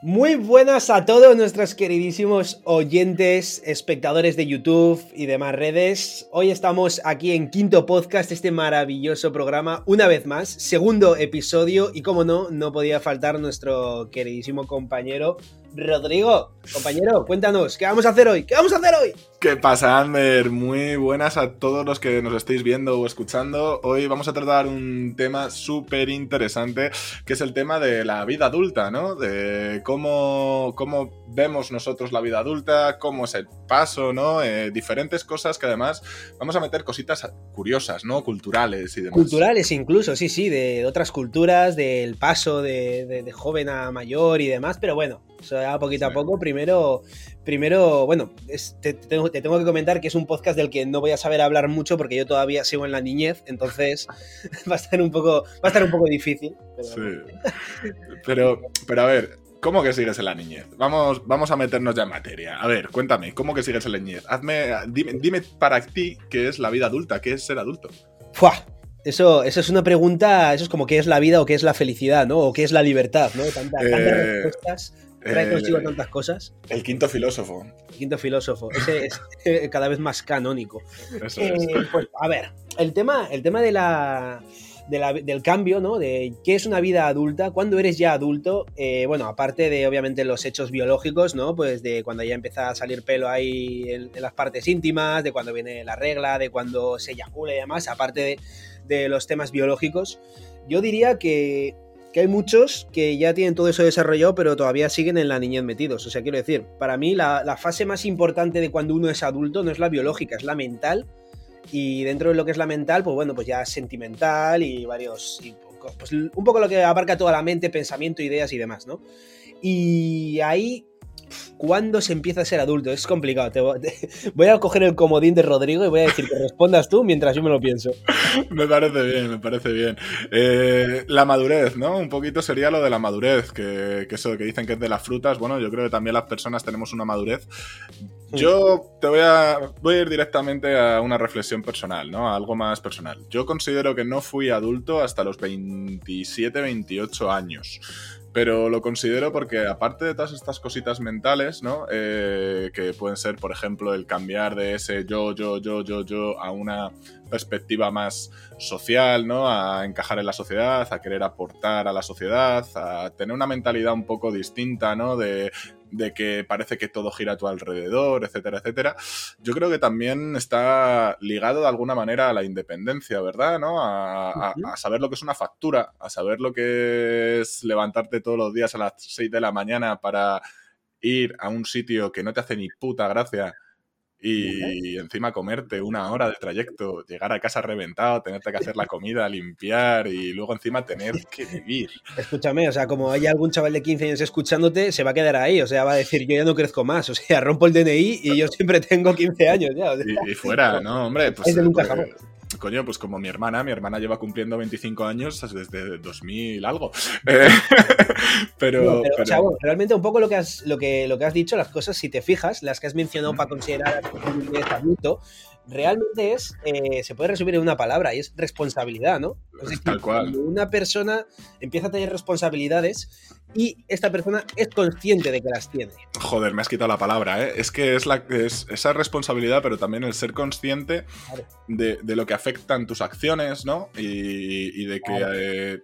Muy buenas a todos nuestros queridísimos oyentes, espectadores de YouTube y demás redes. Hoy estamos aquí en Quinto Podcast, este maravilloso programa, una vez más, segundo episodio y como no, no podía faltar nuestro queridísimo compañero Rodrigo. Compañero, cuéntanos, ¿qué vamos a hacer hoy? ¿Qué vamos a hacer hoy? ¿Qué pasa, Ander? Muy buenas a todos los que nos estéis viendo o escuchando. Hoy vamos a tratar un tema súper interesante, que es el tema de la vida adulta, ¿no? De cómo, cómo vemos nosotros la vida adulta, cómo es el paso, ¿no? Eh, diferentes cosas que además vamos a meter cositas curiosas, ¿no? Culturales y demás. Culturales incluso, sí, sí, de, otras culturas, del paso de, de, joven a mayor y demás, pero bueno, o sea, poquito a poco. Primero, primero bueno, te, tengo, te, tengo, que comentar que es un podcast del que no voy a saber hablar mucho porque yo todavía sigo en la niñez, entonces va a estar un poco, va a estar un poco difícil. Pero... Sí. Pero, pero a ver, ¿Cómo que sigues en la niñez? Vamos, vamos a meternos ya en materia. A ver, cuéntame, ¿cómo que sigues en la niñez? Hazme, dime, dime para ti qué es la vida adulta, qué es ser adulto. ¡Fua! Eso, eso es una pregunta, eso es como qué es la vida o qué es la felicidad, ¿no? O qué es la libertad, ¿no? Tanta, tantas eh, respuestas trae consigo tantas cosas. El quinto filósofo. El quinto filósofo. Ese es cada vez más canónico. Eso es. Eh, pues, a ver, el tema, el tema de la del cambio, ¿no? De qué es una vida adulta, cuando eres ya adulto, eh, bueno, aparte de obviamente los hechos biológicos, ¿no? Pues de cuando ya empieza a salir pelo ahí en, las partes íntimas, de cuando viene la regla, de cuando se eyacula y demás, aparte de, los temas biológicos, yo diría que, que, hay muchos que ya tienen todo eso desarrollado, pero todavía siguen en la niñez metidos. O sea, quiero decir, para mí la, la fase más importante de cuando uno es adulto no es la biológica, es la mental y dentro de lo que es la mental, pues bueno, pues ya sentimental y varios. pues un poco lo que abarca toda la mente, pensamiento, ideas y demás, ¿no? Y ahí ¿Cuándo se empieza a ser adulto? Es complicado. Te voy, a coger el comodín de Rodrigo y voy a decir que respondas tú mientras yo me lo pienso. me parece bien, me parece bien. Eh, la madurez, ¿no? Un poquito sería lo de la madurez, que, que, eso que dicen que es de las frutas. Bueno, yo creo que también las personas tenemos una madurez. Yo te voy a, voy a ir directamente a una reflexión personal, ¿no? A algo más personal. Yo considero que no fui adulto hasta los 27, 28 años pero lo considero porque aparte de todas estas cositas mentales, ¿no? Eh, que pueden ser, por ejemplo, el cambiar de ese yo, yo, yo, yo, yo a una perspectiva más social, ¿no? A encajar en la sociedad, a querer aportar a la sociedad, a tener una mentalidad un poco distinta, ¿no? De, de que parece que todo gira a tu alrededor, etcétera, etcétera. Yo creo que también está ligado de alguna manera a la independencia, ¿verdad? ¿No? A, saber lo que es una factura, a saber lo que es levantarte todos los días a las 6 de la mañana para ir a un sitio que no te hace ni puta gracia y encima comerte una hora de trayecto, llegar a casa reventado, tenerte que hacer la comida, limpiar y luego encima tener que vivir. Escúchame, o sea, como hay algún chaval de 15 años escuchándote, se va a quedar ahí, o sea, va a decir, yo ya no crezco más, o sea, rompo el DNI y yo siempre tengo 15 años ya. y, fuera, ¿no? Hombre, pues... Es de nunca pues, Coño, pues como mi hermana, mi hermana lleva cumpliendo 25 años desde 2000 algo. Eh, pero, O sea, bueno, realmente un poco lo que, has, lo, que, lo que has dicho, las cosas, si te fijas, las que has mencionado para considerar adulto, realmente es, eh, se puede resumir en una palabra y es responsabilidad, ¿no? Tal cual. una persona empieza a tener responsabilidades y esta persona es consciente de que las tiene. Joder, me has quitado la palabra, ¿eh? Es que es, la, es esa responsabilidad, pero también el ser consciente de, lo que afectan tus acciones, ¿no? Y, de que eh,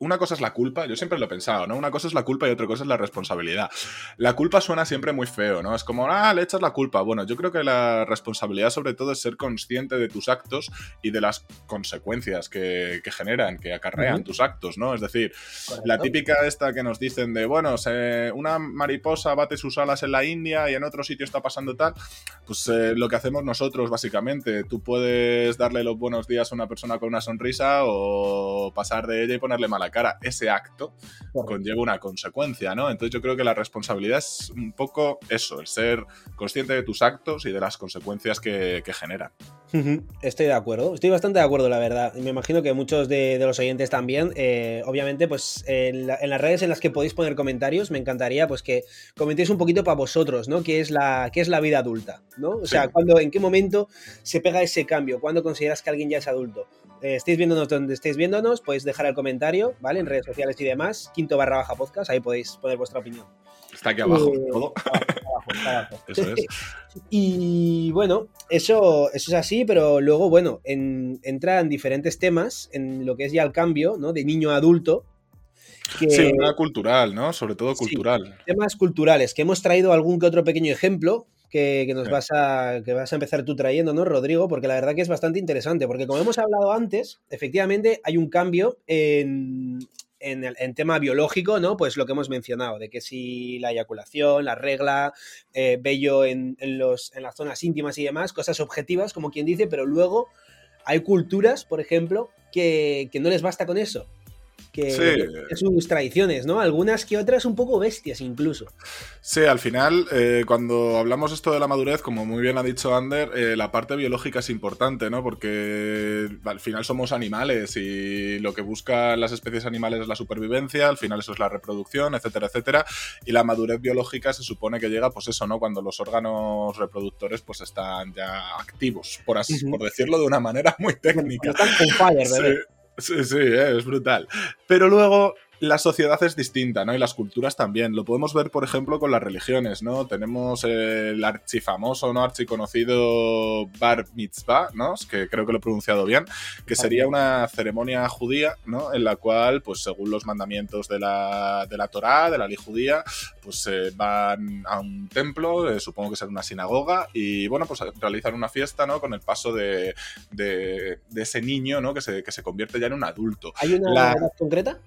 una cosa es la culpa, yo siempre lo he pensado, ¿no? Una cosa es la culpa y otra cosa es la responsabilidad. La culpa suena siempre muy feo, ¿no? Es como, ah, le echas la culpa. Bueno, yo creo que la responsabilidad sobre todo es ser consciente de tus actos y de las consecuencias que, generan, que acarrean tus actos, ¿no? Es decir, la típica esta que nos dicen de, bueno, una mariposa bate sus alas en la India y en otro sitio está pasando tal, pues eh, lo que hacemos nosotros básicamente, tú puedes darle los buenos días a una persona con una sonrisa o pasar de ella y ponerle mala cara, ese acto conlleva una consecuencia, ¿no? Entonces yo creo que la responsabilidad es un poco eso, el ser consciente de tus actos y de las consecuencias que, generan. Estoy de acuerdo, estoy bastante de acuerdo, la verdad. Y me imagino que muchos de, los oyentes también. Eh, obviamente, pues en, las redes en las que podéis poner comentarios, me encantaría pues que comentéis un poquito para vosotros, ¿no? ¿Qué es la, qué es la vida adulta? ¿no? O sea, cuando, en qué momento se pega ese cambio, cuando consideras que alguien ya es adulto. Eh, estéis viéndonos donde estéis viéndonos, podéis dejar el comentario, ¿vale? En redes sociales y demás, quinto barra baja podcast, ahí podéis poner vuestra opinión. Está aquí abajo, eh, todo. eso es. Y bueno, eso, eso es así, pero luego, bueno, en, entran diferentes temas en lo que es ya el cambio, ¿no? De niño a adulto. sí, una cultural, ¿no? Sobre todo cultural. temas culturales, que hemos traído algún que otro pequeño ejemplo, que, nos vas a, que vas a empezar tú trayendo, ¿no, Rodrigo? Porque la verdad que es bastante interesante, porque como hemos hablado antes, efectivamente hay un cambio en, en el tema biológico, ¿no? Pues lo que hemos mencionado, de que si la eyaculación, la regla, eh, bello en, los, en las zonas íntimas y demás, cosas objetivas, como quien dice, pero luego hay culturas, por ejemplo, que, que no les basta con eso que sus tradiciones, ¿no? Algunas que otras un poco bestias incluso. Sí, al final, eh, cuando hablamos esto de la madurez, como muy bien ha dicho Ander, eh, la parte biológica es importante, ¿no? Porque al final somos animales y lo que buscan las especies animales es la supervivencia, al final eso es la reproducción, etcétera, etcétera. Y la madurez biológica se supone que llega, pues eso, ¿no? Cuando los órganos reproductores pues están ya activos, por así, por decirlo de una manera muy técnica. Están con fire, bebé. Sí, sí, eh, es brutal. Pero luego la sociedad es distinta, ¿no? Y las culturas también. Lo podemos ver, por ejemplo, con las religiones, ¿no? Tenemos el archifamoso, ¿no? Archiconocido Bar Mitzvah, ¿no? Que creo que lo he pronunciado bien, que sería una ceremonia judía, ¿no? En la cual, pues según los mandamientos de la, de la Torá, de la ley judía, pues eh, van a un templo, eh, supongo que será una sinagoga, y bueno, pues realizan una fiesta, ¿no? Con el paso de, de, ese niño, ¿no? Que se, que se convierte ya en un adulto. ¿Hay una edad concreta?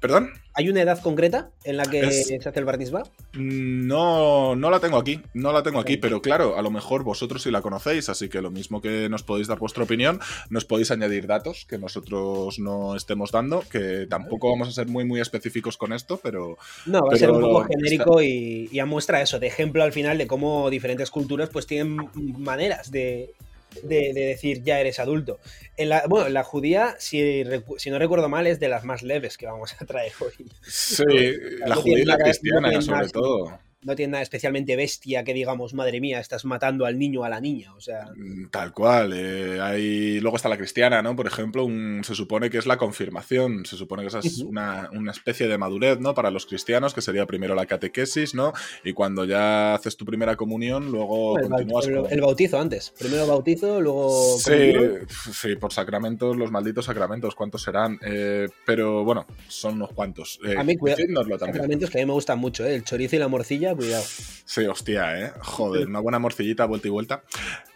¿Perdón? ¿Hay una edad concreta en la que se hace el barnizba? No, no la tengo aquí, no la tengo aquí, pero claro, a lo mejor vosotros sí la conocéis, así que lo mismo que nos podéis dar vuestra opinión, nos podéis añadir datos que nosotros no estemos dando, que tampoco vamos a ser muy, muy específicos con esto, pero... No, va a ser un poco genérico y, y, muestra eso, de ejemplo al final de cómo diferentes culturas pues tienen maneras de, de, decir ya eres adulto. En la, bueno, la judía, si, si, no recuerdo mal, es de las más leves que vamos a traer hoy. Sí, la judía y la cristiana, sobre todo no tiene nada especialmente bestia que digamos, madre mía, estás matando al niño o a la niña. O sea. Mm, tal cual. Eh, hay... Luego está la cristiana, ¿no? Por ejemplo, se supone que es la confirmación. Se supone que esa es una, especie de madurez, ¿no? Para los cristianos, que sería primero la catequesis, ¿no? Y cuando ya haces tu primera comunión, luego el continúas el, bautizo antes. Primero bautizo, luego. Sí, sí, por sacramentos, los malditos sacramentos, ¿cuántos serán? Eh, pero bueno, son unos cuantos. Eh, a mí, cuidado. Sacramentos que a mí me gustan mucho, ¿eh? El chorizo y la morcilla cuidado. Sí, hostia, ¿eh? Joder, una buena morcillita, vuelta y vuelta.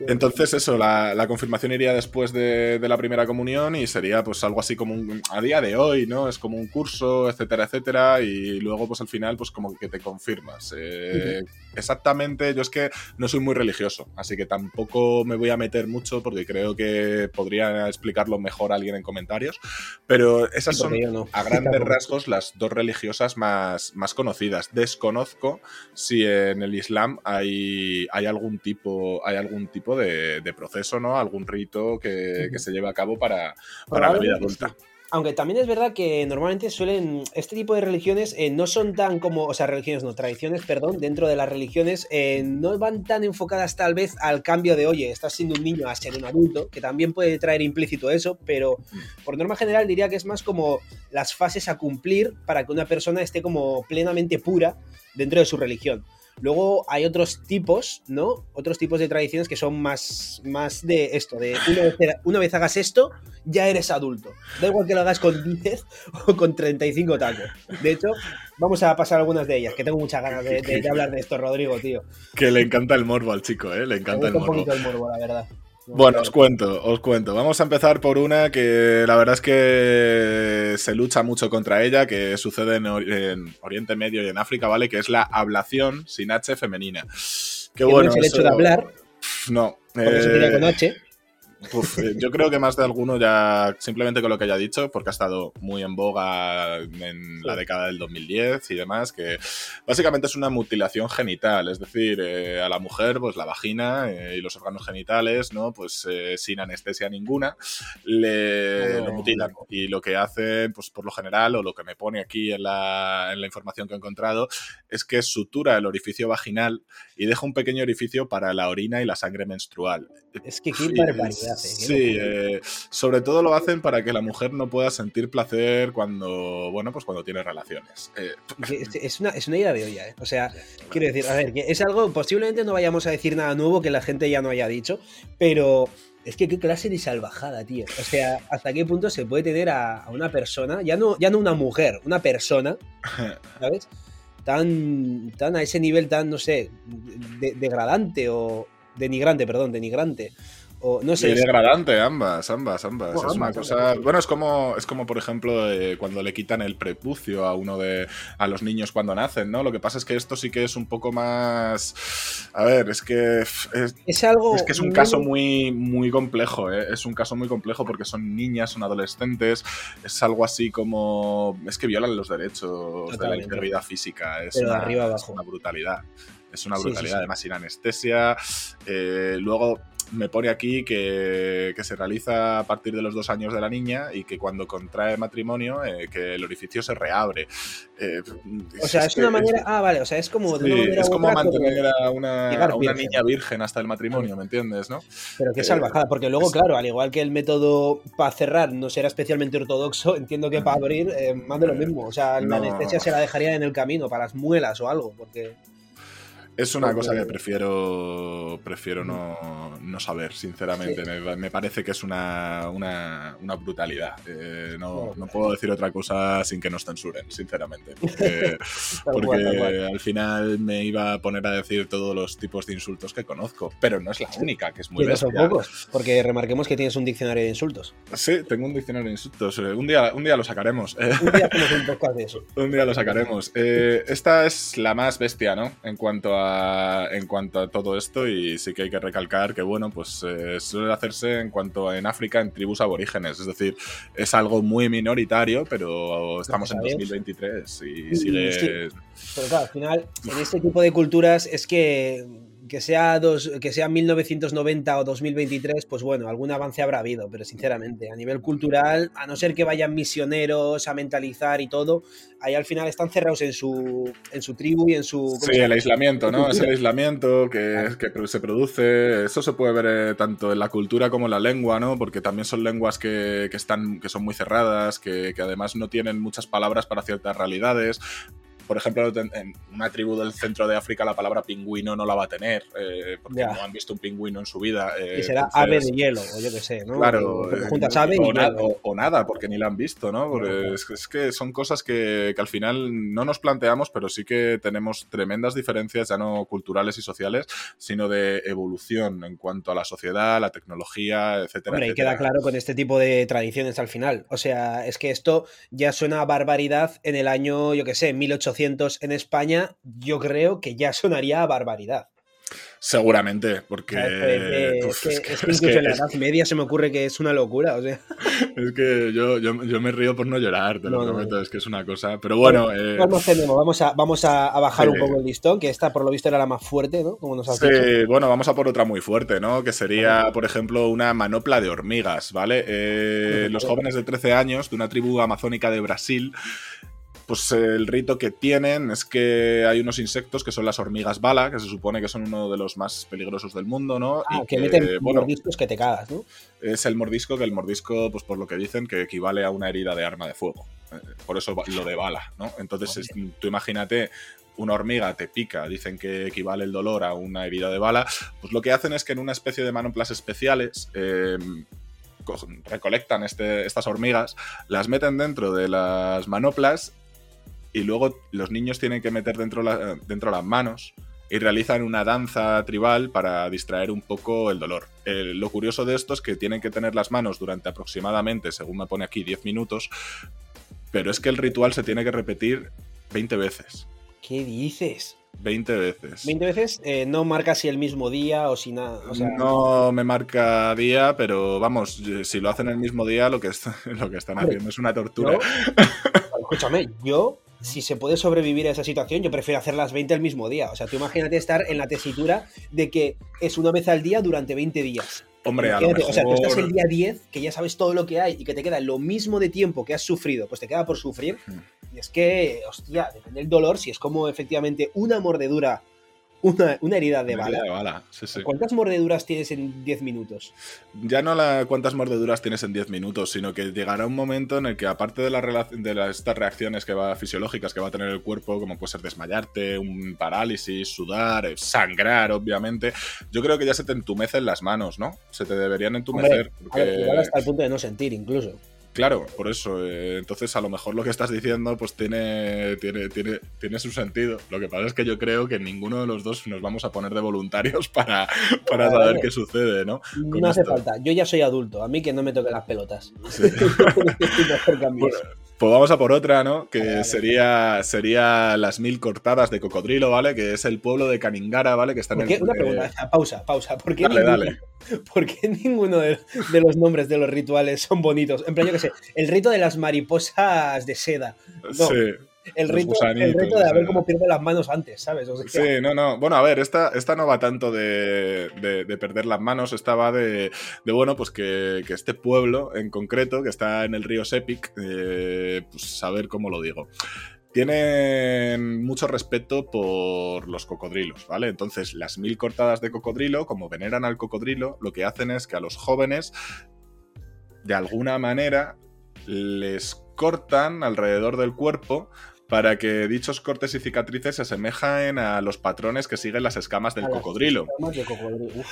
Entonces, eso, la, confirmación iría después de, la primera comunión y sería pues algo así como un, a día de hoy, ¿no? Es como un curso, etcétera, etcétera, y luego pues al final pues como que te confirmas. Eh, exactamente, yo es que no soy muy religioso, así que tampoco me voy a meter mucho porque creo que podría explicarlo mejor alguien en comentarios, pero esas son a grandes rasgos las dos religiosas más, más conocidas. Desconozco si en el Islam hay, hay algún tipo, hay algún tipo de, proceso, ¿no? Algún rito que, se lleve a cabo para, para la vida adulta. Aunque también es verdad que normalmente suelen, este tipo de religiones eh, no son tan como, o sea, religiones, no, tradiciones, perdón, dentro de las religiones eh, no van tan enfocadas tal vez al cambio de, oye, estás siendo un niño a ser un adulto, que también puede traer implícito eso, pero por norma general diría que es más como las fases a cumplir para que una persona esté como plenamente pura dentro de su religión. Luego hay otros tipos, ¿no? Otros tipos de tradiciones que son más, más de esto, de una vez, hagas esto, ya eres adulto. Da igual que lo hagas con 10 o con 35 tacos. De hecho, vamos a pasar algunas de ellas, que tengo muchas ganas de, hablar de esto, Rodrigo, tío. Que le encanta el morbo al chico, ¿eh? Le encanta el morbo. Un poquito el morbo, la verdad. Bueno, os cuento, os cuento. Vamos a empezar por una que la verdad es que se lucha mucho contra ella, que sucede en, Oriente Medio y en África, ¿vale? Que es la ablación sin H femenina. Qué bueno. es el hecho de hablar. No. Porque eh, con H. Eh, yo creo que más de alguno ya, simplemente con lo que haya dicho, porque ha estado muy en boga en la década del 2010 y demás, que básicamente es una mutilación genital, es decir, eh, a la mujer, pues la vagina eh, y los órganos genitales, ¿no? Pues sin anestesia ninguna, le lo mutilan. Y lo que hacen, pues por lo general, o lo que me pone aquí en la, en la información que he encontrado, es que sutura el orificio vaginal y deja un pequeño orificio para la orina y la sangre menstrual. Es que qué barbaridad. Hace. Sí, eh, sobre todo lo hacen para que la mujer no pueda sentir placer cuando, bueno, pues cuando tiene relaciones. Eh, es, una, es, una, idea de olla, ¿eh? O sea, quiero decir, a ver, que es algo, posiblemente no vayamos a decir nada nuevo que la gente ya no haya dicho, pero es que qué clase de salvajada, tío. O sea, hasta qué punto se puede tener a, una persona, ya no, ya no una mujer, una persona, ¿sabes? Tan, tan a ese nivel tan, no sé, degradante o denigrante, perdón, denigrante no sé. degradante, ambas, ambas, ambas. es una cosa. Bueno, es como, es como por ejemplo, eh, cuando le quitan el prepucio a uno de. a los niños cuando nacen, ¿no? Lo que pasa es que esto sí que es un poco más. A ver, es que. Es, algo. Es que es un caso muy, muy complejo, ¿eh? Es un caso muy complejo porque son niñas, son adolescentes. Es algo así como. Es que violan los derechos de la integridad física. Es, una, arriba es una brutalidad. Es una brutalidad, además sin anestesia. Eh, luego, me pone aquí que, se realiza a partir de los dos años de la niña y que cuando contrae matrimonio, eh, que el orificio se reabre. Eh, o sea, es, una manera. ah, vale, o sea, es como. es como mantener a una, niña virgen hasta el matrimonio, ¿me entiendes, no? Pero qué salvajada, porque luego, claro, al igual que el método para cerrar no será especialmente ortodoxo, entiendo que para abrir, eh, más de lo mismo. O sea, la anestesia se la dejaría en el camino, para las muelas o algo, porque. Es una cosa que prefiero prefiero no, no saber, sinceramente. Me, parece que es una, una, una brutalidad. Eh, no, no, puedo decir otra cosa sin que nos censuren, sinceramente. Porque, al final me iba a poner a decir todos los tipos de insultos que conozco. Pero no es la única, que es muy bestia. son pocos, porque remarquemos que tienes un diccionario de insultos. Sí, tengo un diccionario de insultos. Eh, un día, un día lo sacaremos. Un día un de eso. un día lo sacaremos. Eh, esta es la más bestia, ¿no? En cuanto a en cuanto a todo esto y sí que hay que recalcar que, bueno, pues eh, suele hacerse en cuanto en África en tribus aborígenes, es decir, es algo muy minoritario, pero estamos en 2023 y sigue... Pero claro, al final, en este tipo de culturas es que que sea, dos, que sea 1990 o 2023, pues bueno, algún avance habrá habido, pero sinceramente, a nivel cultural, a no ser que vayan misioneros a mentalizar y todo, ahí al final están cerrados en su, en su tribu y en su... Sí, el aislamiento, ¿no? Es el aislamiento que, que, se produce, eso se puede ver eh, tanto en la cultura como en la lengua, ¿no? Porque también son lenguas que, que están, que son muy cerradas, que, que además no tienen muchas palabras para ciertas realidades por ejemplo, en una tribu del centro de África la palabra pingüino no la va a tener, eh, porque no han visto un pingüino en su vida. Eh, y será ave de hielo, o yo qué sé, ¿no? Claro. ave o, nada, porque ni la han visto, ¿no? Porque es, que son cosas que, al final no nos planteamos, pero sí que tenemos tremendas diferencias, ya no culturales y sociales, sino de evolución en cuanto a la sociedad, la tecnología, etcétera. Hombre, y queda claro con este tipo de tradiciones al final. O sea, es que esto ya suena a barbaridad en el año, yo qué sé, 1800 en España, yo creo que ya sonaría a barbaridad. Seguramente, porque. es, que, incluso en la Edad Media se me ocurre que es una locura, o sea. Es que yo, yo, me río por no llorar, te lo prometo, es que es una cosa. Pero bueno. Eh, vamos, a, vamos a, bajar un poco el listón, que esta por lo visto era la más fuerte, ¿no? Como nos has sí, bueno, vamos a por otra muy fuerte, ¿no? Que sería, por ejemplo, una manopla de hormigas, ¿vale? Eh, los jóvenes de 13 años de una tribu amazónica de Brasil pues el rito que tienen es que hay unos insectos que son las hormigas bala, que se supone que son uno de los más peligrosos del mundo, ¿no? Ah, que, meten mordiscos que te cagas, ¿no? Es el mordisco, que el mordisco, pues por lo que dicen, que equivale a una herida de arma de fuego. Eh, por eso lo de bala, ¿no? Entonces, tú imagínate una hormiga te pica, dicen que equivale el dolor a una herida de bala, pues lo que hacen es que en una especie de manoplas especiales em, recolectan este, estas hormigas, las meten dentro de las manoplas y luego los niños tienen que meter dentro, dentro las manos y realizan una danza tribal para distraer un poco el dolor. lo curioso de esto es que tienen que tener las manos durante aproximadamente, según me pone aquí, 10 minutos, pero es que el ritual se tiene que repetir 20 veces. ¿Qué dices? 20 veces. 20 veces, eh, no marca si el mismo día o si nada. No me marca día, pero vamos, si lo hacen el mismo día, lo que, lo que están haciendo es una tortura. escúchame, yo si se puede sobrevivir a esa situación, yo prefiero hacer las 20 el mismo día. O sea, tú imagínate estar en la tesitura de que es una vez al día durante 20 días. Hombre, a lo mejor... O sea, tú estás el día 10, que ya sabes todo lo que hay y que te queda lo mismo de tiempo que has sufrido, pues te queda por sufrir. Y es que, hostia, depende del dolor, si es como efectivamente una mordedura una, una herida de Una bala. herida de bala, sí, sí. ¿Cuántas mordeduras tienes en 10 minutos? Ya no la cuántas mordeduras tienes en 10 minutos, sino que llegará un momento en el que aparte de, la de estas reacciones que va, fisiológicas que va a tener el cuerpo, como puede ser desmayarte, un parálisis, sudar, eh, sangrar, obviamente, yo creo que ya se te entumecen las manos, ¿no? Se te deberían entumecer. Hombre, porque- a ver, igual hasta el punto de no sentir, incluso. Claro, por eso. eh, entonces, a lo mejor lo que estás diciendo, pues tiene, tiene, tiene, tiene su sentido. Lo que pasa es que yo creo que ninguno de los dos nos vamos a poner de voluntarios para, para Vale. saber qué sucede, ¿no? Con No hace esto. falta. Yo ya soy adulto. A mí que no me toquen las pelotas. Sí. Bueno, pues vamos a por otra, ¿no? Que Vale, vale. sería, sería las mil cortadas de cocodrilo, ¿vale? Que es el pueblo de Caningara, ¿vale? Que está en el. Una eh, pregunta, pausa, pausa. ¿Por qué Dale, ninguno, dale. por qué ninguno de, de los nombres de los rituales son bonitos? En plan, yo qué sé, el rito de las mariposas de seda. No, Sí. El, rito, el rito de a ver seda. cómo pierde las manos antes, ¿sabes? O sea, Sí, no, no. Bueno, a ver, esta, esta no va tanto de, de- de perder las manos, esta va de, de, bueno, pues que, que este pueblo en concreto, que está en el río Sepic, eh, pues a ver cómo lo digo. Tienen mucho respeto por los cocodrilos, ¿vale? Entonces, las mil cortadas de cocodrilo, como veneran al cocodrilo, lo que hacen es que a los jóvenes, de alguna manera, les cortan alrededor del cuerpo para que dichos cortes y cicatrices se asemejen a los patrones que siguen las escamas del cocodrilo. escamas de cocodrilo. Uf,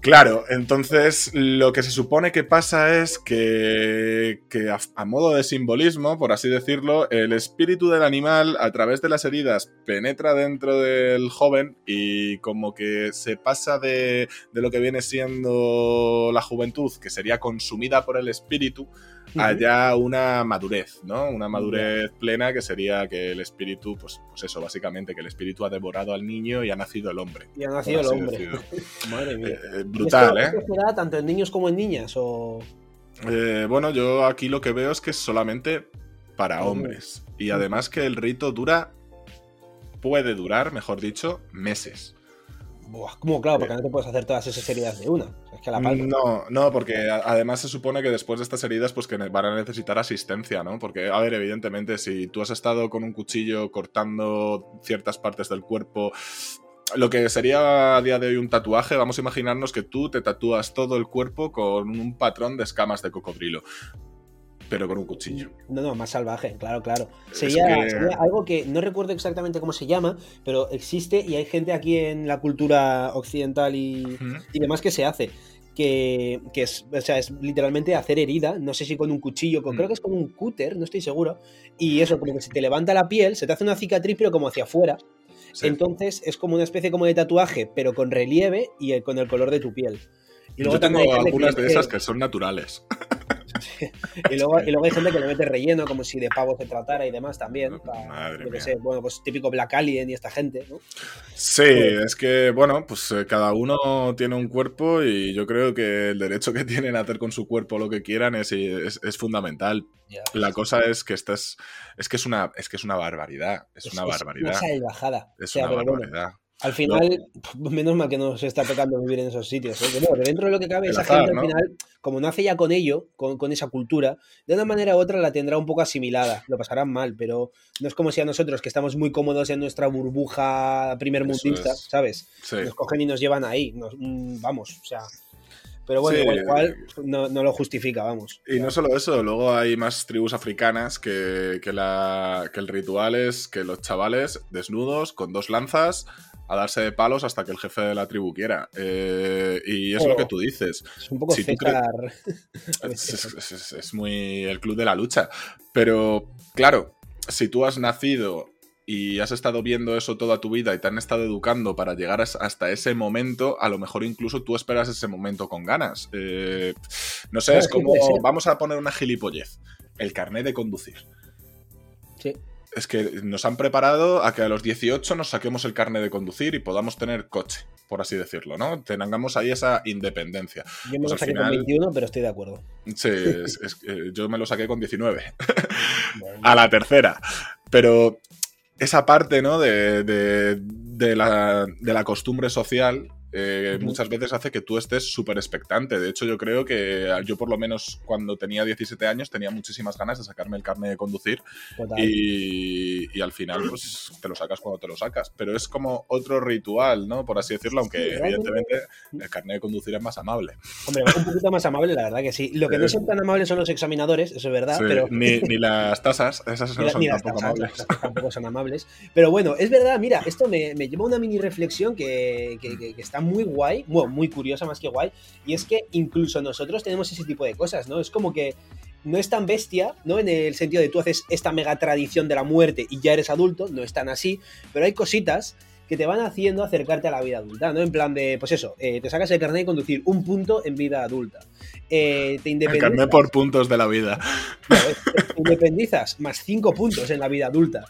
Claro, entonces lo que se supone que pasa es que, que a, a modo de simbolismo, por así decirlo, el espíritu del animal a través de las heridas penetra dentro del joven y como que se pasa de, de lo que viene siendo la juventud, que sería consumida por el espíritu, a ya una madurez, ¿no? Una madurez plena que sería que el espíritu, pues, pues eso, básicamente, que el espíritu ha devorado al niño y ha nacido el hombre. Y ha nacido el hombre. Madre mía. Eh, brutal, ¿Esto, ¿eh? esto se da tanto en niños como en niñas? O... Eh, bueno, yo aquí lo que veo es que es solamente para hombres. Y además que el rito dura, puede durar, mejor dicho, meses. Buah, ¿Cómo? Claro, porque no te puedes hacer todas esas heridas de una. O sea, es que a la palma. No, no, porque además se supone que después de estas heridas pues que van a necesitar asistencia, ¿no? Porque, a ver, evidentemente, si tú has estado con un cuchillo cortando ciertas partes del cuerpo, lo que sería a día de hoy un tatuaje, vamos a imaginarnos que tú te tatúas todo el cuerpo con un patrón de escamas de cocodrilo, pero con un cuchillo. No, no, más salvaje, claro, claro. Sería, que- sería algo que no recuerdo exactamente cómo se llama, pero existe y hay gente aquí en la cultura occidental y, Ujú. y demás que se hace. Que, que es, o sea, es literalmente hacer herida, no sé si con un cuchillo, con, Mm. creo que es con un cúter, no estoy seguro. Y eso, como que se te levanta la piel, se te hace una cicatriz, pero como hacia afuera. Sí. Entonces es como una especie como de tatuaje, pero con relieve y el- con el color de tu piel. Y Yo tengo algunas de esas que son naturales. y luego, y luego hay gente que le mete relleno como si de pavo se tratara y demás también. Madre yo mía. sé, bueno, pues típico Black Alien y esta gente, ¿no? Sí, es que, bueno, pues eh, cada uno tiene un cuerpo y yo creo que el derecho que tienen a hacer con su cuerpo lo que quieran es, es, es fundamental. La cosa es que esta es, que es una, es que es una barbaridad. Es, una barbaridad. Una salvajada. Es O sea, una bueno, barbaridad. Al final, menos mal que no se está pecando vivir en esos sitios. ¿eh? Que bueno, que dentro de lo que cabe, El esa azar, gente ¿no? al final, como nace ya con ello, con, con esa cultura, de una manera u otra la tendrá un poco asimilada. Lo pasarán mal, pero no es como si a nosotros, que estamos muy cómodos en nuestra burbuja primer mundista, es. ¿sabes? Sí. nos cogen y nos llevan ahí. nos- mm, vamos, o sea. Pero bueno, Sí. igual, igual no, no lo justifica, vamos. Y no solo eso, luego hay más tribus africanas que, que, la, que el ritual es que los chavales desnudos, con dos lanzas, a darse de palos hasta que el jefe de la tribu quiera. Eh, y es Oh. lo que tú dices. Es un poco Si César. Es, es- es- es- es muy el club de la lucha. Pero, claro, si tú has nacido y has estado viendo eso toda tu vida y te han estado educando para llegar as- hasta ese momento, a lo mejor incluso tú esperas ese momento con ganas. Eh, no sé, es como, vamos a poner una gilipollez, el carnet de conducir. Sí. Es que nos han preparado a que a los 18 nos saquemos el carnet de conducir y podamos tener coche, por así decirlo, ¿no? Tengamos ahí esa independencia. Yo me Pues lo saqué final- con 21, pero estoy de acuerdo. Sí, es- es- yo me lo saqué con 19. Bueno, a la tercera. Pero esa parte, ¿no? De, de- de la, de la costumbre social eh, muchas veces hace que tú estés súper expectante. De hecho, yo creo que yo por lo menos cuando tenía 17 años tenía muchísimas ganas de sacarme el carnet de conducir y, y, al final pues te lo sacas cuando te lo sacas. Pero es como otro ritual, ¿no? Por así decirlo, aunque evidentemente el carnet de conducir es más amable. Hombre, un poquito más amable, la verdad que sí. Lo que no son tan amables son los examinadores, eso es verdad. pero... ni, ni, las tasas, esas no son tampoco amables. tampoco son amables. Pero bueno, es verdad, mira, esto me, me lleva a una mini reflexión que, que, que está muy guay, bueno, muy curiosa más que guay, y es que incluso nosotros tenemos ese tipo de cosas, ¿no? Es como que no es tan bestia, ¿no? En el sentido de tú haces esta mega tradición de la muerte y ya eres adulto, no es tan así, pero hay cositas que te van haciendo acercarte a la vida adulta, ¿no? En plan de, pues eso, eh, te sacas el carnet de conducir un punto en vida adulta. Eh, te independizas. El carnet por puntos de la vida. te independizas más cinco puntos en la vida adulta.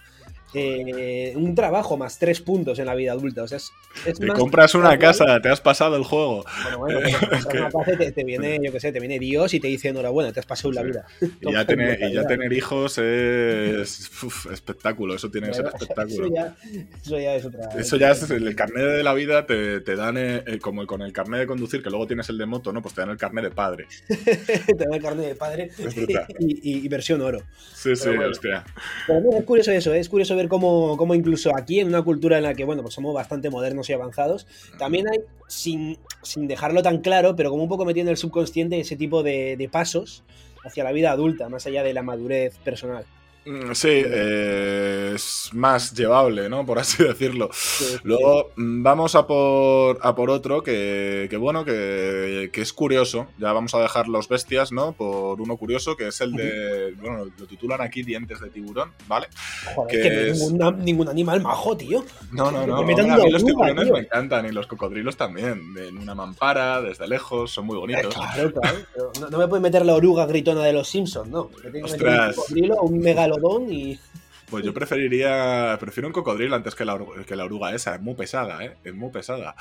Eh, un trabajo más tres puntos en la vida adulta. O sea, es, te compras una casa, te has pasado el juego. Bueno, bueno, una casa te, viene, yo qué sé, te viene Dios y te dice enhorabuena, te has pasado la vida. Y ya, tener, y ya tener hijos es espectáculo, eso tiene que ser espectáculo. Eso ya, eso ya es otra. Eso ya es el carnet de la vida, te, te dan eh, eh, como con el carnet de conducir, que luego tienes el de moto, ¿no? Pues te dan el carnet de padre. te dan el carnet de padre y, y, versión oro. Sí, sí, hostia. Pero es curioso eso, es curioso ver cómo, cómo, incluso aquí, en una cultura en la que, bueno, pues somos bastante modernos y avanzados, también hay, sin, sin dejarlo tan claro, pero como un poco metiendo el subconsciente ese tipo de, de pasos hacia la vida adulta, más allá de la madurez personal. Mm, sí, eh, es más llevable, ¿no? Por así decirlo. Luego mm, vamos a por, a por otro que, que bueno, que, que, es curioso. Ya vamos a dejar los bestias, ¿no? Por uno curioso, que es el de. Bueno, lo titulan aquí dientes de tiburón, ¿vale? Joder, que, es... ningún, ningún, animal majo, tío. No, no, no. a mí los tiburones me encantan y los cocodrilos también. En una mampara, desde lejos, son muy bonitos. Eh, claro, claro. no, no, me puedes meter la oruga gritona de los Simpsons, ¿no? Que tengo Ostras. un cocodrilo o un megalodón y... Pues yo preferiría. Prefiero un cocodrilo antes que la, que la oruga esa. Es muy pesada, ¿eh? Es muy pesada.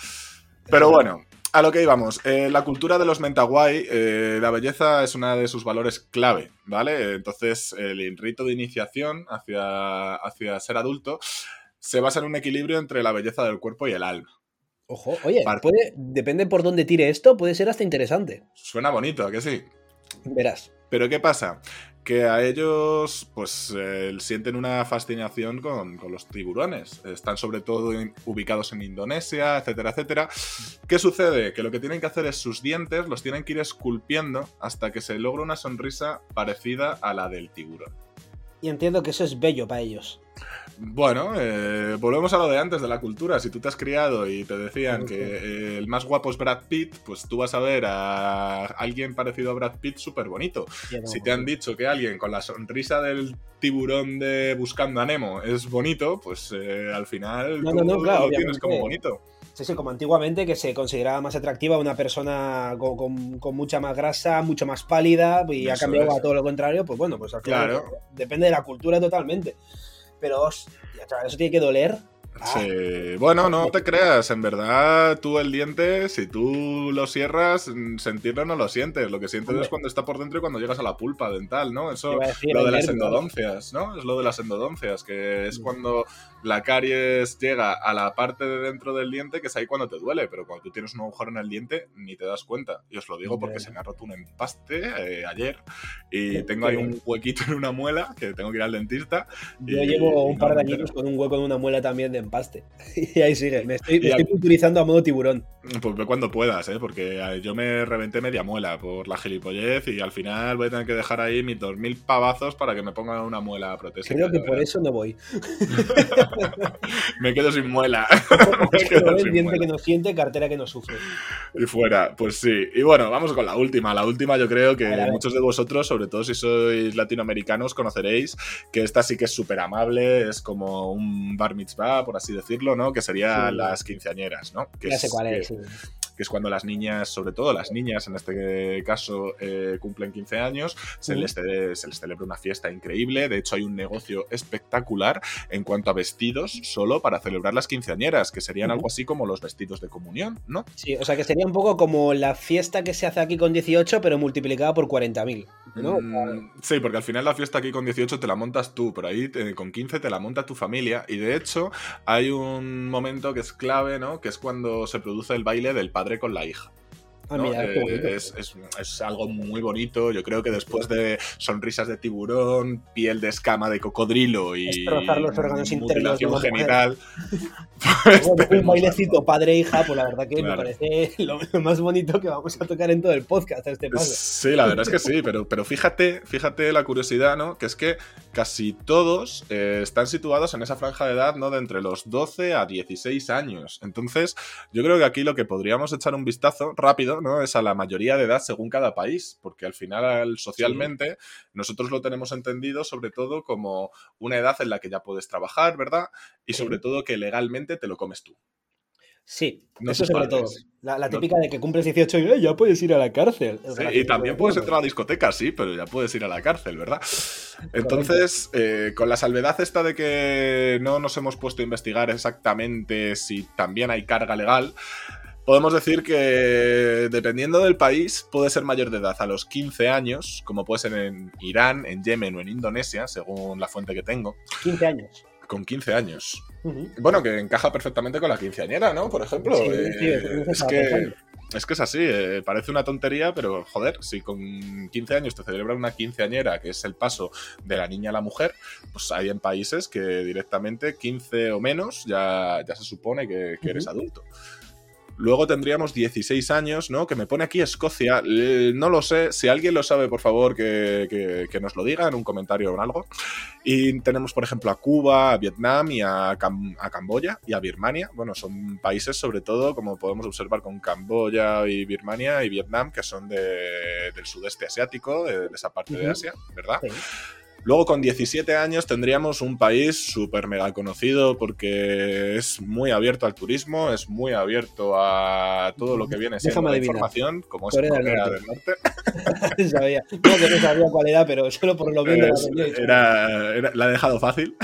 Pero bueno, a lo que íbamos. Eh, la cultura de los Mentawai, eh, la belleza es una de sus valores clave, ¿vale? Entonces, el rito de iniciación hacia, hacia ser adulto se basa en un equilibrio entre la belleza del cuerpo y el alma. Ojo, oye, puede, depende por dónde tire esto, puede ser hasta interesante. Suena bonito, ¿a que sí? Verás. Pero ¿qué pasa? Que a ellos pues eh, sienten una fascinación con, los tiburones. Están sobre todo ubicados en Indonesia, etcétera, etcétera. ¿Qué sucede? Que lo que tienen que hacer es sus dientes los tienen que ir esculpiendo hasta que se logra una sonrisa parecida a la del tiburón. Y entiendo que eso es bello para ellos. Bueno, eh, volvemos a lo de antes de la cultura. Si tú te has criado y te decían que eh, el más guapo es Brad Pitt, pues tú vas a ver a alguien parecido a Brad Pitt súper bonito. No, si te han dicho que alguien con la sonrisa del tiburón de Buscando a Nemo es bonito, pues eh, al final no, tú no, claro, lo tienes como bonito. Sí, sí, como antiguamente que se consideraba más atractiva una persona con, con, con mucha más grasa, mucho más pálida y Eso ha cambiado es. a todo lo contrario, pues bueno, pues al final claro. depende de la cultura totalmente. Pero, hostia, chaval, eso tiene que doler. Sí. Bueno, no te creas, en verdad tú el diente, si tú lo cierras, sentirlo no lo sientes, lo que sientes Hombre. es cuando está por dentro y cuando llegas a la pulpa dental, ¿no? Eso, decir, lo de las endodoncias, ¿no? Es lo de las endodoncias, que es cuando la caries llega a la parte de dentro del diente, que es ahí cuando te duele, pero cuando tú tienes un agujero en el diente ni te das cuenta. Y os lo digo porque se me ha roto un empaste eh, ayer y tengo ahí un huequito en una muela que tengo que ir al dentista. Yo y, llevo un par de años con un hueco en una muela también de empaste. y ahí sigue, me estoy, me estoy culturizando a modo tiburón. Pues ve cuando puedas, ¿eh? porque yo me reventé media muela por la gilipollez y al final voy a tener que dejar ahí mis 2.000 pavazos para que me pongan una muela protésica. Creo que por eso no voy. me quedo sin muela. me quedo sin diente muela. que no siente, cartera que no sufre. Y fuera, pues sí. Y bueno, vamos con la última. La última yo creo que muchos de vosotros, sobre todo si sois latinoamericanos, conoceréis que esta sí que es súper amable, es como un bar mitzvah, por así decirlo, ¿no? Que serían sí. las quinceañeras, ¿no? Que ya sé cuál es, que, sí que es cuando las niñas, sobre todo las niñas en este caso, eh, cumplen 15 años, se, les se, les celebra una fiesta increíble. De hecho, hay un negocio espectacular en cuanto a vestidos solo para celebrar las quinceañeras, que serían uh algo así como los vestidos de comunión, ¿no? Sí, o sea que sería un poco como la fiesta que se hace aquí con 18, pero multiplicada por 40.000. ¿no? Mm, sí, porque al final la fiesta aquí con 18 te la montas tú, pero ahí con 15 te la monta tu familia. Y de hecho, hay un momento que es clave, ¿no? Que es cuando se produce el baile del padre con la hija. Ah, eh, es, algo muy bonito. Yo creo que después de sonrisas de tiburón, piel de escama de cocodrilo y destrozar los órganos internos genital. Pues un bailecito padre-hija, pues la verdad que me parece lo más bonito que vamos a tocar en todo el podcast a este paso. Sí, la verdad es que sí, pero, pero fíjate, fíjate la curiosidad, ¿no? Que es que casi todos eh, están situados en esa franja de edad, ¿no? De entre los 12 a 16 años. Entonces, yo creo que aquí lo que podríamos echar un vistazo rápido ¿no? Es a la mayoría de edad según cada país, porque al final socialmente nosotros lo tenemos entendido sobre todo como una edad en la que ya puedes trabajar, ¿verdad? Y sobre todo que legalmente te lo comes tú. Sí, eso sobre todo. La, típica de que cumples 18 y ya puedes ir a la cárcel. y también puedes entrar a la discoteca, sí, pero ya puedes ir a la cárcel, ¿verdad? Entonces, eh, con la salvedad esta de que no nos hemos puesto a investigar exactamente si también hay carga legal, Podemos decir que dependiendo del país puede ser mayor de edad a los 15 años, como puede ser en Irán, en Yemen o en Indonesia, según la fuente que tengo. 15 años. Con 15 años. Bueno, que encaja perfectamente con la quinceañera, ¿no? Por ejemplo. Eh, es que... Es que es así, eh, parece una tontería, pero joder, si con 15 años te celebra una quinceañera, que es el paso de la niña a la mujer, pues hay en países que directamente 15 o menos ya, ya se supone que, eres adulto. Luego tendríamos 16 años, ¿no? Que me pone aquí Escocia. no lo sé. Si alguien lo sabe, por favor, que, nos lo diga en un comentario o en algo. Y tenemos, por ejemplo, a Cuba, a Vietnam y a, Camboya y a Birmania. Bueno, son países, sobre todo, como podemos observar con Camboya y Birmania y Vietnam, que son del sudeste asiático, de, esa parte de Asia, ¿verdad? Luego con 17 años tendríamos un país súper mega conocido porque es muy abierto al turismo, es muy abierto a todo lo que viene siendo la información, como es Corea del Norte. sabía. No, que no sabía cuál era, pero solo por lo bien la La he dejado fácil.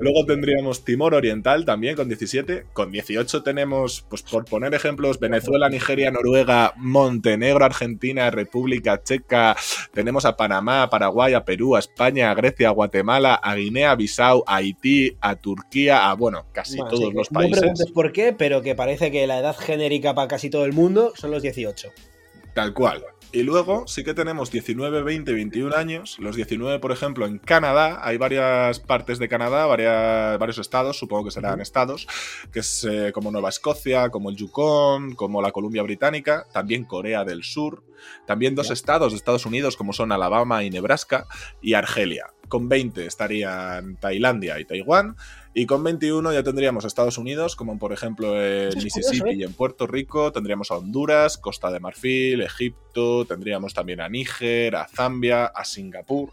Luego tendríamos Timor Oriental también con 17. Con 18 tenemos, pues por poner ejemplos, Venezuela, Nigeria, Noruega, Montenegro, Argentina, República Checa. Tenemos a Panamá, Paraguay, a Perú, a España, Grecia, a Guatemala, a Guinea, Bissau, a Haití, a Turquía, a bueno, casi todos los países. No preguntes por qué, pero que parece que la edad genérica para casi todo el mundo son los 18. Tal cual. Y luego sí que tenemos 19, 20, 21 años. Los 19, por ejemplo, en Canadá. Hay varias partes de Canadá, varias, varios estados, supongo que serán estados, que es eh, como Nueva Escocia, como el Yukon, como la Columbia Británica, también Corea del Sur. También dos estados de Estados Unidos como son Alabama y Nebraska y Argelia. Con 20 estarían Tailandia y Taiwán. Y con 21 ya tendríamos Estados Unidos, como por ejemplo en Mississippi ¿eh? y en Puerto Rico. Tendríamos a Honduras, Costa de Marfil, Egipto. Tendríamos también a Níger, a Zambia, a Singapur.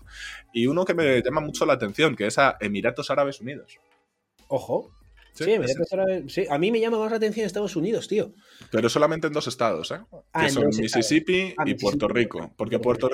Y uno que me llama mucho la atención, que es a Emiratos Árabes Unidos. Ojo, Sí, a mí me llama más la atención Estados Unidos, tío. Pero solamente en dos estados, ¿eh? Ah, que son Mississippi ah, y Puerto Rico. Porque Puerto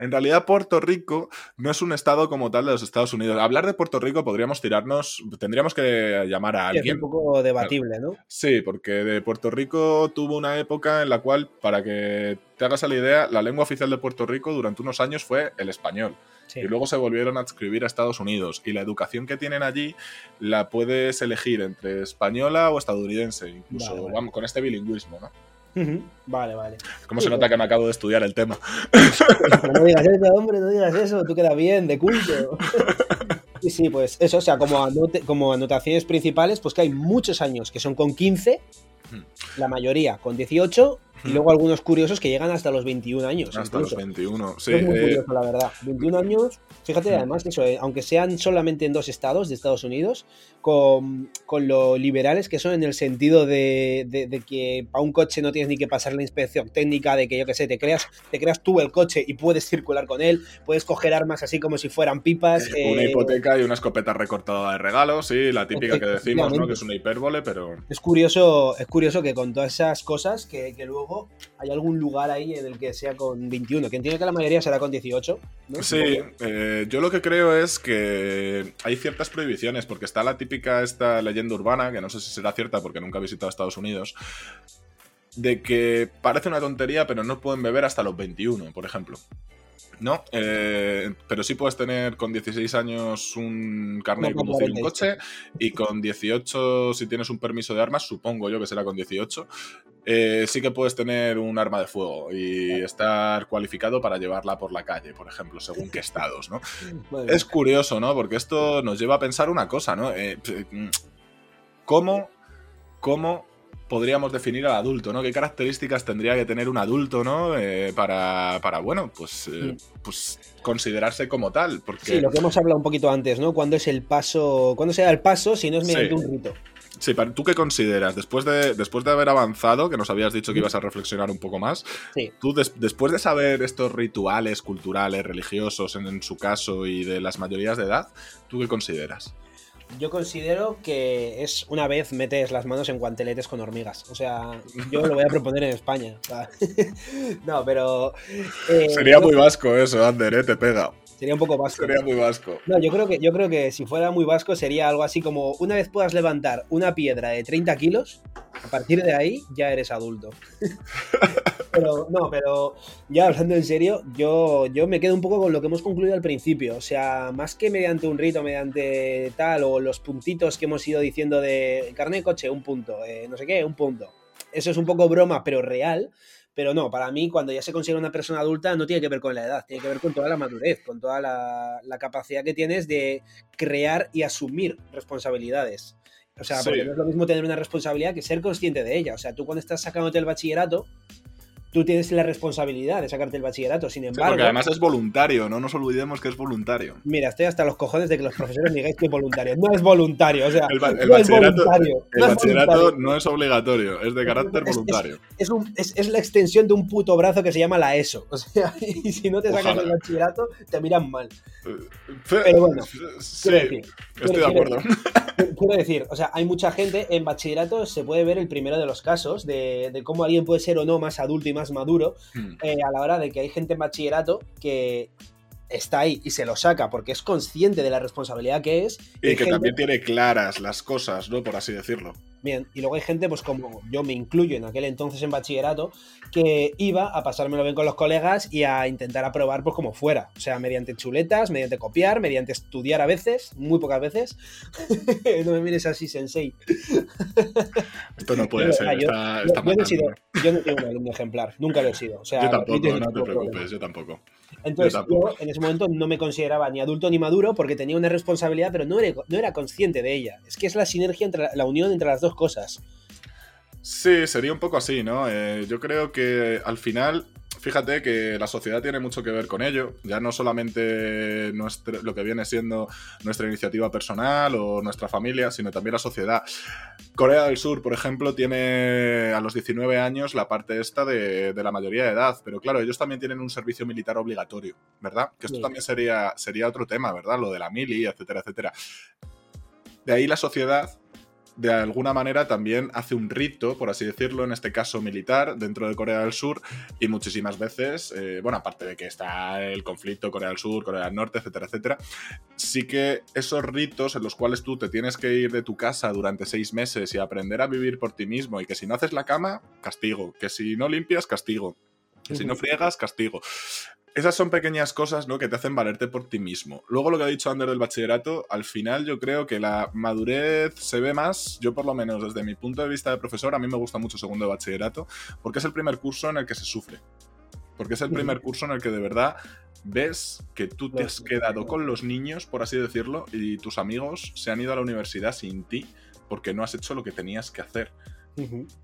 en realidad Puerto Rico no es un estado como tal de los Estados Unidos. Hablar de Puerto Rico podríamos tirarnos, tendríamos que llamar a alguien. es un poco debatible, ¿no? Sí, porque de Puerto Rico tuvo una época en la cual, para que te hagas la idea, la lengua oficial de Puerto Rico durante unos años fue el español. Y luego se volvieron a adscribir a Estados Unidos. Y la educación que tienen allí la puedes elegir entre española o estadounidense, incluso vamos, con este bilingüismo, ¿no? Vale, vale. ¿Cómo se nota que me acabo de estudiar el tema? no digas eso, hombre, no digas eso, tú quedas bien, de culto. Sí, sí, pues eso, o sea, como, como anotaciones principales, pues que hay muchos años que son con 15, la mayoría con 18 y luego algunos curiosos que llegan hasta los 21 años. Hasta los 21, sí. Es muy eh, curioso, la verdad. 21 años, fíjate, además, eso, eh, aunque sean solamente en dos estados de Estados Unidos, con, lo liberales que son en el sentido de, que a un coche no tienes ni que pasar la inspección técnica, de que yo qué sé, te creas, te creas tú el coche y puedes circular con él, puedes coger armas así como si fueran pipas. Eh, una hipoteca y una escopeta recortada de regalo, sí, la típica que decimos, ¿no? Que es una hipérbole, pero. Es curioso, es curioso que con todas esas cosas que, que luego hay algún lugar ahí en el que sea con 21, que entiendo que la mayoría será con 18. Sí, eh, yo lo que creo es que hay ciertas prohibiciones, porque está la típica esta leyenda urbana, que no sé si será cierta porque nunca he visitado Estados Unidos, de que parece una tontería, pero no pueden beber hasta los 21, por ejemplo. No, eh, pero sí puedes tener con 16 años un carnet de conducir un coche y con 18, si tienes un permiso de armas, supongo yo que será con 18, eh, sí que puedes tener un arma de fuego y estar cualificado para llevarla por la calle, por ejemplo, según qué estados, ¿no? Es curioso, ¿no? Porque esto nos lleva a pensar una cosa, ¿no? Eh, ¿Cómo, cómo podríamos definir al adulto, ¿no? ¿Qué características tendría que tener un adulto, ¿no? Eh, para, bueno, pues, eh, pues considerarse como tal. Porque... Sí, lo que hemos hablado un poquito antes, ¿no? ¿Cuándo es el paso? ¿Cuándo se da el paso si no es mediante un rito? Sí, ¿tú qué consideras? Después de, después de haber avanzado, que nos habías dicho que ibas a reflexionar un poco más, tú después de saber estos rituales culturales, religiosos en, en, su caso y de las mayorías de edad, ¿tú qué consideras? Yo considero que es una vez metes las manos en guanteletes con hormigas. O sea, yo lo voy a proponer en España. no, pero. Eh, Sería muy vasco eso, Ander, ¿eh? Te pega. Sería un poco vasco. Sería muy vasco. No, yo creo, que, yo creo que si fuera muy vasco sería algo así como una vez puedas levantar una piedra de 30 kilos, a partir de ahí ya eres adulto. pero no, pero ya hablando en serio, yo, yo me quedo un poco con lo que hemos concluido al principio. O sea, más que mediante un rito, mediante tal, o los puntitos que hemos ido diciendo de carne de coche, un punto, eh, no sé qué, un punto. Eso es un poco broma, pero real. Pero no, para mí, cuando ya se considera una persona adulta, no tiene que ver con la edad, tiene que ver con toda la madurez, con toda la, capacidad que tienes de crear y asumir responsabilidades. O sea, porque no es lo mismo tener una responsabilidad que ser consciente de ella. O sea, tú cuando estás sacándote el bachillerato, tú tienes la responsabilidad de sacarte el bachillerato. Sin embargo. porque además es voluntario, no nos olvidemos que es voluntario. Mira, estoy hasta los cojones de que los profesores digáis que es voluntario. No es voluntario, o sea. El, bachillerato, no, es obligatorio, es de carácter voluntario. Es, la extensión de un puto brazo que se llama la ESO. O sea, y si no te sacas el bachillerato, te miran mal. Pero bueno, sí, estoy de acuerdo. Quiero, decir, o sea, hay mucha gente en bachillerato, se puede ver el primero de los casos de, de cómo alguien puede ser o no más adulto y más maduro hmm. eh, a la hora de que hay gente en bachillerato que está ahí y se lo saca porque es consciente de la responsabilidad que es. Y, que también tiene claras las cosas, ¿no? Por así decirlo. Bien, y luego hay gente, pues como yo me incluyo en aquel entonces en bachillerato, que iba a pasármelo bien con los colegas y a intentar aprobar pues como fuera. O sea, mediante chuletas, mediante copiar, mediante estudiar a veces, muy pocas veces. no me mires así, sensei. Esto no puede ser, yo, está, yo, no he sido, yo no tengo un alumno ejemplar, nunca lo he sido. O sea, yo tampoco, no te preocupes, yo tampoco. Entonces yo, en ese momento no me consideraba ni adulto ni maduro porque tenía una responsabilidad, pero no era, no era consciente de ella. Es que es la sinergia entre la, unión entre las dos cosas. Sí, sería un poco así, ¿no? Eh, yo creo que al final fíjate que la sociedad tiene mucho que ver con ello, ya no solamente lo que viene siendo nuestra iniciativa personal o nuestra familia, sino también la sociedad. Corea del Sur, por ejemplo, tiene a los 19 años la parte esta de, la mayoría de edad, pero claro, ellos también tienen un servicio militar obligatorio, ¿verdad? Que esto también sería, sería otro tema, ¿verdad? Lo de la mili, etcétera, etcétera. De ahí la sociedad de alguna manera también hace un rito, por así decirlo, en este caso militar, dentro de Corea del Sur, y muchísimas veces, eh, bueno, aparte de que está el conflicto Corea del Sur, Corea del Norte, etcétera, etcétera, sí que esos ritos en los cuales tú te tienes que ir de tu casa durante seis meses y aprender a vivir por ti mismo, y que si no haces la cama, castigo, que si no limpias, castigo, que si no friegas, castigo esas son pequeñas cosas ¿no? que te hacen valerte por ti mismo. Luego lo que ha dicho Ander del bachillerato, al final yo creo que la madurez se ve más, yo por lo menos desde mi punto de vista de profesor, a mí me gusta mucho segundo de bachillerato, porque es el primer curso en el que se sufre. Porque es el primer curso en el que de verdad ves que tú te has quedado con los niños, por así decirlo, y tus amigos se han ido a la universidad sin ti porque no has hecho lo que tenías que hacer.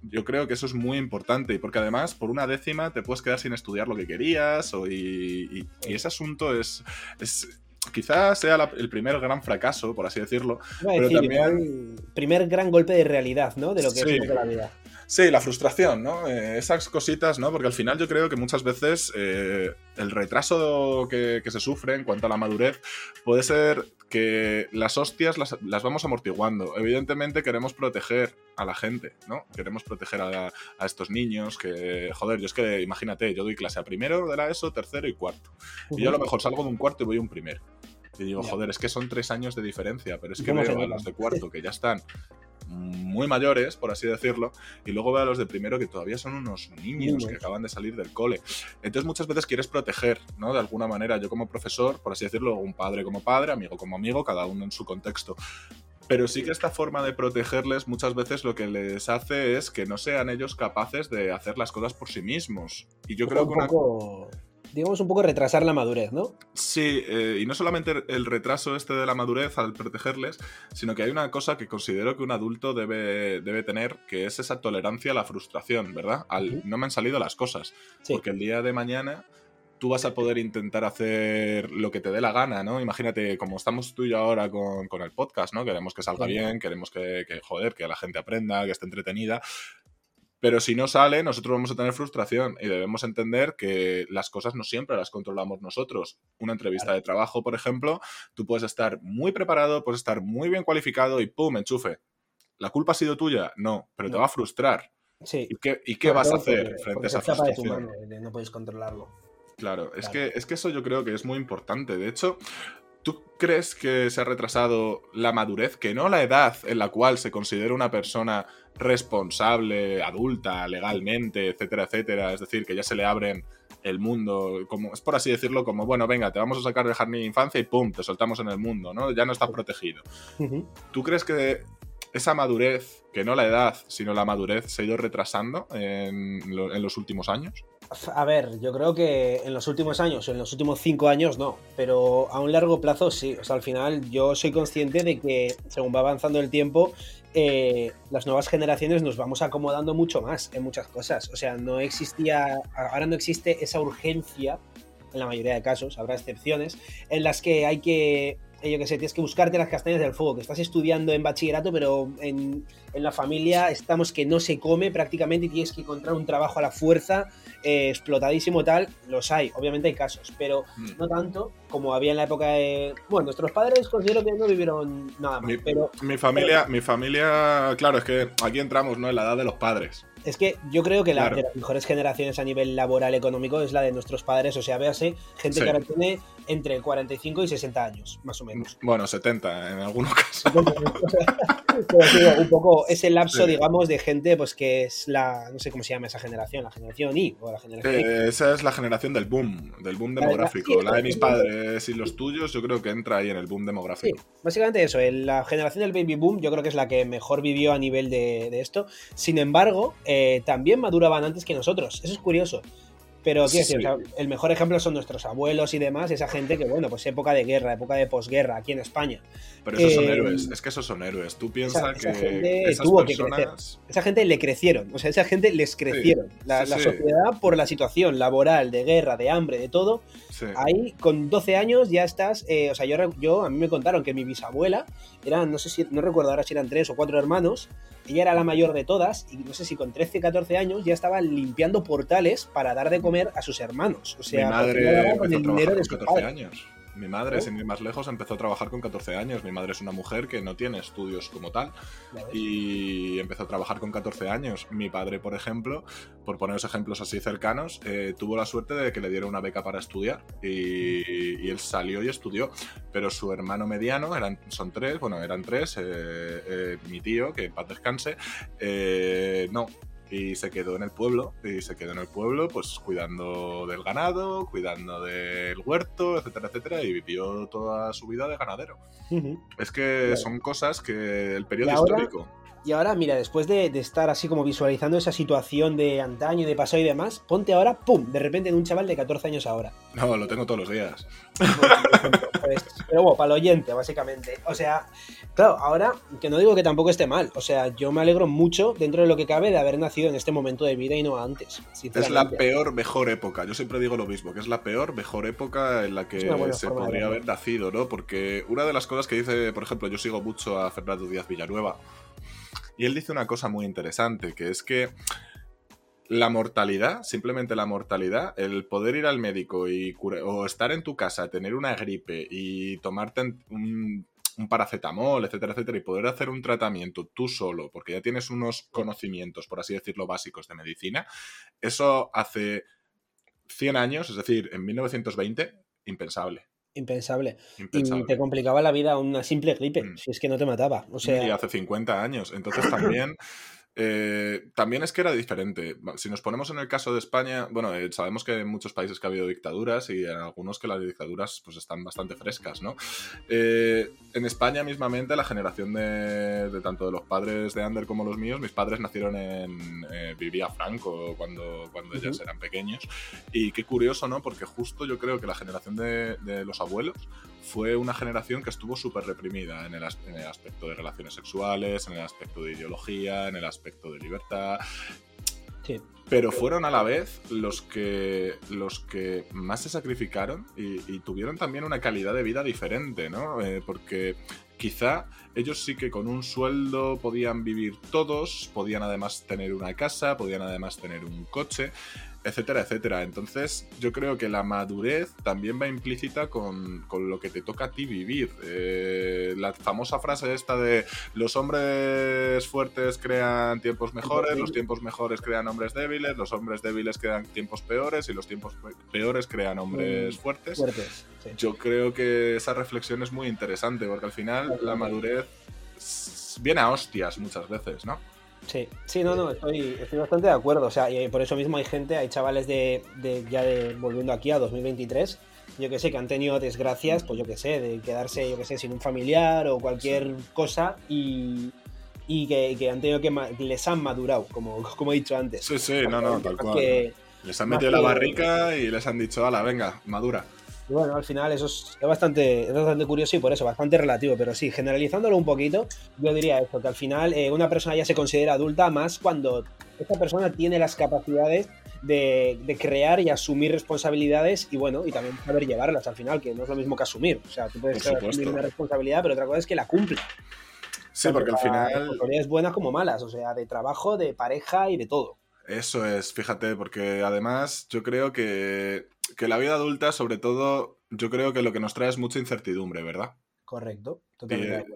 Yo creo que eso es muy importante, porque además, por una décima te puedes quedar sin estudiar lo que querías, o, y, ese asunto es, es quizás sea el primer gran fracaso, por así decirlo. pero también... el primer gran golpe de realidad, ¿no? De lo que es la vida. Sí, la frustración, ¿no? Eh, esas cositas, ¿no? Porque al final yo creo que muchas veces eh, el retraso que, se sufre en cuanto a la madurez puede ser que las hostias las, vamos amortiguando. Evidentemente queremos proteger a la gente, ¿no? Queremos proteger a, estos niños que, joder, yo es que imagínate, yo doy clase a primero de la ESO, tercero y cuarto. Y yo a lo mejor salgo de un cuarto y voy a un primero. Y digo, joder, es que son tres años de diferencia, pero es que veo a los de cuarto que ya están muy mayores, por así decirlo, y luego veo a los de primero que todavía son unos niños que acaban de salir del cole. Entonces muchas veces quieres proteger, ¿no? De alguna manera, yo como profesor, por así decirlo, un padre como padre, amigo como amigo, cada uno en su contexto. Pero sí que esta forma de protegerles muchas veces lo que les hace es que no sean ellos capaces de hacer las cosas por sí mismos. Y yo creo que una digamos, un poco retrasar la madurez, ¿no? Sí, eh, y no solamente el retraso este de la madurez al protegerles, sino que hay una cosa que considero que un adulto debe, debe tener, que es esa tolerancia a la frustración, ¿verdad? Al no me han salido las cosas. Porque el día de mañana tú vas a poder intentar hacer lo que te dé la gana, ¿no? Imagínate, como estamos tú y yo ahora con, el podcast, ¿no? Queremos que salga bien, queremos que, que, joder, que la gente aprenda, que esté entretenida. Pero si no sale, nosotros vamos a tener frustración y debemos entender que las cosas no siempre las controlamos nosotros. Una entrevista de trabajo, por ejemplo, tú puedes estar muy preparado, puedes estar muy bien cualificado y ¡pum! enchufe. ¿La culpa ha sido tuya? No, pero te va a frustrar. Sí. ¿Y qué, vas a hacer frente a esa frustración? no puedes controlarlo. Claro, Es, que, es que eso yo creo que es muy importante. De hecho, ¿Tú crees que se ha retrasado la madurez, que no la edad en la cual se considera una persona responsable, adulta, legalmente, etcétera, etcétera? Es decir, que ya se le abren el mundo, como es por así decirlo, como bueno, venga, te vamos a sacar de jardín de infancia y pum, te soltamos en el mundo, ¿no? Ya no estás protegido. ¿Tú crees que esa madurez, que no la edad, sino la madurez, se ha ido retrasando en, en los últimos años? A ver, yo creo que en los últimos años, en los últimos cinco años no, pero a un largo plazo sí. O sea, al final yo soy consciente de que según va avanzando el tiempo, eh, las nuevas generaciones nos vamos acomodando mucho más en muchas cosas. O sea, no existía, ahora no existe esa urgencia, en la mayoría de casos, habrá excepciones, en las que hay que yo que sé, tienes que buscarte las castañas del fuego, que estás estudiando en bachillerato, pero en, en, la familia estamos que no se come prácticamente y tienes que encontrar un trabajo a la fuerza, eh, explotadísimo tal, los hay, obviamente hay casos, pero mm. no tanto como había en la época de... Bueno, nuestros padres considero que no vivieron nada más, mi, pero... Mi familia, mi familia, claro, es que aquí entramos, ¿no? En la edad de los padres. Es que yo creo que la de las mejores generaciones a nivel laboral económico es la de nuestros padres. O sea, véase, gente que ahora tiene entre 45 y 60 años, más o menos. Bueno, 70 en algunos casos. un poco ese lapso, digamos, de gente, pues que es la, no sé cómo se llama esa generación, la generación I o la generación Esa es la generación del boom, del boom demográfico. La, de mis padres y los tuyos, yo creo que entra ahí en el boom demográfico. Sí, básicamente eso, la generación del baby boom, yo creo que es la que mejor vivió a nivel de, de esto. Sin embargo, eh, también maduraban antes que nosotros. Eso es curioso. Pero, el mejor ejemplo son nuestros abuelos y demás, esa gente que, bueno, pues época de guerra, época de posguerra, aquí en España. Pero esos son eh, héroes, es que esos son héroes. Tú piensas que esas personas... esa gente le crecieron, o sea, esa gente les crecieron. la, sociedad, por la situación laboral, de guerra, de hambre, de todo, ahí con 12 años ya estás, eh, o sea, yo, yo, a mí me contaron que mi bisabuela, eran, no sé si, no recuerdo ahora si eran tres o cuatro hermanos, ella era la mayor de todas y no sé si con 13, 14 años ya estaba limpiando portales para dar de comer a sus hermanos. O sea, mi madre con el dinero de 14 años. Mi madre, sin ir más lejos, empezó a trabajar con 14 años. Mi madre es una mujer que no tiene estudios como tal y empezó a trabajar con 14 años. Mi padre, por ejemplo, por poneros ejemplos así cercanos, eh, tuvo la suerte de que le dieron una beca para estudiar y, él salió y estudió. Pero su hermano mediano, eran, son tres, bueno, eran tres, eh, eh, mi tío, que en paz descanse, no, y se quedó en el pueblo y se quedó en el pueblo pues cuidando del ganado, cuidando del huerto, etcétera, etcétera y vivió toda su vida de ganadero. Es que son cosas que el periodo histórico y ahora, mira, después de, estar así como visualizando esa situación de antaño, de pasado y demás, ponte ahora, ¡pum! De repente en un chaval de 14 años ahora. No, lo tengo todos los días. Pues, pero bueno, para el oyente, básicamente. O sea, claro, ahora, que no digo que tampoco esté mal. O sea, yo me alegro mucho, dentro de lo que cabe, de haber nacido en este momento de vida y no antes. Es la peor, mejor época. Yo siempre digo lo mismo, que es la peor, mejor época en la que se podría haber nacido, ¿no? Porque una de las cosas que dice, por ejemplo, yo sigo mucho a Fernando Díaz Villanueva y él dice una cosa muy interesante, que es que la mortalidad, simplemente la mortalidad, el poder ir al médico y o estar en tu casa, tener una gripe y tomarte un, paracetamol, etcétera, etcétera, y poder hacer un tratamiento tú solo, porque ya tienes unos conocimientos, por así decirlo, básicos de medicina, eso hace 100 años, es decir, en 1920, impensable. Impensable. Y te complicaba la vida una simple gripe, mm. si es que no te mataba. O sea... Y hace 50 años. Entonces también eh, también es que era diferente. Si nos ponemos en el caso de España, bueno, eh, sabemos que en muchos países que ha habido dictaduras y en algunos que las dictaduras pues están bastante frescas, ¿no? Eh, en España mismamente la generación de, tanto de los padres de Ander como los míos, mis padres nacieron en vivía Franco cuando, cuando ellos eran pequeños y qué curioso, ¿no? Porque justo yo creo que la generación de, de los abuelos fue una generación que estuvo súper reprimida en el, en el aspecto de relaciones sexuales, en el aspecto de ideología, en el aspecto de libertad. Pero fueron a la vez los que, los que más se sacrificaron y, tuvieron también una calidad de vida diferente, ¿no? Eh, porque quizá ellos sí que con un sueldo podían vivir todos, podían además tener una casa, podían además tener un coche, etcétera, etcétera. Entonces, yo creo que la madurez también va implícita con, lo que te toca a ti vivir. Eh, la famosa frase esta de los hombres fuertes crean tiempos mejores, los tiempos mejores crean hombres débiles, los hombres débiles crean tiempos peores y los tiempos peores crean hombres mm, fuertes. Yo creo que esa reflexión es muy interesante porque al final la madurez viene a hostias muchas veces, ¿no? Sí, sí, no, no, estoy, estoy bastante de acuerdo. O sea, y por eso mismo hay gente, hay chavales de, de ya de, volviendo aquí a 2023, yo que sé, que han tenido desgracias, pues yo que sé, de quedarse, yo que sé, sin un familiar o cualquier cosa y, y que, han tenido que, les han madurado, como, como he dicho antes. Sí, sí, no, no, tal cual. les han metido la barrica y les han dicho, ala, venga, madura. Y bueno, al final eso es, bastante, bastante curioso y por eso, bastante relativo. Pero sí, generalizándolo un poquito, yo diría esto, que al final eh, una persona ya se considera adulta más cuando esta persona tiene las capacidades de, crear y asumir responsabilidades y bueno, y también saber llevarlas al final, que no es lo mismo que asumir. O sea, tú puedes asumir una responsabilidad, pero otra cosa es que la cumpla. Sí, porque al final... Responsabilidades buenas como malas, o sea, de trabajo, de pareja y de todo. Eso es, fíjate, porque además yo creo que que la vida adulta, sobre todo, yo creo que lo que nos trae es mucha incertidumbre, ¿verdad? Correcto, totalmente.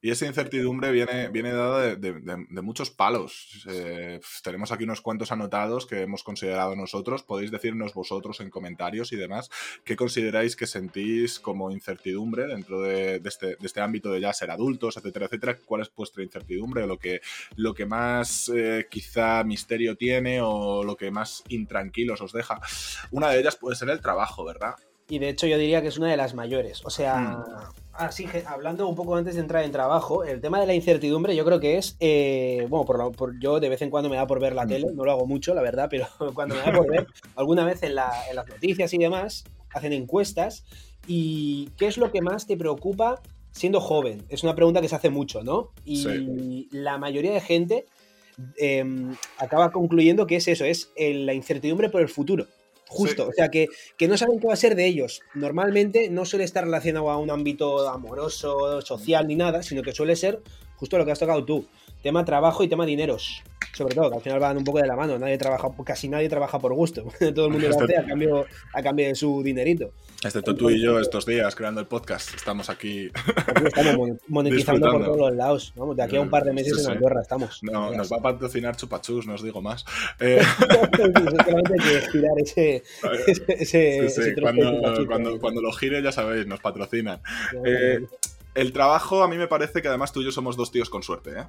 Y, esa incertidumbre viene, viene dada de, muchos palos. Eh, tenemos aquí unos cuantos anotados que hemos considerado nosotros. Podéis decirnos vosotros en comentarios y demás qué consideráis que sentís como incertidumbre dentro de, este, este, ámbito de ya ser adultos, etcétera, etcétera. ¿Cuál es vuestra incertidumbre? Lo que, lo que más eh, quizá misterio tiene o lo que más intranquilos os deja. Una de ellas puede ser el trabajo, ¿verdad? y de hecho yo diría que es una de las mayores. O sea, mm. Así hablando un poco antes de entrar en trabajo, el tema de la incertidumbre yo creo que es, eh, bueno, por, yo de vez en cuando me da por ver la tele, no lo hago mucho, la verdad, pero cuando me da por ver, alguna vez en, las noticias y demás, hacen encuestas y ¿qué es lo que más te preocupa siendo joven? Es una pregunta que se hace mucho, ¿no? Y la mayoría de gente em, acaba concluyendo que es eso, es la incertidumbre por el futuro. Justo, o sea, que, que, no saben qué va a ser de ellos. Normalmente no suele estar relacionado a un ámbito amoroso, social ni nada, sino que suele ser justo lo que has tocado tú. Tema trabajo y tema dineros. Sobre todo, que al final van un poco de la mano. Nadie trabaja, casi nadie trabaja por gusto. Todo el mundo lo hace a cambio, a cambio de su dinerito. Excepto tú y yo estos días creando el podcast. Estamos aquí. estamos monetizando por todos los lados. Vamos, de aquí a un par de meses en Andorra estamos. No, nos va a patrocinar Chupachus, no os digo más. Eh... hay que estirar ese. ese, cuando, cuando, cuando, lo gire, ya sabéis, nos patrocinan. Eh, el trabajo, a mí me parece que además tú y yo somos dos tíos con suerte, ¿eh?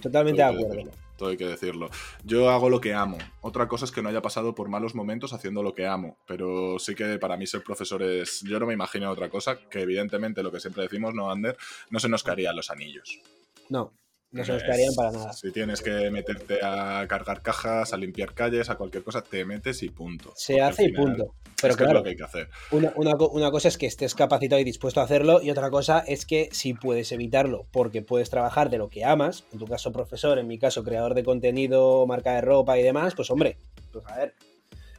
Totalmente de acuerdo. todo hay que decirlo. Yo hago lo que amo. Otra cosa es que no haya pasado por malos momentos haciendo lo que amo. Pero sí que para mí ser profesor es. Yo no me imagino otra cosa que, evidentemente, lo que siempre decimos, no, Ander, no se nos caerían los anillos. No, no se nos caerían para nada. Si tienes que meterte a cargar cajas, a limpiar calles, a cualquier cosa, te metes y punto. Se hace y punto. Pero claro, es lo que hay que hacer. Una, una, cosa es que estés capacitado y dispuesto a hacerlo, y otra cosa es que si puedes evitarlo porque puedes trabajar de lo que amas, en tu caso profesor, en mi caso creador de contenido, marca de ropa y demás, pues hombre, pues a ver.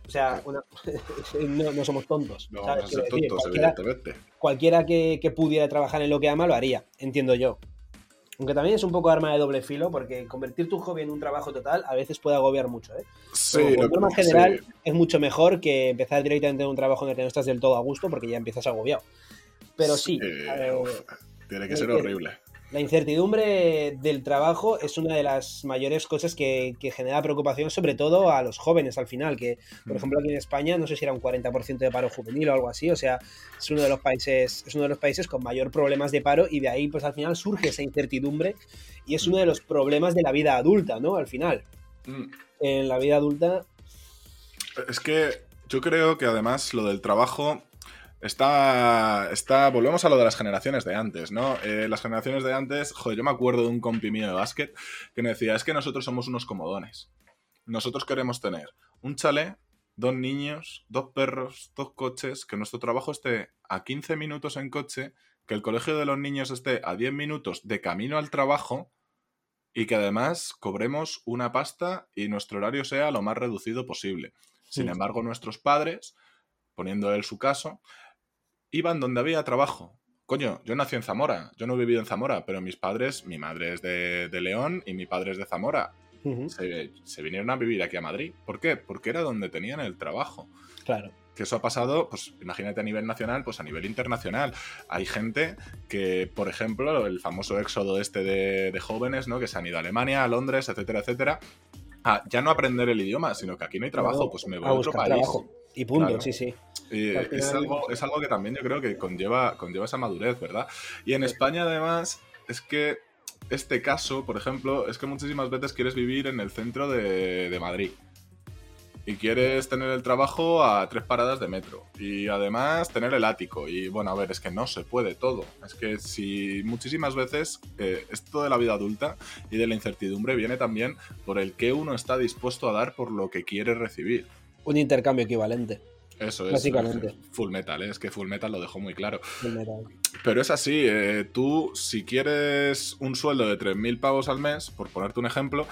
O sea, no, somos tontos. No ¿sabes? tontos, cualquiera, evidentemente. Cualquiera que, que pudiera trabajar en lo que ama lo haría, entiendo yo. Aunque también es un poco arma de doble filo, porque convertir tu hobby en un trabajo total a veces puede agobiar mucho. ¿eh? Sí, Pero, norma general es mucho mejor que empezar directamente en un trabajo en el que no estás del todo a gusto porque ya empiezas agobiado. Pero sí. tiene que ser horrible. La incertidumbre del trabajo es una de las mayores cosas que, genera preocupación, sobre todo a los jóvenes al final, que por mm. ejemplo aquí en España no sé si era un 40% de paro juvenil o algo así, o sea, es uno de los países, es uno de los países con mayor problemas de paro y de ahí pues al final surge esa incertidumbre y es uno de los problemas de la vida adulta, ¿no? Al final. Mm. En la vida adulta. Es que yo creo que además lo del trabajo Está, está, volvemos a lo de las generaciones de antes, ¿no? Eh, las generaciones de antes, joder, yo me acuerdo de un compi mío de básquet que me decía, es que nosotros somos unos comodones. Nosotros queremos tener un chalet, dos niños, dos perros, dos coches, que nuestro trabajo esté a 15 minutos en coche, que el colegio de los niños esté a 10 minutos de camino al trabajo y que además cobremos una pasta y nuestro horario sea lo más reducido posible. Sin embargo, nuestros padres, poniendo él su caso, iban donde había trabajo. Coño, yo nací en Zamora, yo no he vivido en Zamora, pero mis padres, mi madre es de, León y mi padre es de Zamora. se, vinieron a vivir aquí a Madrid. ¿Por qué? Porque era donde tenían el trabajo. Claro. Que eso ha pasado, pues imagínate a nivel nacional, pues a nivel internacional. Hay gente que, por ejemplo, el famoso éxodo este de, jóvenes, ¿no? Que se han ido a Alemania, a Londres, etcétera, etcétera. A ya no aprender el idioma, sino que aquí no hay trabajo, pues me voy a, otro país. Y punto, sí, sí. Es, algo, es algo que también yo creo que conlleva, conlleva esa madurez, ¿verdad? Y en España, además, es que este caso, por ejemplo, es que muchísimas veces quieres vivir en el centro de, de Madrid y quieres tener el trabajo a tres paradas de metro y además tener el ático. Y bueno a ver es que no se puede todo. Es que si muchísimas veces eh, esto de la vida adulta y de la incertidumbre viene también por el que uno está dispuesto a dar por lo que quiere recibir. Un intercambio equivalente. Eso es. Básicamente. Full Metal, ¿eh? es que Full Metal lo dejó muy claro. Pero es así, eh, tú si quieres un sueldo de 3.000 pavos al mes, por ponerte un ejemplo,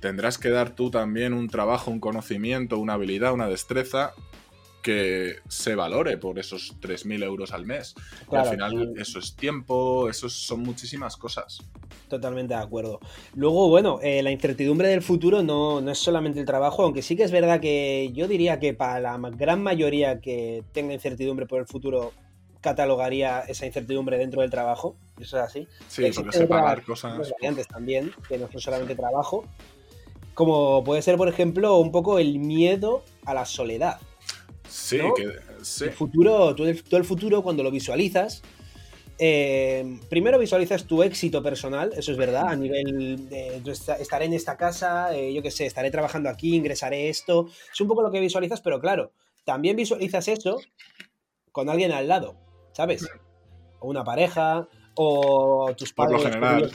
tendrás que dar tú también un trabajo, un conocimiento, una habilidad, una destreza que se valore por esos 3.000 euros al mes. al final eso es tiempo, eso son muchísimas cosas. Totalmente de acuerdo. Luego, bueno, eh, la incertidumbre del futuro no, no, es solamente el trabajo, aunque sí que es verdad que yo diría que para la gran mayoría que tenga incertidumbre por el futuro, catalogaría esa incertidumbre dentro del trabajo. Eso es así. Sí, porque se pagar cosas. Variantes también, que no son solamente trabajo. Como puede ser, por ejemplo, un poco el miedo a la soledad. Sí, que, El futuro, todo el, futuro, cuando lo visualizas, eh, primero visualizas tu éxito personal, eso es verdad, a nivel de estaré en esta casa, eh, yo qué sé, estaré trabajando aquí, ingresaré esto. Es un poco lo que visualizas, pero claro, también visualizas eso con alguien al lado, ¿sabes? O una pareja, o tus padres general,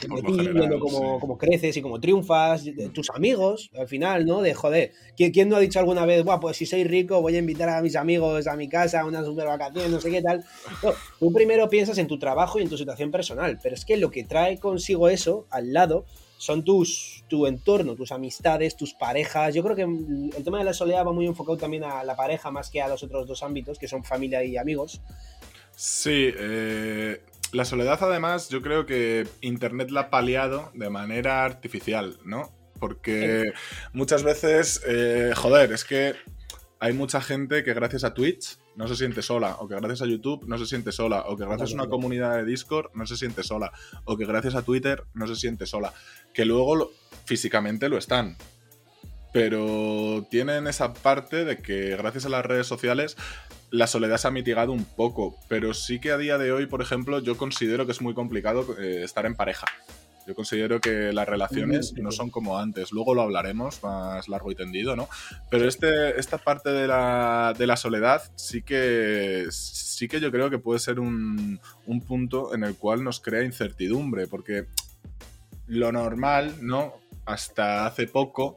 viendo cómo, creces y cómo triunfas, tus amigos, al final, ¿no? De joder, ¿quién, no ha dicho alguna vez, Buah, pues si soy rico voy a invitar a mis amigos a mi casa a unas super vacaciones, no sé qué tal? tú primero piensas en tu trabajo y en tu situación personal, pero es que lo que trae consigo eso al lado son tus, tu entorno, tus amistades, tus parejas. Yo creo que el tema de la soledad va muy enfocado también a la pareja más que a los otros dos ámbitos, que son familia y amigos. Sí, eh, la soledad, además, yo creo que Internet la ha paliado de manera artificial, ¿no? Porque muchas veces, eh, joder, es que hay mucha gente que gracias a Twitch no se siente sola, o que gracias a YouTube no se siente sola, o que gracias a una comunidad de Discord no se siente sola, o que gracias a Twitter no se siente sola, que luego físicamente lo están, pero tienen esa parte de que gracias a las redes sociales la soledad se ha mitigado un poco, pero sí que a día de hoy, por ejemplo, yo considero que es muy complicado eh, estar en pareja. Yo considero que las relaciones no son como antes. Luego lo hablaremos más largo y tendido, ¿no? Pero este, esta parte de la, de la soledad sí que, sí que yo creo que puede ser un, un punto en el cual nos crea incertidumbre, porque lo normal, ¿no? Hasta hace poco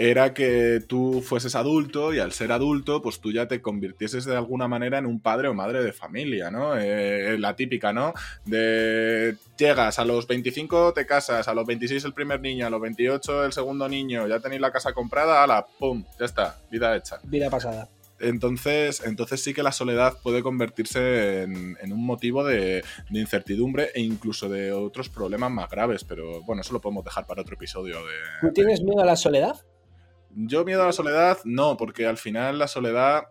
era que tú fueses adulto y al ser adulto, pues tú ya te convirtieses de alguna manera en un padre o madre de familia, ¿no? Eh, la típica, ¿no? De llegas a los 25 te casas, a los 26 el primer niño, a los 28 el segundo niño, ya tenéis la casa comprada, ala, pum, ya está, vida hecha. Vida pasada. Entonces, entonces sí que la soledad puede convertirse en, un motivo de, incertidumbre e incluso de otros problemas más graves, pero bueno, eso lo podemos dejar para otro episodio. De, ¿Tú tienes miedo a la soledad? Yo miedo a la soledad, no, porque al final la soledad,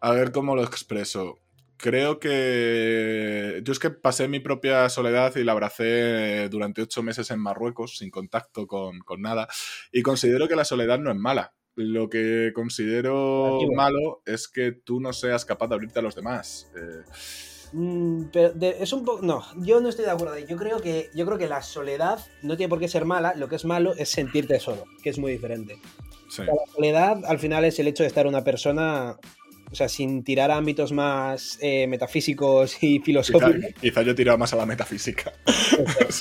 a ver cómo lo expreso. creo que yo es que pasé mi propia soledad y la abracé durante ocho meses en Marruecos, sin contacto con, nada, y considero que la soledad no es mala. Lo que considero malo es que tú no seas capaz de abrirte a los demás. Eh, mm, pero es un poco. No, yo no estoy de acuerdo. Yo creo que, yo creo que la soledad no tiene por qué ser mala. Lo que es malo es sentirte solo, que es muy diferente. La soledad al final es el hecho de estar una persona o sea, sin tirar a ámbitos más eh, metafísicos y filosóficos. Quizá, yo he tirado más a la metafísica.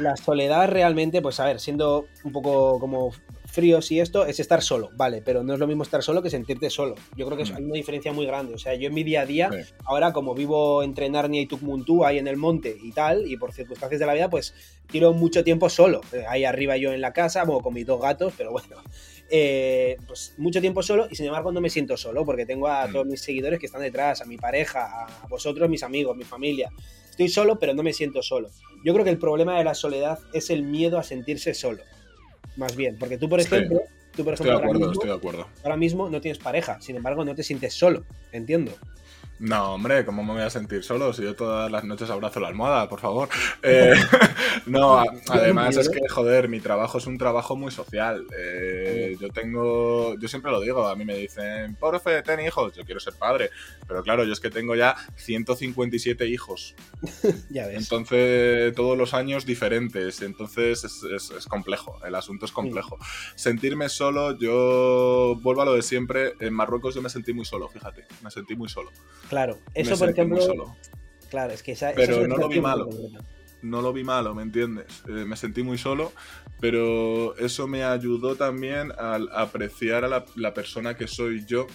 la, soledad realmente, pues a ver, siendo un poco como fríos y esto, es estar solo, vale, pero no es lo mismo estar solo que sentirte solo. Yo creo que mm. hay una diferencia muy grande. O sea, yo en mi día a día, ahora como vivo entre Narnia y Tukmuntú, ahí en el monte y tal, y por circunstancias de la vida, pues tiro mucho tiempo solo. Eh, ahí arriba yo en la casa, como con mis dos gatos, pero bueno. Eh, pues mucho tiempo solo y sin embargo no me siento solo porque tengo a mm. todos mis seguidores que están detrás, a mi pareja, a vosotros, mis amigos, mi familia. Estoy solo, pero no me siento solo. Yo creo que el problema de la soledad es el miedo a sentirse solo. Más bien, porque tú, por ejemplo, tú, por ejemplo, estoy de acuerdo. ahora mismo no tienes pareja, sin embargo, no te sientes solo, entiendo. No, hombre, ¿cómo me voy a sentir solo si yo todas las noches abrazo la almohada, por favor? Eh, no, además es que, joder, mi trabajo es un trabajo muy social. Eh, yo tengo, yo siempre lo digo, a mí me dicen, profe, ten hijos, yo quiero ser padre. Pero claro, yo es que tengo ya 157 hijos. ya ves. Entonces, todos los años diferentes. Entonces, es, complejo, el asunto es complejo. Sentirme solo, yo vuelvo a lo de siempre. En Marruecos yo me sentí muy solo, fíjate, me sentí muy solo. Claro, eso por ejemplo. Claro, es que esa, Pero no lo vi malo. No lo vi malo, ¿me entiendes? Eh, me sentí muy solo, pero eso me ayudó también a, apreciar a la, persona que soy yo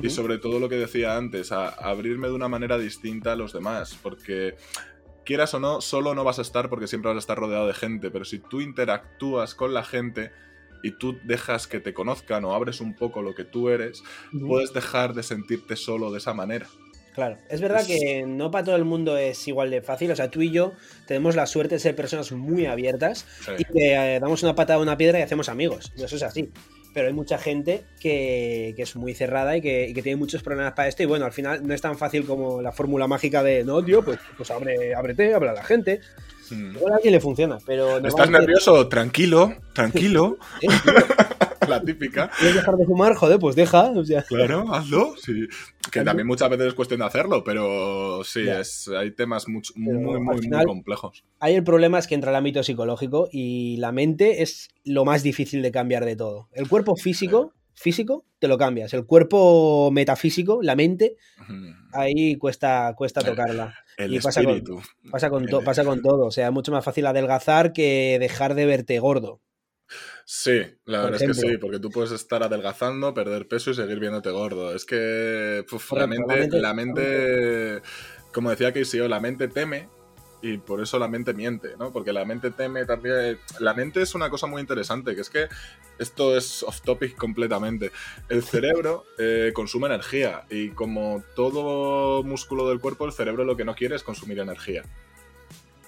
y sobre todo lo que decía antes, a, abrirme de una manera distinta a los demás, porque quieras o no, solo no vas a estar porque siempre vas a estar rodeado de gente, pero si tú interactúas con la gente, y tú dejas que te conozcan o abres un poco lo que tú eres, puedes dejar de sentirte solo de esa manera. Claro, es verdad que no para todo el mundo es igual de fácil. O sea, tú y yo tenemos la suerte de ser personas muy abiertas y que eh, damos una patada a una piedra y hacemos amigos. eso es así. Pero hay mucha gente que, es muy cerrada y que, tiene muchos problemas para esto. Y bueno, al final no es tan fácil como la fórmula mágica de no, tío, pues, pues abre, ábrete, habla a la gente. Hmm. a alguien le funciona, pero. ¿Estás nervioso? Tranquilo, tranquilo. la típica. ¿Quieres dejar de fumar? Joder, pues deja. Claro, hazlo. Sí. Que también muchas veces es cuestión de hacerlo, pero sí, es, hay temas muy, muy, muy, complejos. Hay el problema es que entra el ámbito psicológico y la mente es lo más difícil de cambiar de todo. El cuerpo físico, físico, te lo cambias. El cuerpo metafísico, la mente, ahí cuesta, cuesta tocarla. El espíritu. Pasa con, pasa con todo. O sea, es mucho más fácil adelgazar que dejar de verte gordo. Sí, la verdad es que sí, porque tú puedes estar adelgazando, perder peso y seguir viéndote gordo. Es que la, mente, la mente, como decía Casey, la mente teme y por eso la mente miente, ¿no? Porque la mente teme también. La mente es una cosa muy interesante, que es que esto es off topic completamente. El cerebro eh, consume energía y como todo músculo del cuerpo, el cerebro lo que no quiere es consumir energía.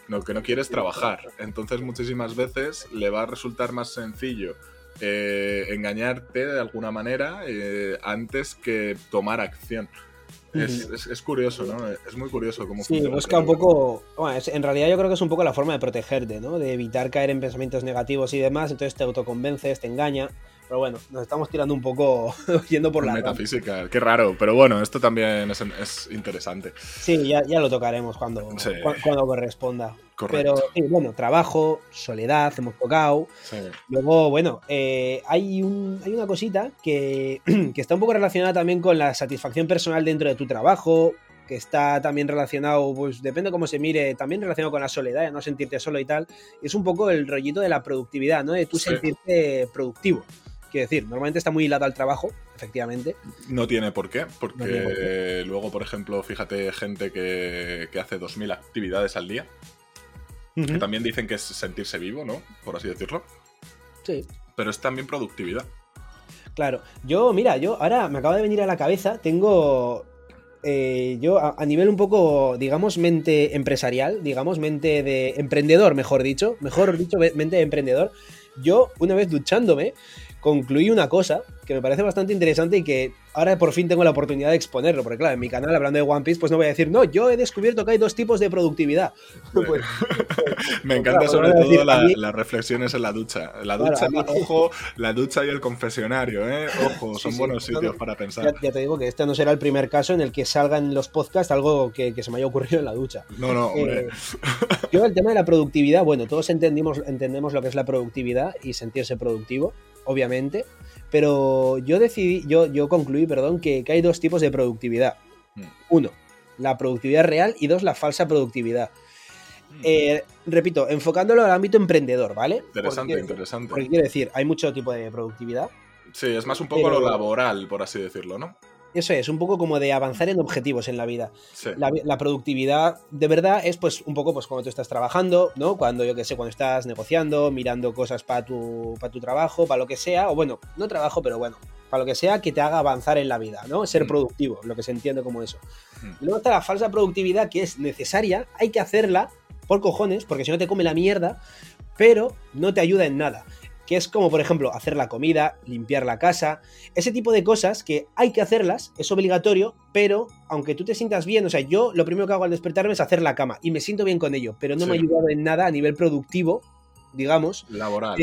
Lo que no quiere es trabajar. Entonces muchísimas veces le va a resultar más sencillo eh, engañarte de alguna manera eh, antes que tomar acción. Es, curioso, ¿no? Es muy curioso cómo Sí, busca un poco. Bueno, en realidad yo creo que es un poco la forma de protegerte, ¿no? De evitar caer en pensamientos negativos y demás. Entonces te autoconvences, te engaña. Pero bueno, nos estamos tirando un poco yendo por la. Metafísica, qué raro. Pero bueno, esto también es, interesante. Sí, ya, lo tocaremos cuando, cuando corresponda. Pero sí, bueno, trabajo, soledad, hemos tocado. Luego, bueno, eh, hay, un, hay una cosita que, que está un poco relacionada también con la satisfacción personal dentro de tu trabajo, que está también relacionado, pues depende cómo se mire, también relacionado con la soledad, no sentirte solo y tal. Es un poco el rollito de la productividad, ¿no? De tú sentirte productivo. Quiero decir, normalmente está muy hilado al trabajo, efectivamente. No tiene por qué, porque luego, por ejemplo, fíjate gente que, que hace 2.000 actividades al día, que también dicen que es sentirse vivo, ¿no? Por así decirlo. Sí. Pero es también productividad. Claro, yo, mira, yo ahora me acaba de venir a la cabeza, tengo eh, yo a, nivel un poco, digamos, mente empresarial, digamos, mente de emprendedor, mejor dicho, mejor dicho, mente de emprendedor, yo una vez duchándome, concluí una cosa que me parece bastante interesante y que ahora por fin tengo la oportunidad de exponerlo, porque claro, en mi canal hablando de One Piece, pues no voy a decir, no, yo he descubierto que hay dos tipos de productividad. Pues, me encanta sobre todo las reflexiones en la ducha. La ducha, ojo, la ducha y el confesionario, ¿eh? Ojo, son buenos sitios para pensar. Ya, te digo que este no será el primer caso en el que salga en los podcasts algo que, se me haya ocurrido en la ducha. No, no, hombre. Eh, yo el tema de la productividad, bueno, todos entendimos, entendemos lo que es la productividad y sentirse productivo, obviamente. Pero yo decidí, yo, yo concluí, perdón, que, hay dos tipos de productividad. Mm. Uno, la productividad real y dos, la falsa productividad. Mm. Eh, repito, enfocándolo al ámbito emprendedor, ¿vale? Interesante, interesante. Porque quiero decir, hay mucho tipo de productividad. Sí, es más un poco lo laboral, por así decirlo, ¿no? Eso es, un poco como de avanzar en objetivos en la vida. La, productividad de verdad es pues un poco pues cuando tú estás trabajando, ¿no? Cuando yo qué sé, cuando estás negociando, mirando cosas para tu, para tu trabajo, para lo que sea, o bueno, no trabajo, pero bueno, para lo que sea que te haga avanzar en la vida, ¿no? Ser mm. productivo, lo que se entiende como eso. Mm. luego está la falsa productividad que es necesaria, hay que hacerla por cojones, porque si no te come la mierda, pero no te ayuda en nada que es como por ejemplo hacer la comida, limpiar la casa, ese tipo de cosas que hay que hacerlas, es obligatorio, pero aunque tú te sientas bien, o sea, yo lo primero que hago al despertarme es hacer la cama y me siento bien con ello, pero no me ha ayudado en nada a nivel productivo, digamos. Laboral.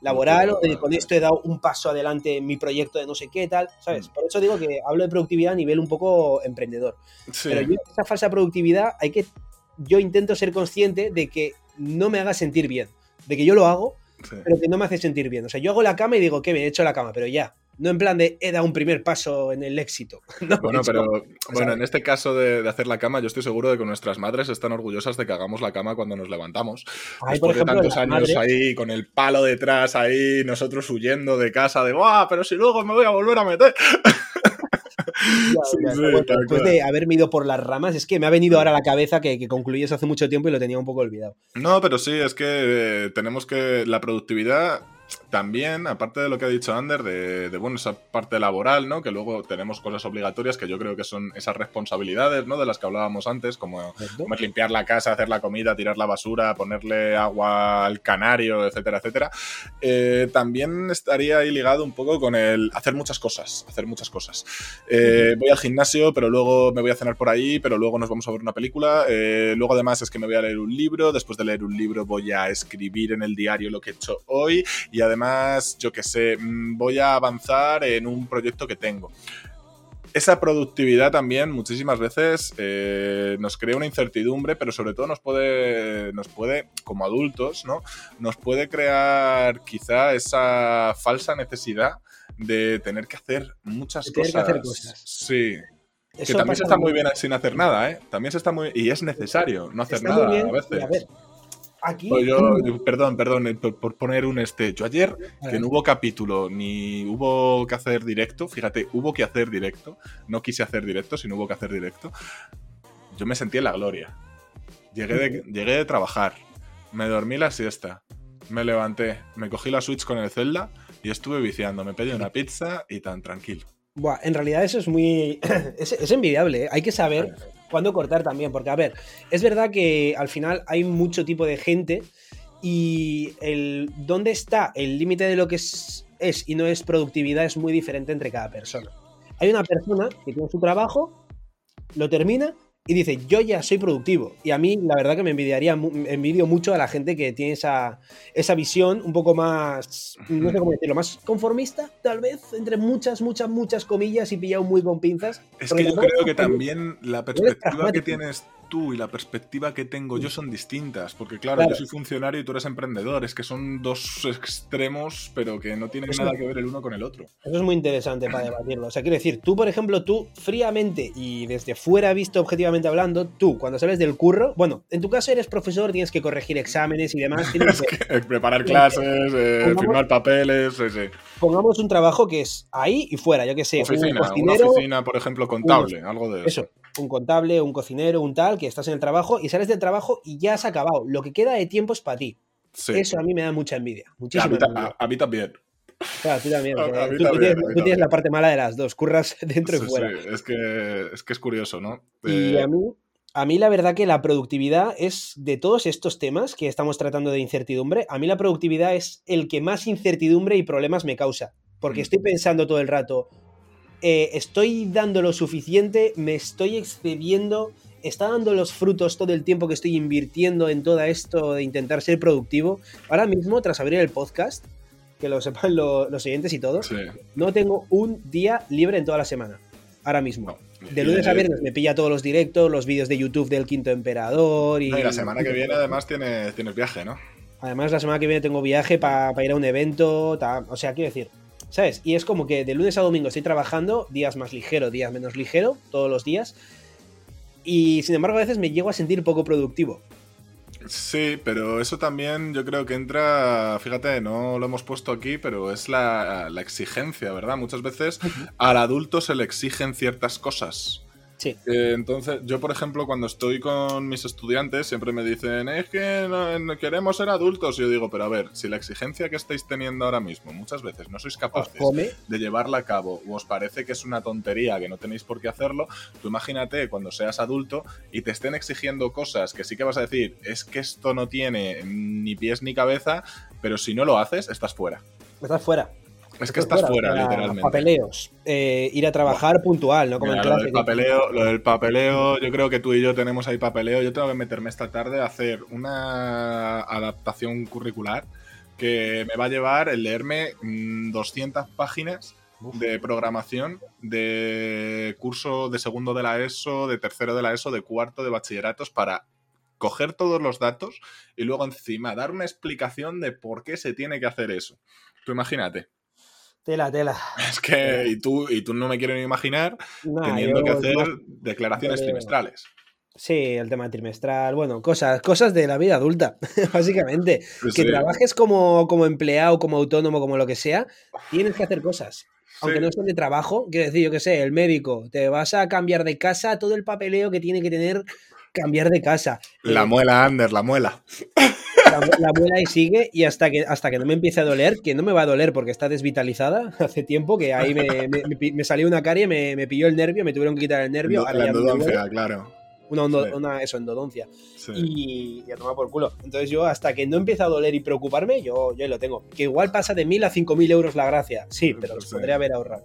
Laboral, o con esto he dado un paso adelante en mi proyecto de no sé qué tal, ¿sabes? Mm. Por eso digo que hablo de productividad a nivel un poco emprendedor. Pero yo, esa falsa productividad, hay que. Yo intento ser consciente de que no me haga sentir bien, de que yo lo hago pero que no me hace sentir bien. O sea, yo hago la cama y digo, que bien, he hecho la cama, pero ya. No en plan de he dado un primer paso en el éxito. bueno, pero bueno, en este caso de, hacer la cama, yo estoy seguro de que nuestras madres están orgullosas de que hagamos la cama cuando nos levantamos. Después de tantos años ahí, con el palo detrás ahí, nosotros huyendo de casa, de ¡guau! Pero si luego me voy a volver a meter. después de haberme ido por las ramas, es que me ha venido ahora a la cabeza que, que concluyes hace mucho tiempo y lo tenía un poco olvidado. No, pero sí, es que eh, tenemos que. La productividad también, aparte de lo que ha dicho Ander, de, bueno, esa parte laboral, ¿no? Que luego tenemos cosas obligatorias que yo creo que son esas responsabilidades, ¿no? De las que hablábamos antes, como, limpiar la casa, hacer la comida, tirar la basura, ponerle agua al canario, etcétera, etcétera. Eh, también estaría ahí ligado un poco con el hacer muchas cosas, hacer muchas cosas. Eh, voy al gimnasio, pero luego me voy a cenar por ahí, pero luego nos vamos a ver una película. Eh, luego además es que me voy a leer un libro, después de leer un libro voy a escribir en el diario lo que he hecho hoy y además, yo qué sé, mm, voy a avanzar en un proyecto que tengo. Esa productividad también muchísimas veces eh, nos crea una incertidumbre, pero sobre todo nos puede, nos puede, como adultos, ¿no? Nos puede crear quizá esa falsa necesidad de tener que hacer muchas cosas. Sí, que también se está muy bien sin hacer nada, ¿eh? También se está muy... Y es necesario no hacer nada a veces. Pues yo, perdón, perdón, eh, por, poner un este. Yo ayer, que no hubo capítulo, ni hubo que hacer directo, fíjate, hubo que hacer directo, no quise hacer directo, sino hubo que hacer directo. Yo me sentí en la gloria. Llegué de, llegué de trabajar, me dormí la siesta, me levanté, me cogí la Switch con el Zelda y estuve viciando. Me pedí una pizza y tan tranquilo. Buah, en realidad eso es muy. es, envidiable, ¿eh? Hay que saber cuándo cortar también, porque a ver, es verdad que al final hay mucho tipo de gente y el dónde está el límite de lo que es, es y no es productividad es muy diferente entre cada persona. Hay una persona que tiene su trabajo, lo termina y dice, yo ya soy productivo. Y a mí, la verdad que me envidiaría, envidio mucho a la gente que tiene esa, esa visión un poco más, no sé cómo decirlo, más conformista, tal vez, entre muchas, muchas, muchas comillas y pillado muy con pinzas. Es que yo creo que también la perspectiva que tienes tú y la perspectiva que tengo yo son distintas, porque claro, yo soy funcionario y tú eres emprendedor, es que son dos extremos, pero que no tienen nada que ver el uno con el otro. Eso es muy interesante para debatirlo. O sea, quiero decir, tú, por ejemplo, tú fríamente y desde fuera visto objetivamente hablando, tú, cuando sales del curro, bueno, en tu caso eres profesor, tienes que corregir exámenes y demás. Tienes que... preparar clases, eh, firmar papeles, sí, sí. Pongamos un trabajo que es ahí y fuera, yo que sé, oficina, una oficina, por ejemplo, contable, algo de eso. Eso, un contable, un cocinero, un tal, que estás en el trabajo y sales del trabajo y ya has acabado. Lo que queda de tiempo es para ti. Eso a mí me da mucha envidia. Muchísima a, mí, también. Claro, tú también. tú, tienes, la parte mala de las dos, curras dentro y fuera. Sí, es que, es que es curioso, ¿no? Y eh, a mí, a mí la verdad que la productividad es de todos estos temas que estamos tratando de incertidumbre, a mí la productividad es el que más incertidumbre y problemas me causa. Porque estoy pensando todo el rato, eh, estoy dando lo suficiente, me estoy excediendo, está dando los frutos todo el tiempo que estoy invirtiendo en todo esto de intentar ser productivo. Ahora mismo, tras abrir el podcast, que lo sepan los oyentes y todos, no tengo un día libre en toda la semana. Ahora mismo. De lunes a viernes me pilla todos los directos, los vídeos de YouTube del Quinto Emperador y... la semana que viene además tienes, tienes viaje, ¿no? Además la semana que viene tengo viaje para ir a un evento, o sea, quiero decir, ¿sabes? Y es como que de lunes a domingo estoy trabajando, días más ligero, días menos ligero, todos los días. Y sin embargo a veces me llego a sentir poco productivo. Sí, pero eso también yo creo que entra, fíjate, no lo hemos puesto aquí, pero es la, exigencia, ¿verdad? Muchas veces al adulto se le exigen ciertas cosas. Sí. Eh, entonces, yo, por ejemplo, cuando estoy con mis estudiantes, siempre me dicen, es que no, queremos ser adultos. Y yo digo, pero a ver, si la exigencia que estáis teniendo ahora mismo muchas veces no sois capaces de llevarla a cabo o os parece que es una tontería, que no tenéis por qué hacerlo, tú imagínate cuando seas adulto y te estén exigiendo cosas que sí que vas a decir, es que esto no tiene ni pies ni cabeza, pero si no lo haces, estás fuera. Estás fuera. Es que estás fuera, literalmente. Papeleos. Eh, ir a trabajar puntual, ¿no? Como lo, del papeleo, lo del papeleo, yo creo que tú y yo tenemos ahí papeleo. Yo tengo que meterme esta tarde a hacer una adaptación curricular que me va a llevar el leerme 200 mm, páginas de programación de curso de segundo de la ESO, de tercero de la ESO, de cuarto de bachilleratos para coger todos los datos y luego encima dar una explicación de por qué se tiene que hacer eso. Tú imagínate. Tela, tela. Es que, y tú, y tú no me quiero ni imaginar teniendo que hacer declaraciones trimestrales. Sí, el tema trimestral, bueno, cosas, cosas de la vida adulta, básicamente. que trabajes como, como empleado, como autónomo, como lo que sea, tienes que hacer cosas. Aunque no sean de trabajo, quiero decir, yo qué sé, el médico, te vas a cambiar de casa, todo el papeleo que tiene que tener cambiar de casa. La eh, muela, Ander, la muela la, abuela y sigue y hasta que, hasta que no me empiece a doler, que no me va a doler porque está desvitalizada hace tiempo, que ahí me, salió una carie, me, me pilló el nervio, me tuvieron que quitar el nervio. la claro. Una, una eso, endodoncia y, ya toma por culo. Entonces yo hasta que no empieza a doler y preocuparme, yo, yo lo tengo. Que igual pasa de mil a cinco mil euros la gracia. Sí, pero los podría haber ahorrado.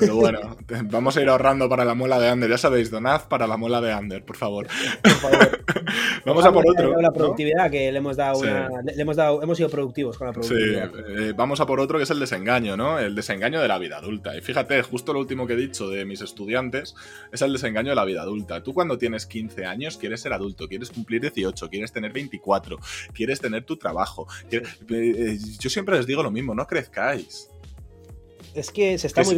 Pero bueno, vamos a ir ahorrando para la muela de Ander. Ya sabéis, donad para la muela de Ander, por favor. Por favor. vamos a por otro. La productividad que le hemos dado una, le hemos dado, hemos sido productivos con la productividad. Sí, eh, vamos a por otro que es el desengaño, ¿no? El desengaño de la vida adulta. Y fíjate, justo lo último que he dicho de mis estudiantes es el desengaño de la vida adulta. Tú cuando tienes 15 años quieres ser adulto, quieres cumplir 18, quieres tener 24, quieres tener tu trabajo. Eh, yo siempre les digo lo mismo, no crezcáis. Es que se está muy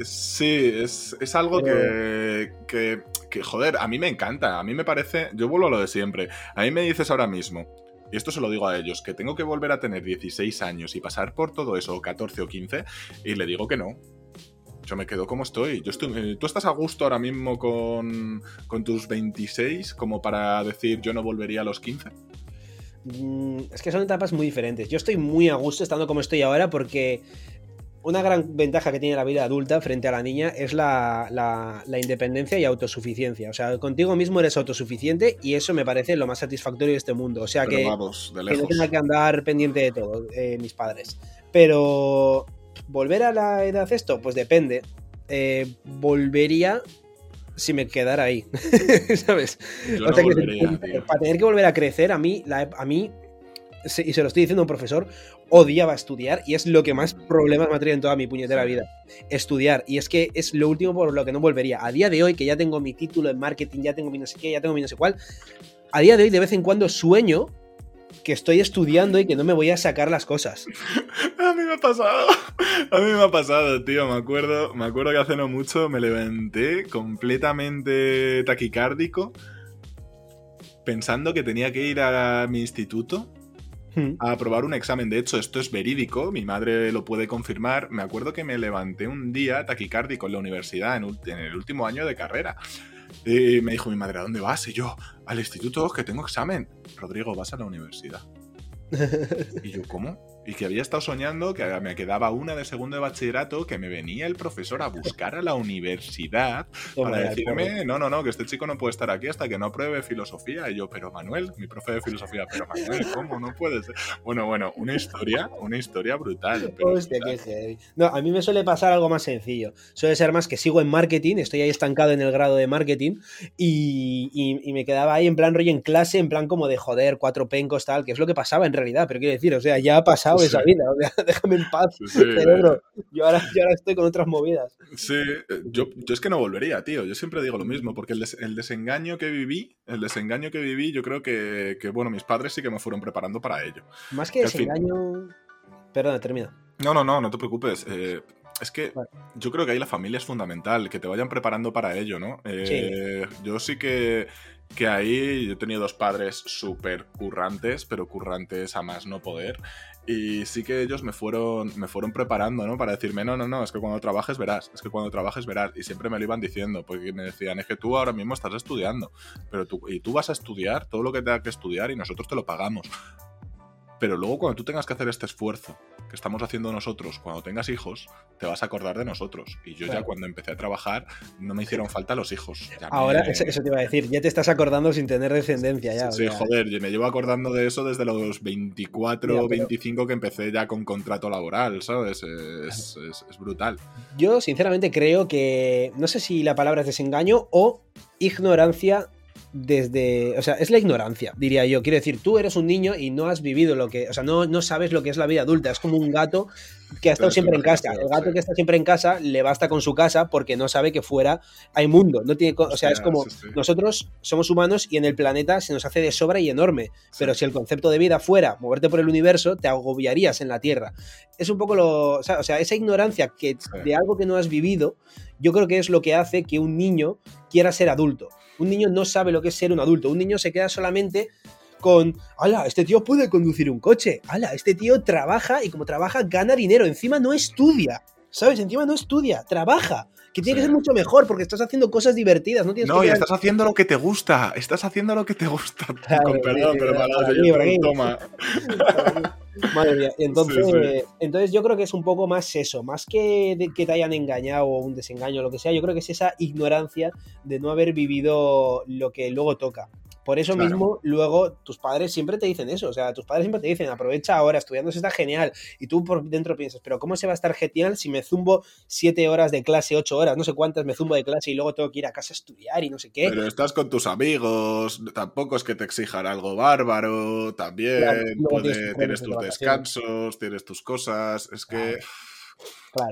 Sí, es, algo que, que, joder, a mí me encanta, a mí me parece, yo vuelvo a lo de siempre, a mí me dices ahora mismo, y esto se lo digo a ellos, que tengo que volver a tener 16 años y pasar por todo eso, 14 o 15, y le digo que no. Yo me quedo como estoy. Yo estoy eh, ¿Tú estás a gusto ahora mismo con, con tus 26 como para decir yo no volvería a los 15? Mm, es que son etapas muy diferentes. Yo estoy muy a gusto estando como estoy ahora porque una gran ventaja que tiene la vida adulta frente a la niña es la, la, independencia y autosuficiencia. O sea, contigo mismo eres autosuficiente y eso me parece lo más satisfactorio de este mundo. O sea que, que no tenga que andar pendiente de todo, eh, mis padres. Pero ¿Volver a la edad esto? Pues depende. Eh, volvería si me quedara ahí, ¿sabes? para tener que volver a crecer, a mí, a mí, y se lo estoy diciendo a un profesor, odiaba estudiar y es lo que más problemas me ha traído en toda mi puñetera vida. Estudiar. Y es que es lo último por lo que no volvería. A día de hoy, que ya tengo mi título en marketing, ya tengo mi no sé qué, ya tengo mi no sé cuál, a día de hoy de vez en cuando sueño que estoy estudiando y que no me voy a sacar las cosas. A mí me ha pasado. A mí me ha pasado, tío. Me acuerdo, me acuerdo que hace no mucho me levanté completamente taquicárdico pensando que tenía que ir a mi instituto. A aprobar un examen. De hecho, esto es verídico, mi madre lo puede confirmar. Me acuerdo que me levanté un día taquicárdico en la universidad, en, en el último año de carrera. Y me dijo mi madre, ¿a dónde vas? Y yo, al instituto, que tengo examen. Rodrigo, vas a la universidad. y yo, ¿cómo? Y que había estado soñando que me quedaba una de segundo de bachillerato, que me venía el profesor a buscar a la universidad para decirme, no, no, no, que este chico no puede estar aquí hasta que no apruebe filosofía. Y yo, pero Manuel, mi profe de filosofía, pero Manuel, ¿cómo? No puede ser. Bueno, bueno, una historia, una historia brutal. Hostia, qué No, a mí me suele pasar algo más sencillo. Suele ser más que sigo en marketing, estoy ahí estancado en el grado de marketing y, y, me quedaba ahí en plan rollo en clase, en plan como de joder, cuatro pencos, tal, que es lo que pasaba en realidad, pero quiero decir, o sea, ya ha pasado esa vida, o sea, déjame en paz, cerebro. Yo ahora, yo ahora, estoy con otras movidas. Sí, eh, yo, yo, es que no volvería, tío. Yo siempre digo lo mismo, porque el, el desengaño que viví, el desengaño que viví, yo creo que, que, bueno, mis padres sí que me fueron preparando para ello. Más que, desengaño. Perdona, termina. No, no, no, no te preocupes. Eh, es que yo creo que ahí la familia es fundamental, que te vayan preparando para ello, ¿no? Eh, yo sí que, que ahí yo he tenido dos padres súper currantes, pero currantes a más no poder. Y sí que ellos me fueron, me fueron preparando, ¿no? Para decirme, no, no, no, es que cuando trabajes verás, es que cuando trabajes verás. Y siempre me lo iban diciendo, porque me decían, es que tú ahora mismo estás estudiando, pero tú, y tú vas a estudiar todo lo que tenga que estudiar y nosotros te lo pagamos. Pero luego cuando tú tengas que hacer este esfuerzo que estamos haciendo nosotros, cuando tengas hijos, te vas a acordar de nosotros. Y yo ya cuando empecé a trabajar no me hicieron falta los hijos. Ahora, eso, te iba a decir, ya te estás acordando sin tener descendencia ya. Sí, joder, yo me llevo acordando de eso desde los 24 o 25 que empecé ya con contrato laboral, ¿sabes? Es, es brutal. Yo sinceramente creo que, no sé si la palabra es desengaño o ignorancia desde, o sea, es la ignorancia, diría yo. Quiero decir, tú eres un niño y no has vivido lo que, o sea, no, no sabes lo que es la vida adulta. Es como un gato que ha estado siempre en casa. El gato que está siempre en casa le basta con su casa porque no sabe que fuera hay mundo. No tiene, o sea, es como nosotros somos humanos y en el planeta se nos hace de sobra y enorme. Pero si el concepto de vida fuera moverte por el universo, te agobiarías en la Tierra. Es un poco lo, o sea, esa ignorancia que de algo que no has vivido, yo creo que es lo que hace que un niño quiera ser adulto. Un niño no sabe lo que es ser un adulto. Un niño se queda solamente con, ala, este tío puede conducir un coche. Ala, este tío trabaja y como trabaja gana dinero. Encima no estudia. ¿Sabes? Encima no estudia, trabaja. Que tiene que ser mucho mejor porque estás haciendo cosas divertidas. No, tienes no y estás haciendo lo que te gusta. Estás haciendo lo que te gusta. con perdón, pero toma. Madre mía. Entonces, entonces yo creo que es un poco más eso, más que que te hayan engañado o un desengaño o lo que sea, yo creo que es esa ignorancia de no haber vivido lo que luego toca. Por eso mismo, luego tus padres siempre te dicen eso. O sea, tus padres siempre te dicen, aprovecha ahora, estudiando está genial. Y tú por dentro piensas, pero ¿cómo se va a estar genial si me zumbo siete horas de clase, ocho horas, no sé cuántas me zumbo de clase y luego tengo que ir a casa a estudiar y no sé qué? Pero estás con tus amigos, tampoco es que te exijan algo bárbaro, también tienes, tus descansos, tienes tus cosas. Es que.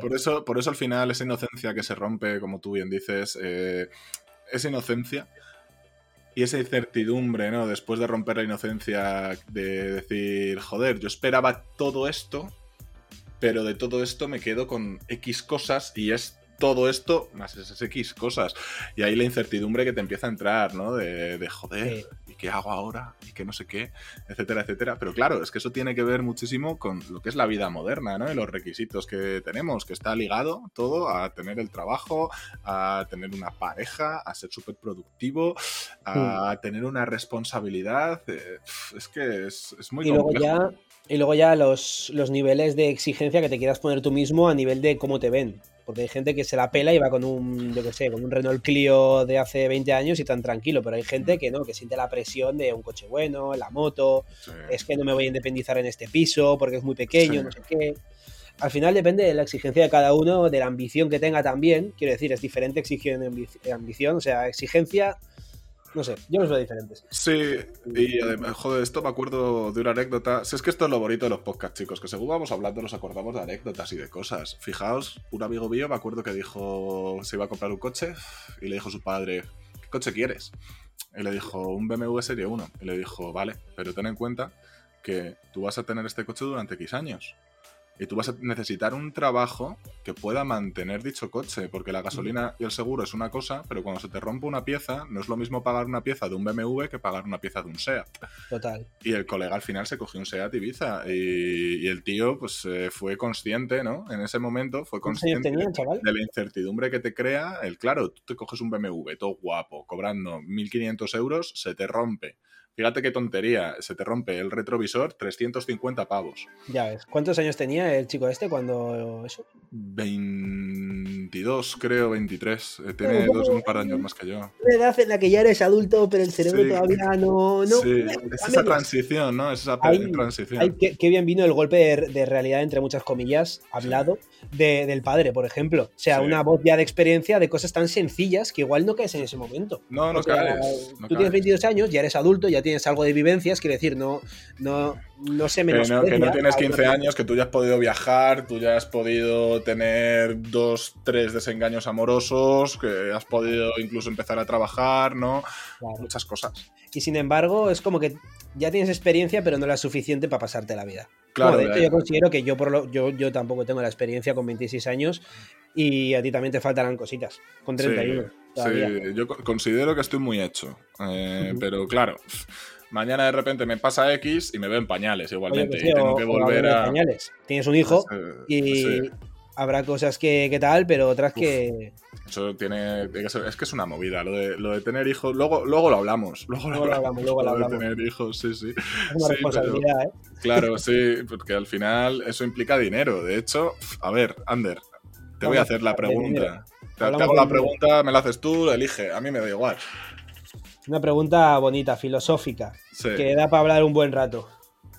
Por, eso, por eso al final esa inocencia que se rompe, como tú bien dices, eh, esa inocencia y esa incertidumbre, ¿no? Después de romper la inocencia, de decir, joder, yo esperaba todo esto, pero de todo esto me quedo con X cosas y es todo esto más esas X cosas. Y ahí la incertidumbre que te empieza a entrar, ¿no? De, de joder, ¿y qué hago ahora? ¿Y qué no sé qué? Etcétera, etcétera. Pero claro, es que eso tiene que ver muchísimo con lo que es la vida moderna, ¿no? Y los requisitos que tenemos, que está ligado todo a tener el trabajo, a tener una pareja, a ser súper productivo, a tener una responsabilidad. Eh, es que es, muy y Luego ya... Y luego ya los, los niveles de exigencia que te quieras poner tú mismo a nivel de cómo te ven. Porque hay gente que se la pela y va con un, yo qué sé, con un Renault Clio de hace 20 años y tan tranquilo, pero hay gente que no, que siente la presión de un coche bueno, la moto, es que no me voy a independizar en este piso porque es muy pequeño, no sé qué. Al final depende de la exigencia de cada uno, de la ambición que tenga también. Quiero decir, es diferente exigencia y ambición. O sea, exigencia no sé, yo los veo diferentes. Sí, y además, joder, esto me acuerdo de una anécdota. Si es que esto es lo bonito de los podcasts, chicos, que según vamos hablando nos acordamos de anécdotas y de cosas. Fijaos, un amigo mío me acuerdo que dijo, se iba a comprar un coche y le dijo a su padre, ¿qué coche quieres? Y le dijo, un BMW Serie 1. Y le dijo, vale, pero ten en cuenta que tú vas a tener este coche durante X años. Y tú vas a necesitar un trabajo que pueda mantener dicho coche, porque la gasolina y el seguro es una cosa, pero cuando se te rompe una pieza, no es lo mismo pagar una pieza de un BMW que pagar una pieza de un SEAT. Total. Y el colega al final se cogió un SEAT Ibiza y, y el tío pues eh, fue consciente, ¿no? En ese momento fue consciente de la incertidumbre que te crea el, claro, tú te coges un BMW todo guapo, cobrando 1.500 euros, se te rompe Fíjate qué tontería, se te rompe el retrovisor 350 pavos. Ya ves. ¿Cuántos años tenía el chico este cuando eso? 22, creo, 23. Eh, tiene dos, un par de años más que yo. Una edad en la que ya eres adulto, pero el cerebro todavía no. no sí, es esa transición, ¿no? Es esa transición. qué, bien vino el golpe de, realidad, entre muchas comillas, hablado, del padre, por ejemplo. O sea, una voz ya de experiencia de cosas tan sencillas que igual no caes en ese momento. No, no caes. tú tienes 22 años, ya eres adulto, ya tienes algo de vivencias, quiere decir, no, no, no sé menos. Que no, que no tienes 15 años, que tú ya has podido viajar, tú ya has podido tener dos, tres desengaños amorosos, que has podido incluso empezar a trabajar, ¿no? Muchas cosas. Y sin embargo, es como que ya tienes experiencia, pero no la suficiente para pasarte la vida. Claro, de hecho, yo considero que yo, por lo, yo, yo tampoco tengo la experiencia con 26 años y a ti también te faltarán cositas con 31. Sí, yo considero que estoy muy hecho. Eh, pero claro, mañana de repente me pasa X y me veo en pañales igualmente. y tengo que volver a. Pañales. Tienes un hijo pues, y pues habrá cosas que, que, tal, pero otras que. Eso tiene. Es que es una movida. Lo de, lo de tener hijos. Luego, luego lo hablamos. Luego, lo hablamos. Luego lo hablamos. de tener hijos, sí, sí. Es una responsabilidad, ¿eh? Claro, sí, porque al final eso implica dinero. De hecho, a ver, Ander, te voy a hacer la pregunta. Te, hago la pregunta, me la haces tú, elige. A mí me da igual. Una pregunta bonita, filosófica, que da para hablar un buen rato.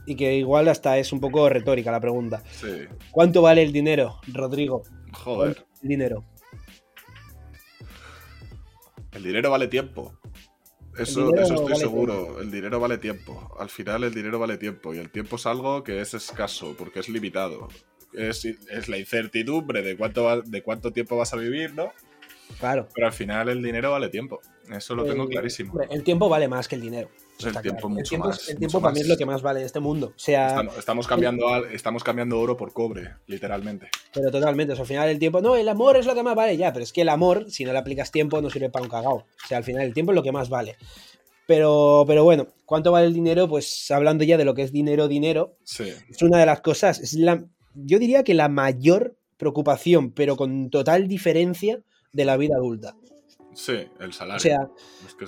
Y que igual hasta es un poco retórica la pregunta. Sí. ¿Cuánto vale el dinero, Rodrigo? Joder. El dinero. El dinero vale tiempo. Eso, eso estoy seguro. El dinero vale tiempo. Al final el dinero vale tiempo. Y el tiempo es algo que es escaso, porque es limitado. Es, es la incertidumbre de cuánto, de cuánto tiempo vas a vivir, ¿no? Claro. Pero al final el dinero vale tiempo. Eso lo tengo clarísimo. El tiempo vale más que el dinero. El tiempo mucho más. El tiempo para mí es lo que más vale de este mundo. O sea, estamos, cambiando, estamos cambiando oro por cobre, literalmente. Pero totalmente. al final el tiempo, no, el amor es lo que más vale ya, pero es que el amor, si no le aplicas tiempo, no sirve para un cagao. O sea, al final el tiempo es lo que más vale. Pero, pero bueno, ¿cuánto vale el dinero? Pues hablando ya de lo que es dinero, dinero, es una de las cosas, es la, yo diría que la mayor preocupación, pero con total diferencia de la vida adulta. Sí, el salario. O sea,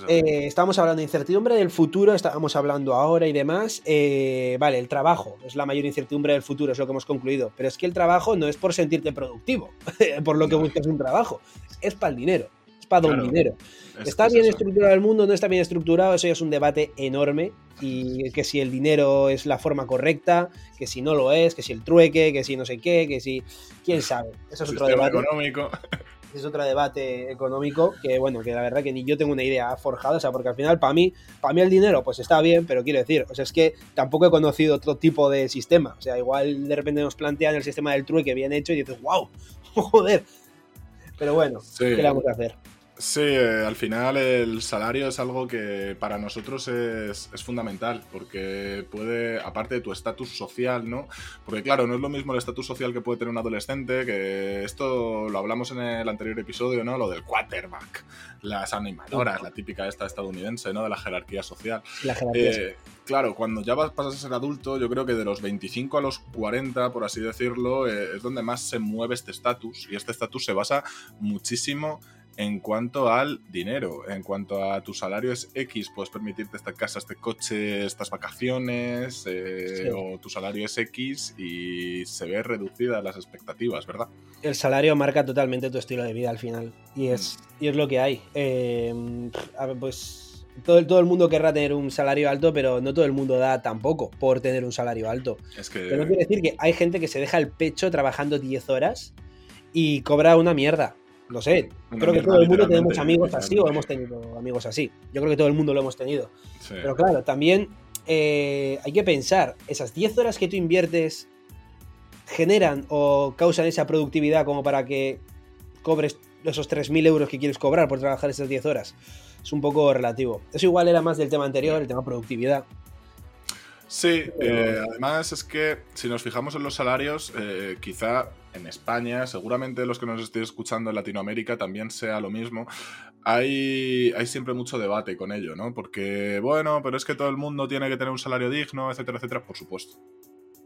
eh, estamos hablando de incertidumbre del futuro, estábamos hablando ahora y demás. Eh, vale, el trabajo es la mayor incertidumbre del futuro, es lo que hemos concluido. Pero es que el trabajo no es por sentirte productivo, por lo que buscas un trabajo, es para el dinero, es para don dinero. ¿Está bien estructurado el mundo? ¿No está bien estructurado? Eso ya es un debate enorme. Y que si el dinero es la forma correcta, que si no lo es, que si el trueque, que si no sé qué, que si. ¿Quién sabe? Eso es otro debate. económico. es otro debate económico que, bueno, que la verdad que ni yo tengo una idea forjada, o sea, porque al final para mí, para mí el dinero pues está bien, pero quiero decir, o sea, es que tampoco he conocido otro tipo de sistema, o sea, igual de repente nos plantean el sistema del trueque bien hecho y dices, wow, joder. Pero bueno, ¿qué le vamos a hacer? Sí, eh, al final el salario es algo que para nosotros es, fundamental, porque puede, aparte de tu estatus social, ¿no? Porque claro, no es lo mismo el estatus social que puede tener un adolescente, que esto lo hablamos en el anterior episodio, ¿no? Lo del quarterback, las animadoras, la típica esta estadounidense, ¿no? De la jerarquía social. La jerarquía. Eh, claro, cuando ya vas, pasas a ser adulto, yo creo que de los 25 a los 40, por así decirlo, eh, es donde más se mueve este estatus, y este estatus se basa muchísimo en cuanto al dinero, en cuanto a tu salario es X, puedes permitirte esta casa, este coche, estas vacaciones, eh, o tu salario es X y se ve reducida las expectativas, ¿verdad? El salario marca totalmente tu estilo de vida al final y es, mm. y es lo que hay. Em, a ver, pues todo, todo el mundo querrá tener un salario alto, pero no todo el mundo da tampoco por tener un salario alto. Es que... Pero quiere decir que hay gente que se deja el pecho trabajando 10 horas y cobra una mierda. No sé, creo que todo el mundo tenemos amigos así o hemos tenido amigos así. Yo creo que todo el mundo lo hemos tenido. Pero claro, también eh, hay que pensar, esas 10 horas que tú inviertes generan o causan esa productividad como para que cobres esos 3.000 euros que quieres cobrar por trabajar esas 10 horas. Es un poco relativo. Eso igual era más del tema anterior, el tema productividad. Sí, eh, además es que si nos fijamos en los salarios, eh, quizá en España, seguramente los que nos estén escuchando en Latinoamérica también sea lo mismo. Hay, hay siempre mucho debate con ello, ¿no? Porque, bueno, pero es que todo el mundo tiene que tener un salario digno, etcétera, etcétera, por supuesto.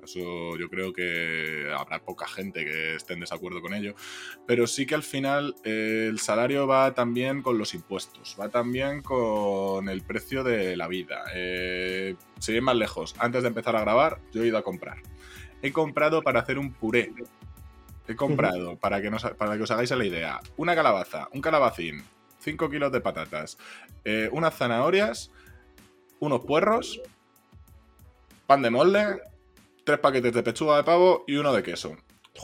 Eso yo creo que habrá poca gente que esté en desacuerdo con ello. Pero sí que al final eh, el salario va también con los impuestos, va también con el precio de la vida. Eh, si bien más lejos, antes de empezar a grabar, yo he ido a comprar. He comprado para hacer un puré. He comprado, para que, para que os hagáis la idea, una calabaza, un calabacín, 5 kilos de patatas, eh, unas zanahorias, unos puerros, pan de molde, tres paquetes de pechuga de pavo y uno de queso.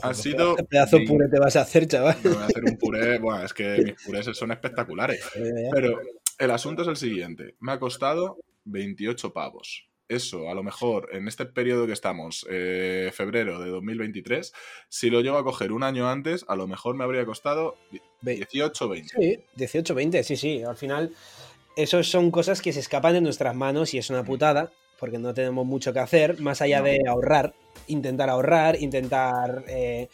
Ha sido. ¿Qué pedazo de puré te vas a hacer, chaval? voy a hacer un puré. Bueno, es que mis purés son espectaculares. Pero el asunto es el siguiente: me ha costado 28 pavos. Eso, a lo mejor en este periodo que estamos, eh, febrero de 2023, si lo llevo a coger un año antes, a lo mejor me habría costado 18, 20. Sí, 18, 20, sí, sí. Al final, eso son cosas que se escapan de nuestras manos y es una putada porque no tenemos mucho que hacer, más allá de ahorrar, intentar ahorrar, intentar, eh,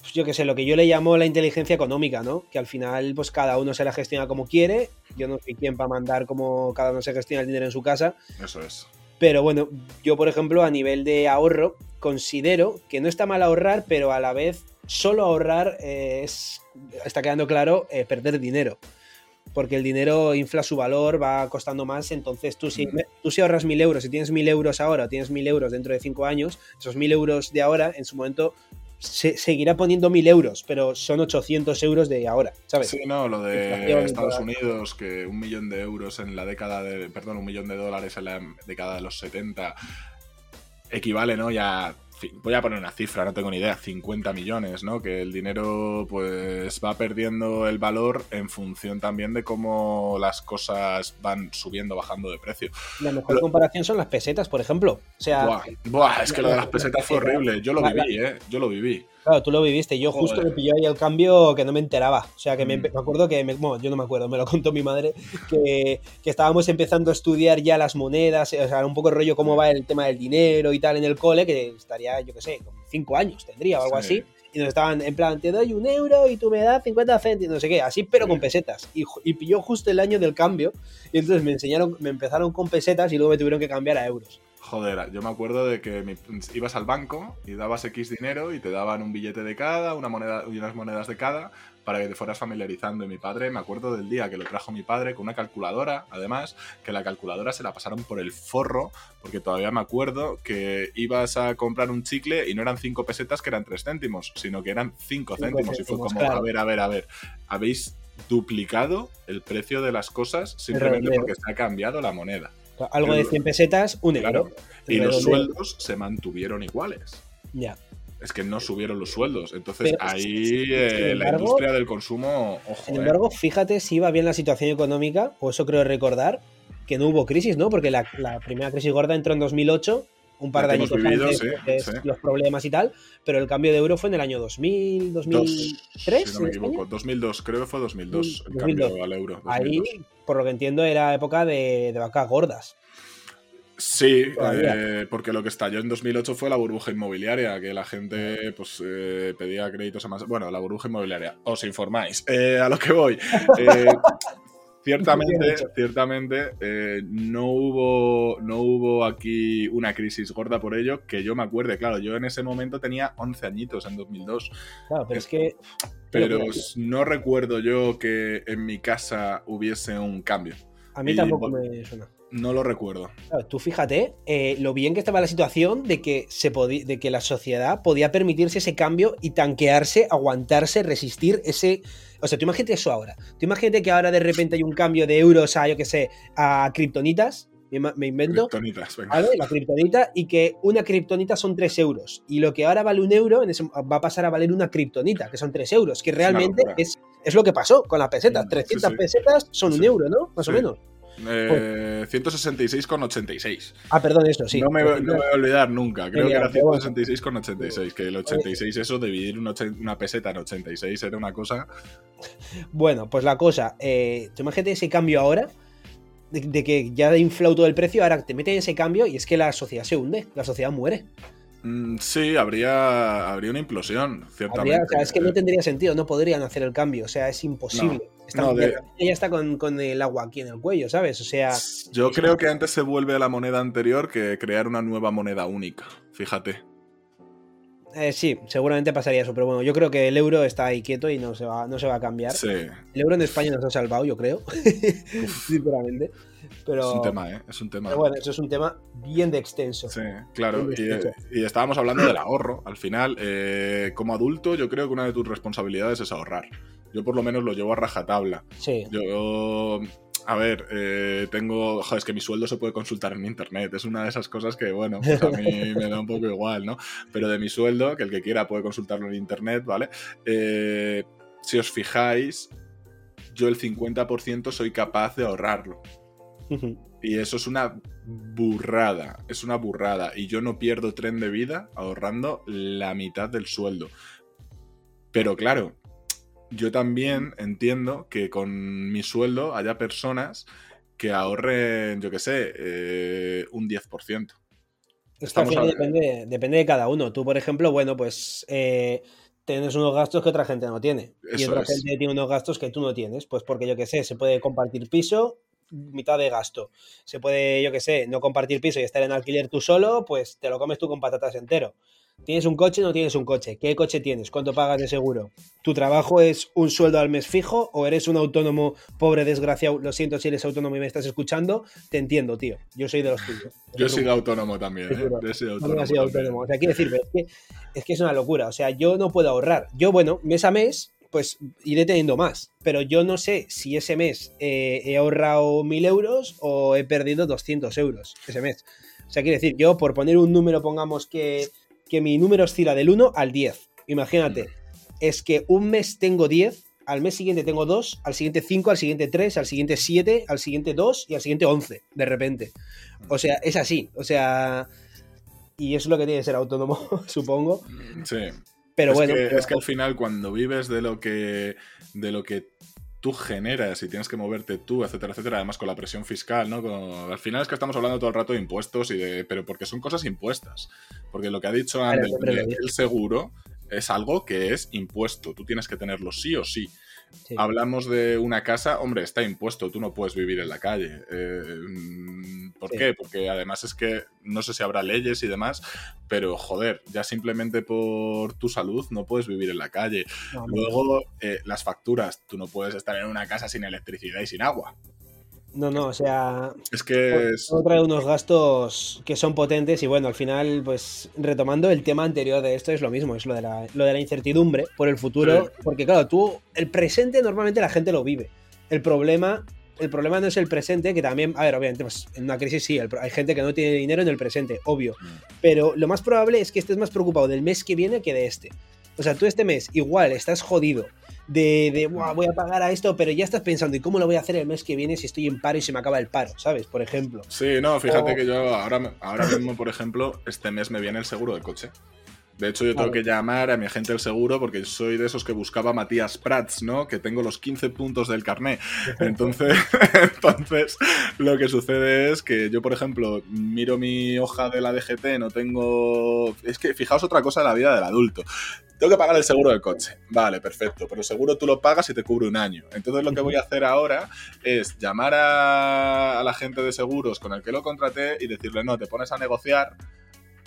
pues yo qué sé, lo que yo le llamo la inteligencia económica, ¿no? Que al final, pues cada uno se la gestiona como quiere, yo no soy quien para mandar como cada uno se gestiona el dinero en su casa. Eso es. Pero bueno, yo por ejemplo a nivel de ahorro considero que no está mal ahorrar, pero a la vez solo ahorrar eh, es, está quedando claro, eh, perder dinero. Porque el dinero infla su valor, va costando más, entonces tú si, tú si ahorras mil euros, si tienes mil euros ahora o tienes mil euros dentro de cinco años, esos mil euros de ahora en su momento se, seguirá poniendo mil euros, pero son 800 euros de ahora, ¿sabes? Sí, no, lo de Estados Unidos, que un millón de euros en la década de, perdón, un millón de dólares en la década de los 70 equivale, ¿no? Ya voy a poner una cifra, no tengo ni idea, 50 millones, ¿no? Que el dinero pues va perdiendo el valor en función también de cómo las cosas van subiendo, bajando de precio. La mejor comparación son las pesetas, por ejemplo. O sea, buah, es que lo de las pesetas fue horrible. Yo lo viví, ¿eh? Yo lo viví. Claro, tú lo viviste. Yo justo me pilló ahí el cambio que no me enteraba. O sea, que me, mm. acuerdo que, bueno, yo no me acuerdo, me lo contó mi madre, que, que, estábamos empezando a estudiar ya las monedas, o sea, un poco el rollo cómo va el tema del dinero y tal en el cole, que estaría, yo qué sé, como cinco años tendría o algo así. Y nos estaban en plan, te doy un euro y tú me das 50 céntimos, no sé qué, así, pero con pesetas. Y, y pilló justo el año del cambio. Y entonces me enseñaron, me empezaron con pesetas y luego me tuvieron que cambiar a euros. Joder, yo me acuerdo de que ibas al banco y dabas X dinero y te daban un billete de cada, una moneda y unas monedas de cada para que te fueras familiarizando. Y mi padre, me acuerdo del día que lo trajo mi padre con una calculadora, además, que la calculadora se la pasaron por el forro, porque todavía me acuerdo que ibas a comprar un chicle y no eran 5 pesetas que eran 3 céntimos, sino que eran 5 céntimos. Y fue como, a ver, a ver, a ver, habéis duplicado el precio de las cosas simplemente porque se ha cambiado la moneda. Algo de 100 pesetas, un euro. Y los sueldos se mantuvieron iguales. Ya. Es que no subieron los sueldos. Entonces ahí eh, la industria del consumo, ojo. Sin embargo, eh. fíjate si iba bien la situación económica, o eso creo recordar, que no hubo crisis, ¿no? Porque la, primera crisis gorda entró en 2008 un par de años antes los problemas y tal, pero el cambio de euro fue en el año 2000, 2003. si no me equivoco, 2002, creo que fue 2002, el cambio al euro. Ahí, por lo que entiendo, era época de, de vacas gordas. Sí, eh, porque lo que estalló en 2008 fue la burbuja inmobiliaria, que la gente pues eh, pedía créditos a más... Bueno, la burbuja inmobiliaria, os informáis. Eh, a lo que voy. ciertamente, ciertamente no, hubo, no hubo aquí una crisis gorda por ello, que yo me acuerde. Claro, yo en ese momento tenía 11 añitos en 2002. Claro, pero es que... Pero no recuerdo yo que en mi casa hubiese un cambio. A mí tampoco me suena. No lo recuerdo. tú fíjate eh, lo bien que estaba la situación de que, se de que la sociedad podía permitirse ese cambio y tanquearse, aguantarse, resistir ese... O sea, tú imagínate eso ahora. Tú imagínate que ahora de repente hay un cambio de euros a, yo qué sé, a kriptonitas. Me, invento. Kriptonitas, ¿vale? La kriptonita y que una kriptonita son 3 euros. Y lo que ahora vale un euro va a pasar a valer una kriptonita, que son 3 euros. Que realmente es, es, lo que pasó con la peseta. 300 mm, pesetas son un euro, ¿no? Más o menos. Eh, 166,86. Ah, perdón, eso, sí. No me, voy a olvidar nunca. Creo que era 166,86. Que el 86, eso, dividir una, peseta en 86 era una cosa. Bueno, pues la cosa, eh, tú imagínate ese cambio ahora. De, que ya ha inflado todo el precio, ahora te meten ese cambio y es que la sociedad se hunde, la sociedad muere. Mm, sí, habría, habría una implosión, ciertamente. es que no tendría sentido, no podrían hacer el cambio, o sea, es imposible. Ella está con, el agua aquí en el cuello, ¿sabes? O sea. Yo creo que antes se vuelve a la moneda anterior que crear una nueva moneda única, fíjate. Eh, sí, seguramente pasaría eso, pero bueno, yo creo que el euro está ahí quieto y no se va, no se va a cambiar. Sí. El euro en España nos ha salvado, yo creo, sinceramente. Pero, es un tema, ¿eh? Es un tema. Pero bueno, eso es un tema bien de extenso. Sí, claro. Y, y, estábamos hablando del ahorro. Al final, eh, como adulto, yo creo que una de tus responsabilidades es ahorrar. Yo por lo menos lo llevo a rajatabla. Sí. Yo a ver, eh, tengo. Joder, es que mi sueldo se puede consultar en internet. Es una de esas cosas que, bueno, pues a mí me da un poco igual, ¿no? Pero de mi sueldo, que el que quiera puede consultarlo en internet, ¿vale? Eh, si os fijáis, yo el 50% soy capaz de ahorrarlo. Y eso es una burrada, es una burrada. Y yo no pierdo tren de vida ahorrando la mitad del sueldo. Pero claro, yo también entiendo que con mi sueldo haya personas que ahorren, yo qué sé, eh, un 10%. Esto al final depende, depende, de cada uno. Tú, por ejemplo, bueno, pues eh, tienes unos gastos que otra gente no tiene. y otra gente tiene unos gastos que tú no tienes. Pues porque, yo qué sé, se puede compartir piso, mitad de gasto. Se puede, yo qué sé, no compartir piso y estar en alquiler tú solo, pues te lo comes tú con patatas entero. ¿Tienes un coche o no tienes un coche? ¿Qué coche tienes? ¿Cuánto pagas de seguro? ¿Tu trabajo es un sueldo al mes fijo o eres un autónomo pobre, desgraciado? Lo siento si eres autónomo y me estás escuchando. Te entiendo, tío. Yo soy de los tuyos. Yo he sido autónomo también. ¿eh? Yo he sido autónomo. O sea, quiero decir, es que, es que es una locura. O sea, yo no puedo ahorrar. Yo, bueno, mes a mes pues iré teniendo más. Pero yo no sé si ese mes eh, he ahorrado mil euros o he perdido 200 euros ese mes. O sea, quiere decir, yo por poner un número, pongamos que que mi número oscila del 1 al 10. Imagínate, es que un mes tengo 10, al mes siguiente tengo 2, al siguiente 5, al siguiente 3, al siguiente 7, al siguiente 2 y al siguiente 11, de repente. O sea, es así. O sea, y eso es lo que tiene que ser autónomo, supongo. Sí. Pero bueno. Es que al final, cuando vives de lo que. de lo que tú generas y tienes que moverte tú, etcétera, etcétera, además con la presión fiscal, ¿no? al final es que estamos hablando todo el rato de impuestos y de. pero porque son cosas impuestas. Porque lo que ha dicho antes, el seguro es algo que es impuesto. Tú tienes que tenerlo sí o sí. Hablamos de una casa, hombre, está impuesto, tú no puedes vivir en la calle. Eh, ¿Por qué? Porque además es que no sé si habrá leyes y demás, pero joder, ya simplemente por tu salud no puedes vivir en la calle. Luego, eh, las facturas, tú no puedes estar en una casa sin electricidad y sin agua. No, no, o sea. Es que. Es... trae unos gastos que son potentes y bueno, al final, pues retomando el tema anterior de esto, es lo mismo, es lo de la, lo de la incertidumbre por el futuro. Porque claro, tú, el presente normalmente la gente lo vive. El problema. El problema no es el presente, que también, a ver, obviamente, pues en una crisis sí, hay gente que no tiene dinero en el presente, obvio. Mm. Pero lo más probable es que estés más preocupado del mes que viene que de este. O sea, tú este mes igual estás jodido de, de voy a pagar a esto, pero ya estás pensando, ¿y cómo lo voy a hacer el mes que viene si estoy en paro y se me acaba el paro? ¿Sabes? Por ejemplo. Sí, no, fíjate que yo ahora, ahora mismo, por ejemplo, este mes me viene el seguro de coche. De hecho, yo tengo que llamar a mi agente del seguro porque soy de esos que buscaba Matías Prats, ¿no? Que tengo los 15 puntos del carné. Entonces, entonces, lo que sucede es que yo, por ejemplo, miro mi hoja de la DGT, no tengo... Es que fijaos otra cosa de la vida del adulto. Tengo que pagar el seguro del coche. Vale, perfecto. Pero el seguro tú lo pagas y te cubre un año. Entonces lo que voy a hacer ahora es llamar a, a la gente de seguros con el que lo contraté y decirle, no, te pones a negociar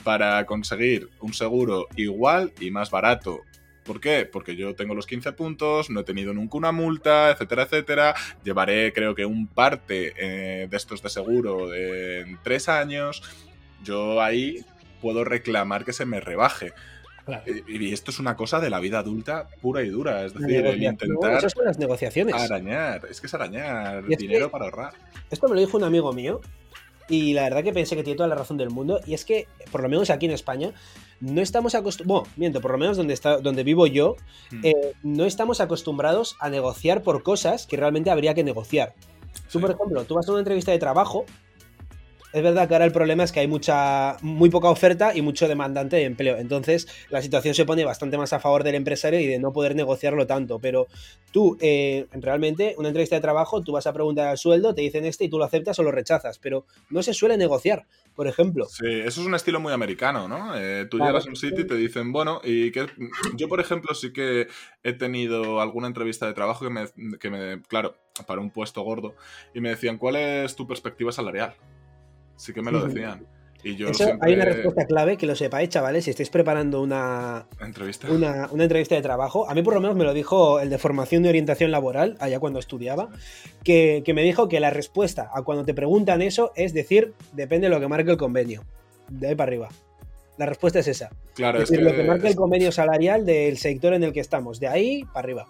para conseguir un seguro igual y más barato. ¿Por qué? Porque yo tengo los 15 puntos, no he tenido nunca una multa, etcétera, etcétera. Llevaré creo que un parte eh, de estos de seguro en tres años. Yo ahí puedo reclamar que se me rebaje. Y, esto es una cosa de la vida adulta pura y dura. Es decir, el intentar. Esas son las negociaciones. Arañar. Es que es arañar dinero para ahorrar. Esto me lo dijo un amigo mío y la verdad que pensé que tiene toda la razón del mundo. Y es que, por lo menos aquí en España, no estamos acostumbrados. Bueno, miento, por lo menos donde, está, donde vivo yo, hmm. eh, no estamos acostumbrados a negociar por cosas que realmente habría que negociar. Tú, por ejemplo, tú vas a una entrevista de trabajo es verdad que ahora el problema es que hay mucha, muy poca oferta y mucho demandante de empleo. Entonces, la situación se pone bastante más a favor del empresario y de no poder negociarlo tanto. Pero tú, eh, realmente, una entrevista de trabajo, tú vas a preguntar al sueldo, te dicen este y tú lo aceptas o lo rechazas. Pero no se suele negociar, por ejemplo. Sí, eso es un estilo muy americano, ¿no? Eh, tú llegas a un sitio y te dicen, bueno, y que yo, por ejemplo, sí que he tenido alguna entrevista de trabajo que me, que me claro, para un puesto gordo, y me decían, ¿cuál es tu perspectiva salarial? Sí que me lo decían. Hay una respuesta clave que lo sepáis, chavales, si estáis preparando una entrevista. Una, entrevista de trabajo. A mí por lo menos me lo dijo el de formación de orientación laboral, allá cuando estudiaba, que, me dijo que la respuesta a cuando te preguntan eso es decir, depende de lo que marque el convenio. De ahí para arriba. La respuesta es esa. Claro, es, decir, lo que marque el convenio salarial del sector en el que estamos. De ahí para arriba.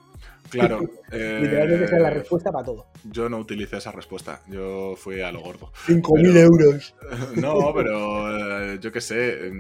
Claro. Literalmente esa es la eh, respuesta para todo. Yo no utilicé esa respuesta. Yo fui a lo gordo. 5.000 euros. No, pero eh, yo qué sé.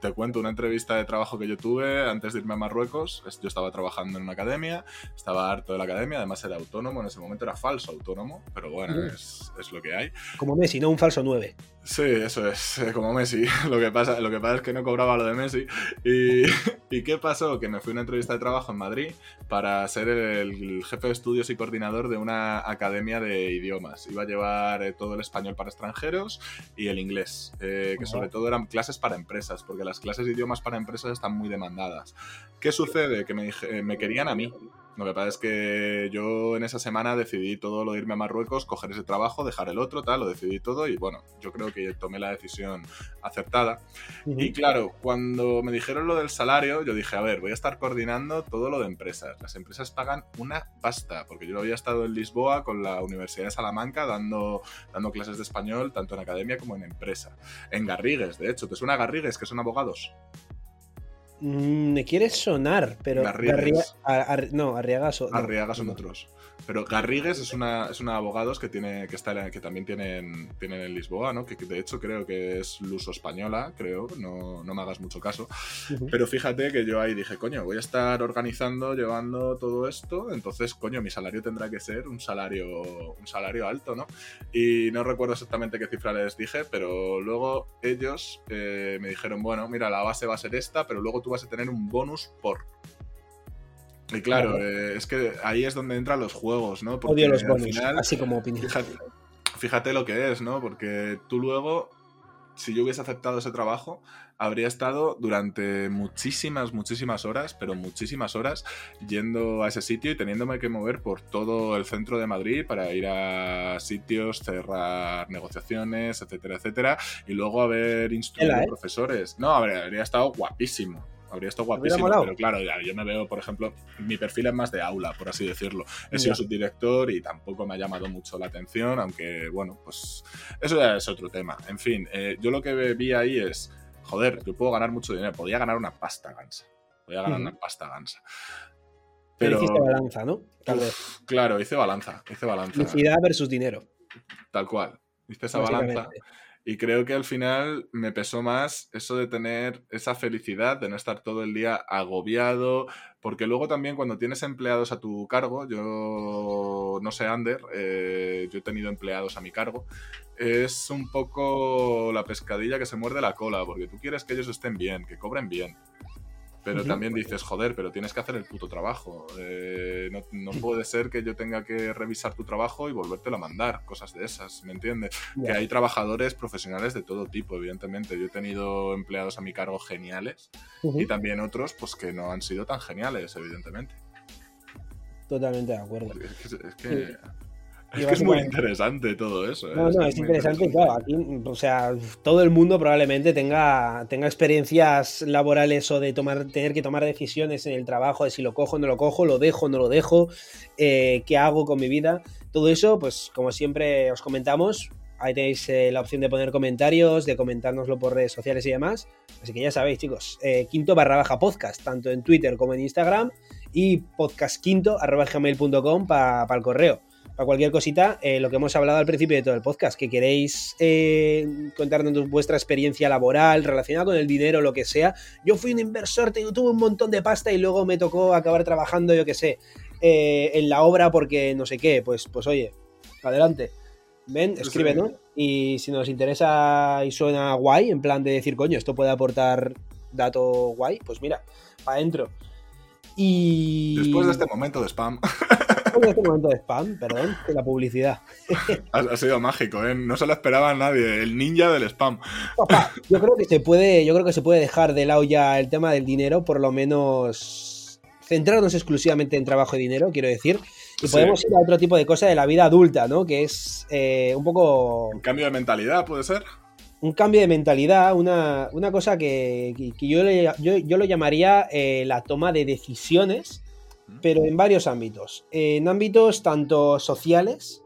Te cuento una entrevista de trabajo que yo tuve antes de irme a Marruecos. Yo estaba trabajando en una academia. Estaba harto de la academia. Además era autónomo. En ese momento era falso autónomo. Pero bueno, es, es, lo que hay. Como Messi, no un falso 9. Sí, eso es. Como Messi. Lo que pasa, lo que pasa es que no cobraba lo de Messi. Y, ¿Y qué pasó? Que me fui a una entrevista de trabajo en Madrid para ser el jefe de estudios y coordinador de una academia de idiomas. Iba a llevar eh, todo el español para extranjeros y el inglés, eh, que sobre todo eran clases para empresas, porque las clases de idiomas para empresas están muy demandadas. ¿Qué sucede? Que me, me querían a mí. Lo que pasa es que yo en esa semana decidí todo lo de irme a Marruecos, coger ese trabajo, dejar el otro, tal, lo decidí todo y bueno, yo creo que tomé la decisión acertada. Y claro, cuando me dijeron lo del salario, yo dije, a ver, voy a estar coordinando todo lo de empresas. Las empresas pagan una pasta, porque yo había estado en Lisboa con la Universidad de Salamanca dando, dando clases de español, tanto en academia como en empresa. En Garrigues, de hecho, ¿te suena Garrigues, que son abogados? Mm, me quiere sonar, pero. no, Arriaga son. Arriaga son otros. Pero Garrigues es una, es una abogados que tiene, que está que también tienen, tienen en Lisboa, ¿no? Que, de hecho creo que es luso española, creo, no, no me hagas mucho caso. Pero fíjate que yo ahí dije, coño, voy a estar organizando, llevando todo esto, entonces, coño, mi salario tendrá que ser un salario, un salario alto, ¿no? Y no recuerdo exactamente qué cifra les dije, pero luego ellos eh, me dijeron, bueno, mira, la base va a ser esta, pero luego tú vas a tener un bonus por. Y claro, eh, es que ahí es donde entran los juegos, ¿no? Porque Odio los bonus, así como opinión. Fíjate, lo que es, ¿no? Porque tú luego, si yo hubiese aceptado ese trabajo, habría estado durante muchísimas, muchísimas horas, pero muchísimas horas, yendo a ese sitio y teniéndome que mover por todo el centro de Madrid para ir a sitios, cerrar negociaciones, etcétera, etcétera, y luego haber instruido ¿eh? profesores. No, habría estado guapísimo habría estado guapísimo, pero claro, yo me veo, por ejemplo, mi perfil es más de aula, por así decirlo. He sido subdirector y tampoco me ha llamado mucho la atención, aunque, bueno, pues eso ya es otro tema. En fin, eh, yo lo que vi ahí es, joder, yo puedo ganar mucho dinero, podía ganar una pasta gansa. Podía ganar una pasta gansa. Pero, hiciste balanza, ¿no? Tal vez. Claro, hice balanza, hice balanza. Felicidad versus dinero. Tal cual. Hice esa balanza. Y creo que al final me pesó más eso de tener esa felicidad, de no estar todo el día agobiado, porque luego también cuando tienes empleados a tu cargo, yo no sé, Ander, eh, yo he tenido empleados a mi cargo, es un poco la pescadilla que se muerde la cola, porque tú quieres que ellos estén bien, que cobren bien. Pero también dices, joder, pero tienes que hacer el puto trabajo. Eh, no, puede ser que yo tenga que revisar tu trabajo y volvértelo a mandar, cosas de esas, ¿me entiendes? Que hay trabajadores profesionales de todo tipo, evidentemente. Yo he tenido empleados a mi cargo geniales y también otros, pues que no han sido tan geniales, evidentemente. Totalmente de acuerdo. Es que, es que es muy interesante todo eso. ¿eh? No, no, es, interesante, claro. Aquí, o sea, todo el mundo probablemente tenga, tenga experiencias laborales o de tomar, tener que tomar decisiones en el trabajo, de si lo cojo o no lo cojo, lo dejo o no lo dejo, eh, qué hago con mi vida. Todo eso, pues como siempre os comentamos, ahí tenéis eh, la opción de poner comentarios, de comentárnoslo por redes sociales y demás. Así que ya sabéis, chicos, quinto barra baja podcast, tanto en Twitter como en Instagram, y podcastquinto arroba gmail.com para el correo para cualquier cosita, eh, lo que hemos hablado al principio de todo el podcast, que queréis eh, contarnos vuestra experiencia laboral relacionada con el dinero, lo que sea. Yo fui un inversor, tuve un montón de pasta y luego me tocó acabar trabajando, yo qué sé, eh, en la obra porque no sé qué. Pues, pues oye, adelante. Ven, escríbenos. Y si nos interesa y suena guay, en plan de decir, coño, esto puede aportar dato guay, pues mira, para adentro. Y. Después de este momento de spam. en este momento de spam, perdón, de la publicidad. ha, sido mágico, ¿eh? No se lo esperaba a nadie, el ninja del spam. yo creo que se puede, yo creo que se puede dejar de lado ya el tema del dinero, por lo menos centrarnos exclusivamente en trabajo y dinero, quiero decir. Y podemos ir a otro tipo de cosa de la vida adulta, ¿no? Que es eh, un poco. Un cambio de mentalidad, puede ser. un cambio de mentalidad, una, cosa que, yo, yo, lo llamaría eh, la toma de decisiones, pero en varios ámbitos. En ámbitos tanto sociales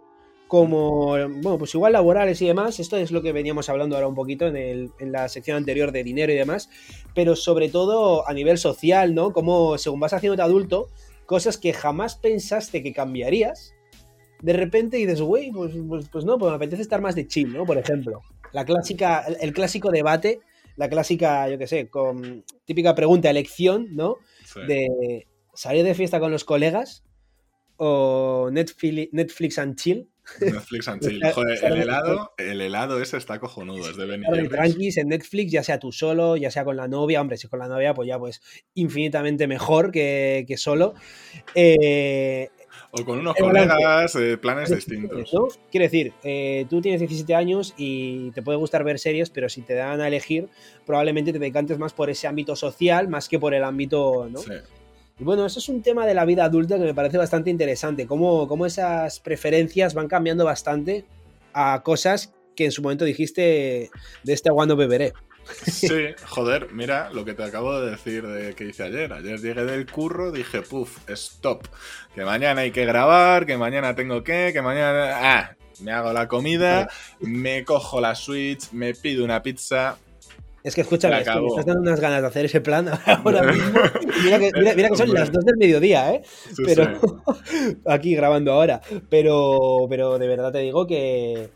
como, bueno, pues igual laborales y demás. Esto es lo que veníamos hablando ahora un poquito en, en la sección anterior de dinero y demás, pero sobre todo a nivel social, ¿no? Como según vas haciéndote adulto, cosas que jamás pensaste que cambiarías, de repente dices, güey, pues, pues, pues, no, pues me apetece estar más de chill, ¿no? Por ejemplo, la clásica, el, clásico debate, la clásica, yo qué sé, con típica pregunta, elección, ¿no? De salir de fiesta con los colegas o Netflix, Netflix and chill. Netflix and chill. Joder, el helado, el helado ese está cojonudo, es de venir. Tranquis en Netflix, ya sea tú solo, ya sea con la novia. Hombre, si con la novia, pues ya pues infinitamente mejor que, que solo. Eh, o con unos colegas, eh, planes distintos. ¿no? Quiero decir, eh, tú tienes 17 años y te puede gustar ver series, pero si te dan a elegir, probablemente te decantes más por ese ámbito social más que por el ámbito. ¿no? Y bueno, eso es un tema de la vida adulta que me parece bastante interesante, cómo, cómo esas preferencias van cambiando bastante a cosas que en su momento dijiste de este aguando beberé. Sí, joder, mira lo que te acabo de decir de que hice ayer. Ayer llegué del curro, dije, puff, stop. Que mañana hay que grabar, que mañana tengo que, que mañana. Ah, me hago la comida, me cojo la Switch, me pido una pizza. Es que escúchame, es que me estás dando unas ganas de hacer ese plan ahora mismo. Mira que, son las dos del mediodía, ¿eh? pero aquí grabando ahora. Pero, pero de verdad te digo que.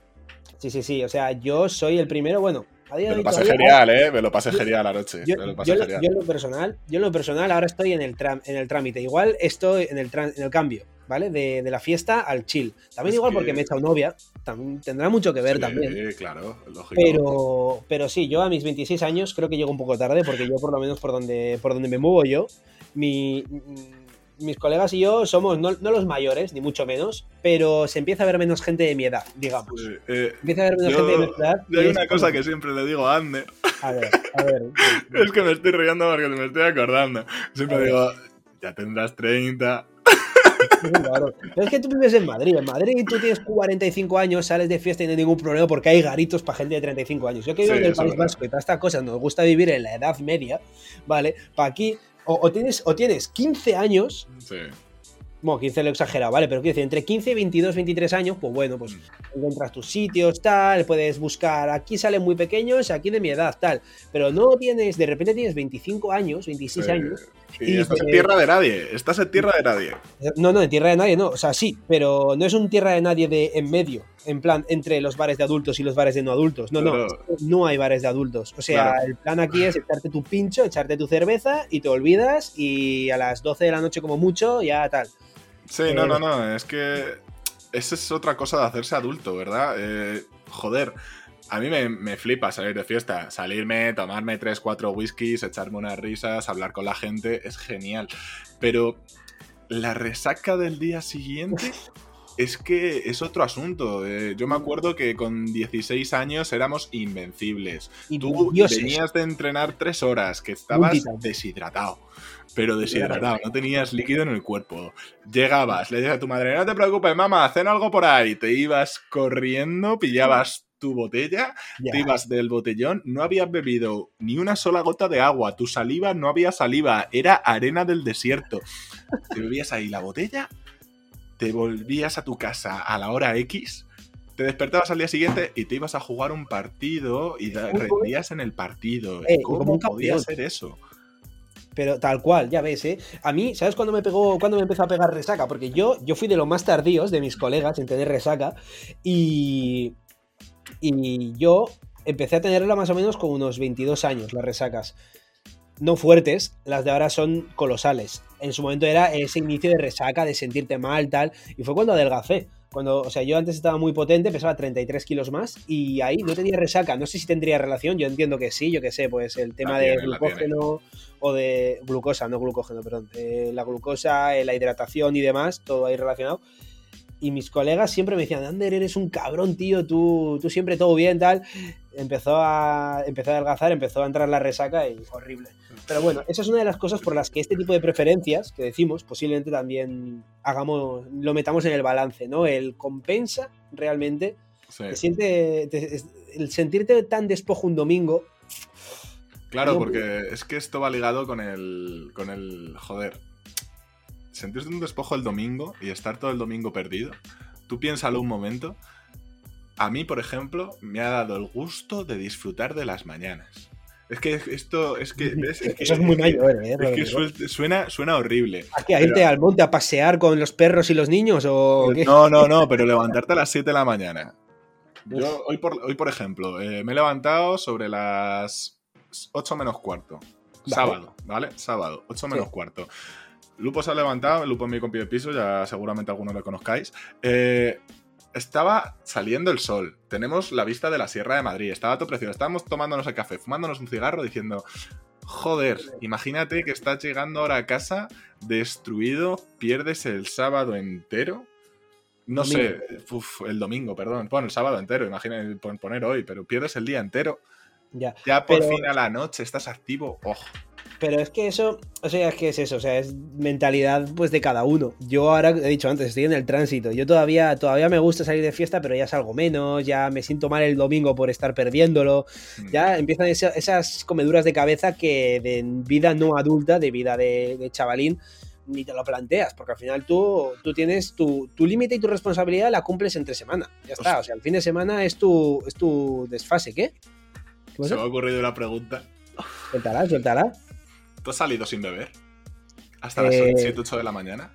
Sí, sí, sí. O sea, yo soy el primero, bueno, me lo pasé genial, ¿eh? Me lo pasé genial anoche. Yo, lo pasé genial. yo, en lo personal, yo en lo personal ahora estoy en el, en el trámite. Igual estoy en el, en el cambio, ¿vale? De, de, la fiesta al chill. También igual porque me he echado novia. También, tendrá mucho que ver también. Sí, claro, lógico. Pero, pero sí, yo a mis 26 años creo que llego un poco tarde porque yo por lo menos por donde, por donde me muevo yo, mi mis colegas y yo somos no, los mayores, ni mucho menos, pero se empieza a ver menos gente de mi edad, digamos. Eh, empieza a ver menos gente de mi edad. hay una cosa que siempre le digo a Ander. A ver, a ver. es que me estoy riendo porque me estoy acordando. Siempre digo, ya tendrás 30. Pero es que tú vives en Madrid. En Madrid tú tienes 45 años, sales de fiesta y no hay ningún problema porque hay garitos para gente de 35 años. Yo que vivo en el País Vasco y todas estas cosas nos gusta vivir en la edad media, ¿vale? Para aquí o, tienes, o tienes 15 años. Sí. Bueno, 15 lo he exagerado, ¿vale? Pero quiero decir, entre 15, 22, 23 años, pues bueno, pues encuentras tus sitios, tal, puedes buscar, aquí salen muy pequeños, aquí de mi edad, tal. Pero no tienes, de repente tienes 25 años, 26 años. y estás en tierra de nadie, estás en tierra de nadie. No, no, en tierra de nadie, no. O sea, sí, pero no es un tierra de nadie de en medio, en plan, entre los bares de adultos y los bares de no adultos. No, no, no hay bares de adultos. O sea, el plan aquí es echarte tu pincho, echarte tu cerveza y te olvidas y a las 12 de la noche como mucho ya tal. Sí, no, no, no, es que esa es otra cosa de hacerse adulto, ¿verdad? Eh, joder, a mí me, flipa salir de fiesta, salirme, tomarme 3, 4 whiskies, echarme unas risas, hablar con la gente, es genial. Pero la resaca del día siguiente es que es otro asunto. Eh, yo me acuerdo que con 16 años éramos invencibles. Tú tenías de entrenar 3 horas, que estabas deshidratado pero deshidratado, no tenías líquido en el cuerpo. Llegabas, le decías a tu madre, no te preocupes, mamá, hacen algo por ahí. Te ibas corriendo, pillabas tu botella, te ibas del botellón, no habías bebido ni una sola gota de agua, tu saliva no había saliva, era arena del desierto. Te bebías ahí la botella, te volvías a tu casa a la hora X, te despertabas al día siguiente y te ibas a jugar un partido y rendías en el partido. Eh, ¿Cómo podía ser eso? Pero tal cual, ya ves, ¿eh? A mí, ¿sabes cuándo me pegó, cuándo me empezó a pegar resaca? Porque yo, yo fui de los más tardíos de mis colegas en tener resaca y, y yo empecé a tenerla más o menos con unos 22 años, las resacas. No fuertes, las de ahora son colosales. En su momento era ese inicio de resaca, de sentirte mal, tal, y fue cuando adelgacé. Cuando, o sea, yo antes estaba muy potente, pesaba 33 kilos más y ahí no tenía resaca. No sé si tendría relación, yo entiendo que sí, yo qué sé, pues el tema de glucógeno o de glucosa, no glucógeno, perdón, la glucosa, eh, la hidratación y demás, todo ahí relacionado. Y mis colegas siempre me decían, Ander, eres un cabrón, tío, tú, tú siempre todo bien, tal. Empezó a, empezó a adelgazar, empezó a entrar la resaca y horrible. Pero bueno, esa es una de las cosas por las que este tipo de preferencias que decimos, posiblemente también hagamos, lo metamos en el balance, ¿no? El compensa realmente Te siente, el sentirte tan despojo un domingo. Claro, porque es que esto va ligado con el. con el. joder. Sentirte un despojo el domingo y estar todo el domingo perdido. Tú piénsalo un momento. A mí, por ejemplo, me ha dado el gusto de disfrutar de las mañanas. Es que esto, es que, Eso es muy mayor, ¿eh? Es que suena, suena horrible. ¿A qué? ¿A irte al monte a pasear con los perros y los niños? O No, no, no, pero levantarte a las 7 de la mañana. Yo hoy, por, hoy, por ejemplo, eh, me he levantado sobre las 8 menos cuarto. Sábado, ¿vale? Sábado, 8 menos cuarto. Lupo se ha levantado, Lupo es mi compi de piso, ya seguramente algunos lo conozcáis. Eh, estaba saliendo el sol. Tenemos la vista de la Sierra de Madrid. Estaba todo precioso. Estábamos tomándonos el café, fumándonos un cigarro, diciendo. Joder, imagínate que estás llegando ahora a casa destruido, pierdes el sábado entero. No sé, el domingo, perdón. Bueno, el sábado entero, imagínate poner hoy, pero pierdes el día entero. Ya, ya por fin a la noche estás activo. Ojo. Pero es que eso, o sea, es que es eso, o sea, es mentalidad pues de cada uno. Yo ahora he dicho antes, estoy en el tránsito. Yo todavía, todavía me gusta salir de fiesta, pero ya salgo menos, ya me siento mal el domingo por estar perdiéndolo. Mm. Ya empiezan esas comeduras de cabeza que de vida no adulta, de vida de, chavalín, ni te lo planteas, porque al final tú, tú tienes tu, límite y tu responsabilidad la cumples entre semana. Ya está, o sea, el fin de semana es tu, es tu desfase, ¿qué? Se me ha ocurrido una pregunta. Suéltala, suéltala. ¿Tú has salido sin beber? ¿Hasta las 7, eh, 8 de la mañana?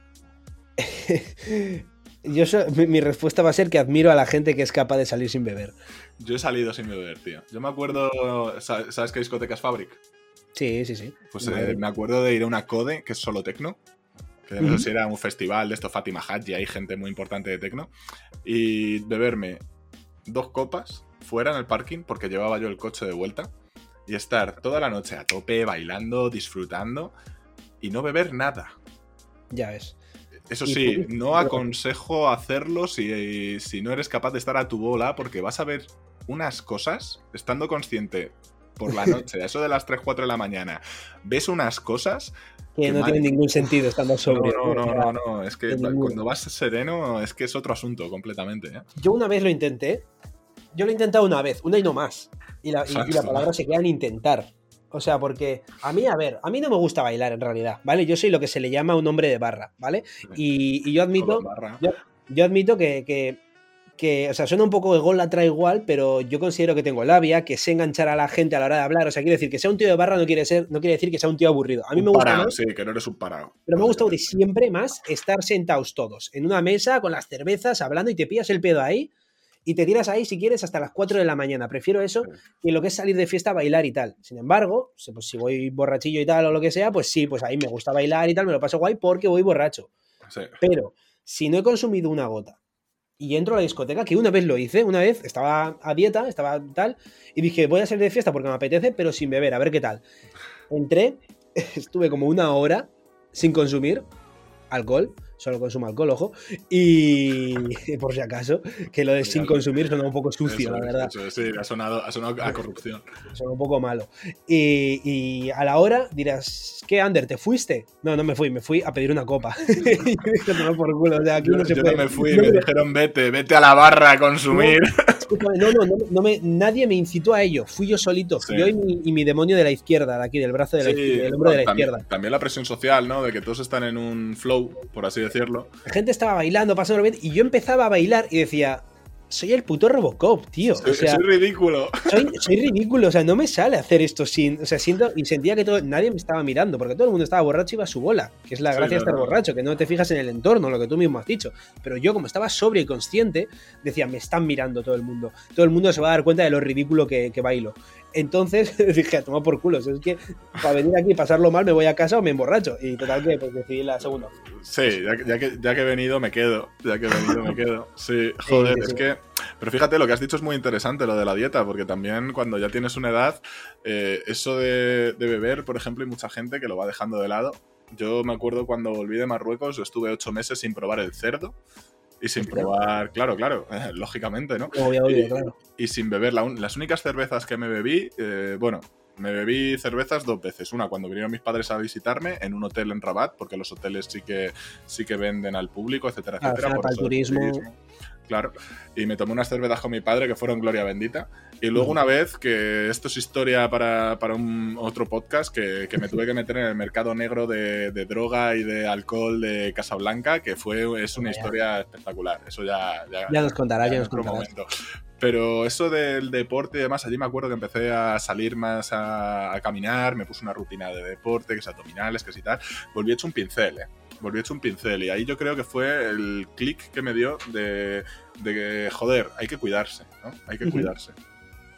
Yo mi, respuesta va a ser que admiro a la gente que es capaz de salir sin beber. Yo he salido sin beber, tío. Yo me acuerdo. ¿Sabes qué discoteca es Fabric? Sí, sí, sí. Pues eh, me acuerdo de ir a una Code, que es solo tecno. Que no sé si era un festival de esto, Fatima y hay gente muy importante de tecno. Y beberme dos copas fuera en el parking, porque llevaba yo el coche de vuelta y estar toda la noche a tope, bailando, disfrutando y no beber nada. Ya ves. Eso sí, no aconsejo hacerlo si, si, no eres capaz de estar a tu bola porque vas a ver unas cosas estando consciente por la noche, a eso de las 3, 4 de la mañana, ves unas cosas... Que, no tienen ningún sentido estando sobrio. No, no, no, no, es que cuando vas sereno es que es otro asunto completamente. ¿eh? Yo una vez lo intenté, yo lo he intentado una vez, una y no más. Y la, palabra se queda en intentar. O sea, porque a mí, a ver, a mí no me gusta bailar en realidad, ¿vale? Yo soy lo que se le llama un hombre de barra, ¿vale? Y, yo admito, yo, admito que, que, o sea, suena un poco ególatra igual, pero yo considero que tengo labia, que sé enganchar a la gente a la hora de hablar. O sea, quiere decir que sea un tío de barra no quiere, ser, no quiere decir que sea un tío aburrido. A mí me gusta Sí, que no eres un parado. Pero me gusta de siempre más estar sentados todos en una mesa con las cervezas hablando y te pillas el pedo ahí y te tiras ahí si quieres hasta las 4 de la mañana. Prefiero eso que lo que es salir de fiesta, bailar y tal. Sin embargo, pues si voy borrachillo y tal o lo que sea, pues sí, pues ahí me gusta bailar y tal, me lo paso guay porque voy borracho. Pero si no he consumido una gota y entro a la discoteca, que una vez lo hice, una vez estaba a dieta, estaba tal, y dije, voy a salir de fiesta porque me apetece, pero sin beber, a ver qué tal. Entré, estuve como una hora sin consumir alcohol solo consumo alcohol, ojo. Y por si acaso, que lo de sin consumir suena un poco sucio, la verdad. sí, ha sonado, a corrupción. Suena un poco malo. Y, a la hora dirás, ¿qué, Ander? ¿Te fuiste? No, no me fui, me fui a pedir una copa. y no por culo, o sea, aquí yo, no, se yo no me fui, me dijeron, vete, vete a la barra a consumir. No, no, no, me, nadie me incitó a ello. Fui yo solito. Fui yo y mi, demonio de la izquierda, de aquí, del brazo de la, del hombro de la izquierda. También la presión social, ¿no? De que todos están en un flow, por así decirlo. La gente estaba bailando, pasando bien, y yo empezaba a bailar y decía, soy el puto Robocop, tío. Soy, o sea, soy ridículo. Soy, ridículo, o sea, no me sale hacer esto sin. O sea, siento y sentía que todo, nadie me estaba mirando, porque todo el mundo estaba borracho y iba a su bola, que es la gracia de estar borracho, que no te fijas en el entorno, lo que tú mismo has dicho. Pero yo, como estaba sobrio y consciente, decía, me están mirando todo el mundo. Todo el mundo se va a dar cuenta de lo ridículo que, que bailo. Entonces dije, a tomar por culo. Es que para venir aquí y pasarlo mal me voy a casa o me emborracho. Y total que pues, decidí la segunda. Sí, ya, que, ya que he venido me quedo. Ya que he venido me quedo. Sí, joder, es que... Pero fíjate, lo que has dicho es muy interesante, lo de la dieta, porque también cuando ya tienes una edad, eh, eso de, de beber, por ejemplo, hay mucha gente que lo va dejando de lado. Yo me acuerdo cuando volví de Marruecos, yo estuve ocho meses sin probar el cerdo. Y sin probar, claro, claro, lógicamente, ¿no? Obvio, obvio, y, claro. Y sin beber. las únicas cervezas que me bebí, eh, bueno, me bebí cervezas dos veces. Una cuando vinieron mis padres a visitarme en un hotel en Rabat, porque los hoteles sí que, sí que venden al público, etcétera, etcétera. Por el turismo claro. Y me tomé unas cervezas con mi padre que fueron gloria bendita. Y luego una vez, que esto es historia para, un otro podcast, que, me tuve que meter en el mercado negro de, droga y de alcohol de Casablanca, que fue es una historia espectacular. Eso ya... Ya, nos contará, ya, nos contará. Pero eso del deporte y demás, allí me acuerdo que empecé a salir más a, a, caminar, me puse una rutina de deporte, que es abdominales, que es y tal. Volví hecho un pincel, ¿eh? Volví hecho un pincel. Y ahí yo creo que fue el clic que me dio de, que, joder, hay que cuidarse, ¿no? Hay que cuidarse.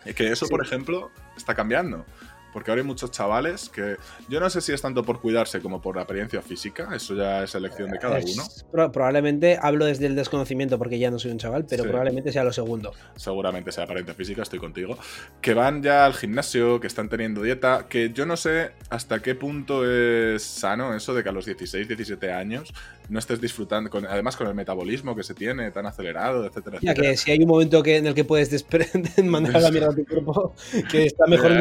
Y que eso, por ejemplo, está cambiando. Porque ahora hay muchos chavales que yo no sé si es tanto por cuidarse como por la apariencia física, eso ya es elección de cada uno. probablemente hablo desde el desconocimiento porque ya no soy un chaval, pero probablemente sea lo segundo. Seguramente sea apariencia física, estoy contigo. Que van ya al gimnasio, que están teniendo dieta, que yo no sé hasta qué punto es sano eso de que a los 16, 17 años no estés disfrutando, con, además con el metabolismo que se tiene tan acelerado, etcétera, ya que si hay un momento que, en el que puedes mandar a la mierda a tu cuerpo, que está mejor.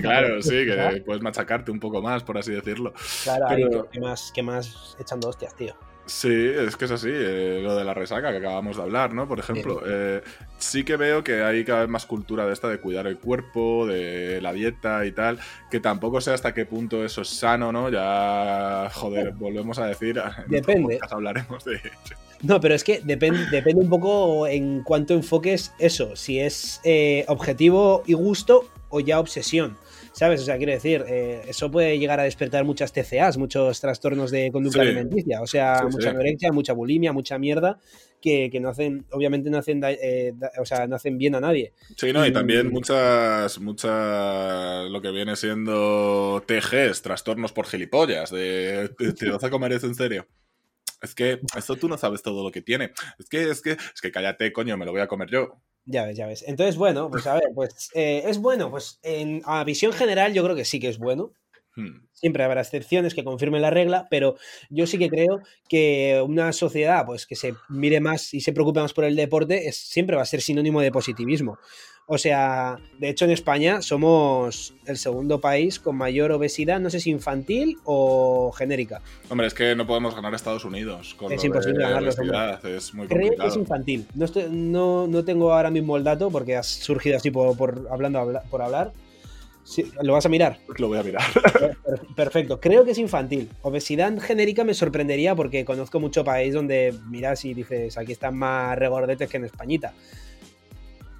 claro, sí, que puedes machacarte un poco más, por así decirlo. Claro, que, más, que más echando hostias, tío. Sí, es que es así, eh, lo de la resaca que acabamos de hablar, ¿no? Por ejemplo, eh, sí que veo que hay cada vez más cultura de esta de cuidar el cuerpo, de la dieta y tal, que tampoco sé hasta qué punto eso es sano, ¿no? Ya, joder, volvemos a decir, depende. hablaremos de No, pero es que depende, depende un poco en cuánto enfoques eso, si es eh, objetivo y gusto o ya obsesión. ¿Sabes? O sea, quiero decir, eh, eso puede llegar a despertar muchas TCAs, muchos trastornos de conducta alimenticia. O sea, mucha anorexia, mucha bulimia, mucha mierda que, no hacen, obviamente no hacen, eh, o sea, no hacen bien a nadie. Sí, no, y también muchas, muchas, lo que viene siendo TGs, trastornos por gilipollas, de te vas a comer eso en serio. Es que esto tú no sabes todo lo que tiene. Es que, es que, es que cállate, coño, me lo voy a comer yo. Ya ves, ya ves. Entonces, bueno, pues a ver, pues eh, es bueno, pues en, a visión general yo creo que sí que es bueno. Hmm. Siempre habrá excepciones que confirmen la regla, pero yo sí que creo que una sociedad pues, que se mire más y se preocupe más por el deporte es, siempre va a ser sinónimo de positivismo. O sea, de hecho en España somos el segundo país con mayor obesidad, no sé si infantil o genérica. Hombre, es que no podemos ganar a Estados Unidos. Con es imposible ganarlo. Es muy Creo que es infantil. No, no, tengo ahora mismo el dato porque ha surgido así por, hablando por hablar. ¿Lo vas a mirar? Lo voy a mirar. Perfecto. Creo que es infantil. Obesidad genérica me sorprendería porque conozco mucho país donde miras y dices, aquí están más regordetes que en Españita.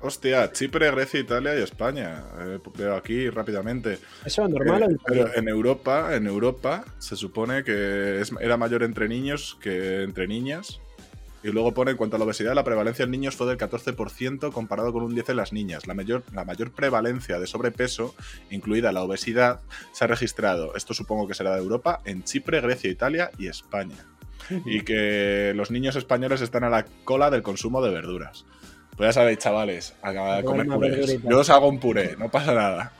Hostia, Chipre, Grecia, Italia y España. Eh, veo aquí rápidamente. ¿Eso es normal eh, Pero en Europa, en Europa se supone que era mayor entre niños que entre niñas. Y luego pone, en cuanto a la obesidad, la prevalencia en niños fue del 14% comparado con un 10% en las niñas. La mayor, la mayor prevalencia de sobrepeso, incluida la obesidad, se ha registrado, esto supongo que será de Europa, en Chipre, Grecia, Italia y España. Y que los niños españoles están a la cola del consumo de verduras. Pues ya sabéis, chavales, a comer purés. Yo os hago un puré, no pasa nada.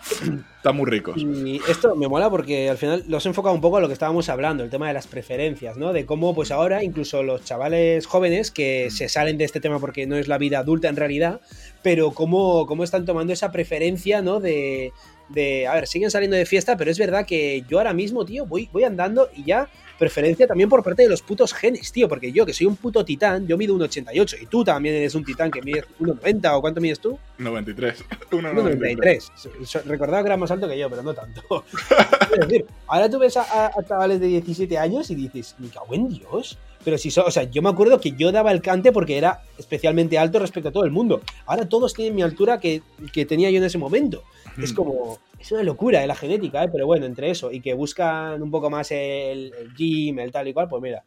Están muy ricos. Y esto me mola porque al final los he enfocado un poco a lo que estábamos hablando, el tema de las preferencias, ¿no? De cómo, pues ahora, incluso los chavales jóvenes que se salen de este tema porque no es la vida adulta en realidad, pero cómo, cómo están tomando esa preferencia, ¿no? De, de, a ver, siguen saliendo de fiesta, pero es verdad que yo ahora mismo, tío, voy, voy andando y ya preferencia también por parte de los putos genes, tío, porque yo que soy un puto titán, yo mido 1,88 y tú también eres un titán que mide 1,90 o cuánto mides tú? 93. 1,93. Recordaba que era más alto que yo, pero no tanto. es decir, ahora tú ves a, chavales de 17 años y dices, me cago en Dios. Pero si, o sea, yo me acuerdo que yo daba el cante porque era especialmente alto respecto a todo el mundo. Ahora todos tienen mi altura que, que tenía yo en ese momento. Es como, es una locura de la genética, ¿eh? pero bueno, entre eso y que buscan un poco más el, gym, el tal y cual, pues mira,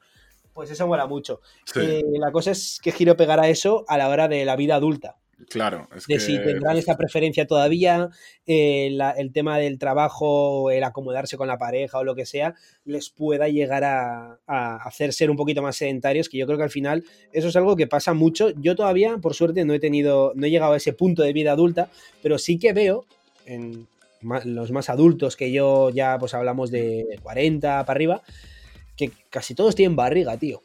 pues eso mola mucho. Eh, la cosa es que giro pegar a eso a la hora de la vida adulta. Claro, es de si tendrán esa preferencia todavía, eh, el tema del trabajo, el acomodarse con la pareja o lo que sea, les pueda llegar a, a, hacer ser un poquito más sedentarios, que yo creo que al final eso es algo que pasa mucho. Yo todavía, por suerte, no he tenido, no he llegado a ese punto de vida adulta, pero sí que veo en, los más adultos que yo, ya pues hablamos de 40 para arriba, que casi todos tienen barriga, tío.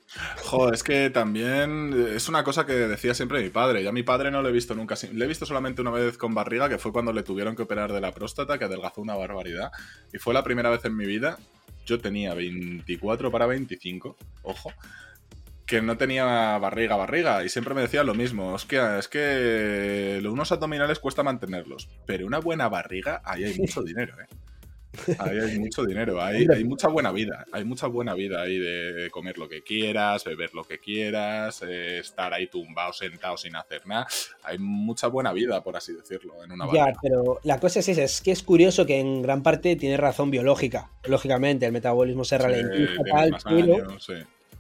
Es que también es una cosa que decía siempre mi padre. Ya mi padre no lo he visto nunca. Le he visto solamente una vez con barriga, que fue cuando le tuvieron que operar de la próstata, que adelgazó una barbaridad. Y fue la primera vez en mi vida. Yo tenía 24 para 25, ojo, que no tenía barriga, barriga. Y siempre me decía lo mismo. Es que, es que unos abdominales cuesta mantenerlos. Pero una buena barriga, ahí hay mucho dinero, ¿eh? Ahí hay mucho dinero, hay, hay, mucha buena vida, hay mucha buena vida ahí de comer lo que quieras, beber lo que quieras, eh, estar ahí tumbado, sentado sin hacer nada. Hay mucha buena vida, por así decirlo, en una Ya, pero la cosa es esa, es que es curioso que en gran parte tiene razón biológica. Lógicamente, el metabolismo se ralentiza, tal, pero,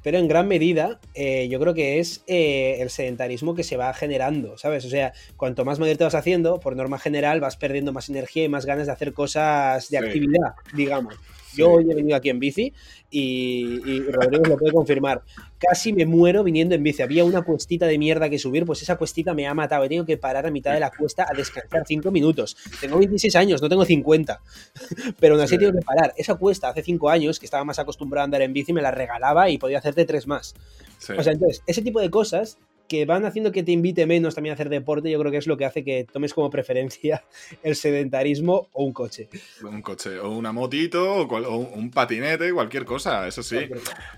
pero en gran medida eh, yo creo que es eh, el sedentarismo que se va generando, ¿sabes? O sea, cuanto más mayor te vas haciendo, por norma general vas perdiendo más energía y más ganas de hacer cosas de actividad, digamos. Yo hoy he venido aquí en bici y, Rodrigo lo puede confirmar. Casi me muero viniendo en bici. Había una cuestita de mierda que subir, pues esa cuestita me ha matado. He tenido que parar a mitad de la cuesta a descansar cinco minutos. Tengo 26 años, no tengo 50. Pero aún así he tenido que parar. Esa cuesta hace cinco años, que estaba más acostumbrado a andar en bici, me la regalaba y podía hacerte tres más. O sea, entonces, ese tipo de cosas que van haciendo que te invite menos también a hacer deporte, yo creo que es lo que hace que tomes como preferencia el sedentarismo o un coche. Un coche, o una motito, o, un patinete, cualquier cosa, eso sí.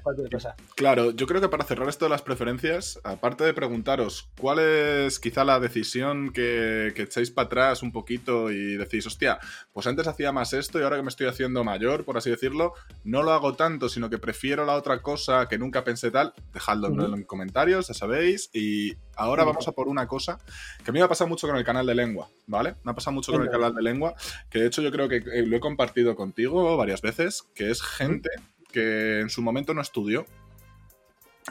Cualquier, cosa. Claro, yo creo que para cerrar esto de las preferencias, aparte de preguntaros cuál es quizá la decisión que, que echáis para atrás un poquito y decís, hostia, pues antes hacía más esto y ahora que me estoy haciendo mayor, por así decirlo, no lo hago tanto, sino que prefiero la otra cosa que nunca pensé tal, dejadlo en comentarios, ya sabéis y ahora vamos a por una cosa que a mí me ha pasado mucho con el canal de lengua, ¿vale? Me ha pasado mucho con el canal de lengua, que de hecho yo creo que eh, lo he compartido contigo varias veces, que es gente que en su momento no estudió,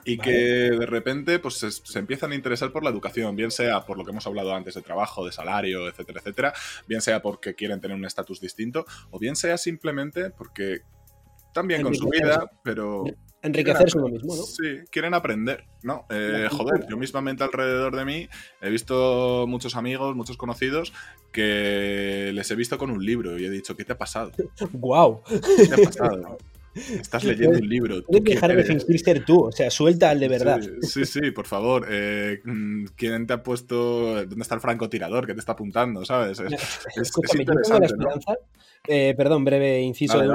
y que de repente pues se, empiezan a interesar por la educación, bien sea por lo que hemos hablado antes de trabajo, de salario, etcétera, etcétera, bien sea porque quieren tener un estatus distinto, o bien sea simplemente porque también con su vida, pero enriquecerse uno mismo, ¿no? Sí, quieren aprender, ¿no? Eh, joder, yo mismamente alrededor de mí he visto muchos amigos, muchos conocidos que les he visto con un libro y he dicho, ¿qué te ha pasado? ¡Guau! ¿Qué te ha pasado? Estás leyendo un libro. Tienes que dejar de fingir ser tú, o sea, suelta al de verdad. Sí, sí, por favor. Eh, ¿Quién te ha puesto. ¿Dónde está el francotirador que te está apuntando? ¿Sabes? Es, Escúchame, yo tengo la esperanza. Eh, perdón, breve inciso de,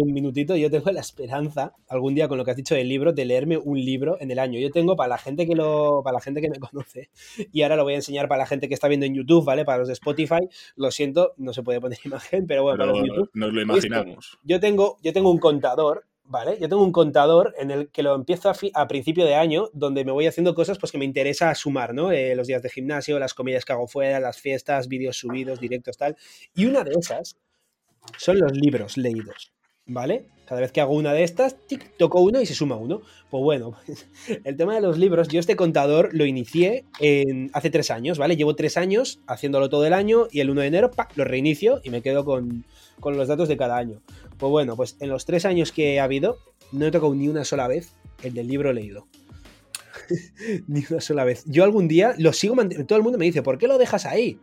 un minutito. Yo tengo la esperanza, algún día con lo que has dicho del libro, de leerme un libro en el año. Yo tengo para la gente que lo, para la gente que me conoce, y ahora lo voy a enseñar para la gente que está viendo en YouTube, ¿vale? Para los de Spotify, lo siento, no se puede poner imagen, pero bueno, para los YouTube. Nos lo imaginamos. Yo tengo, yo tengo un contador ¿vale? Yo tengo un contador en el que lo empiezo a, principio de año, donde me voy haciendo cosas pues, que me interesa sumar, ¿no? Eh, los días de gimnasio, las comidas que hago fuera, las fiestas, vídeos subidos, directos, tal. Y una de esas son los libros leídos, ¿vale? Cada vez que hago una de estas, tic, toco uno y se suma uno. Pues bueno, el tema de los libros, yo este contador lo inicié hace tres años, ¿vale? Llevo tres años haciéndolo todo el año y el 1 de enero, lo reinicio y me quedo con, con los datos de cada año. Pues bueno, pues en los tres años que ha habido, no he tocado ni una sola vez el del libro leído. ni una sola vez. Yo algún día lo sigo manteniendo. Todo el mundo me dice, ¿por qué lo dejas ahí?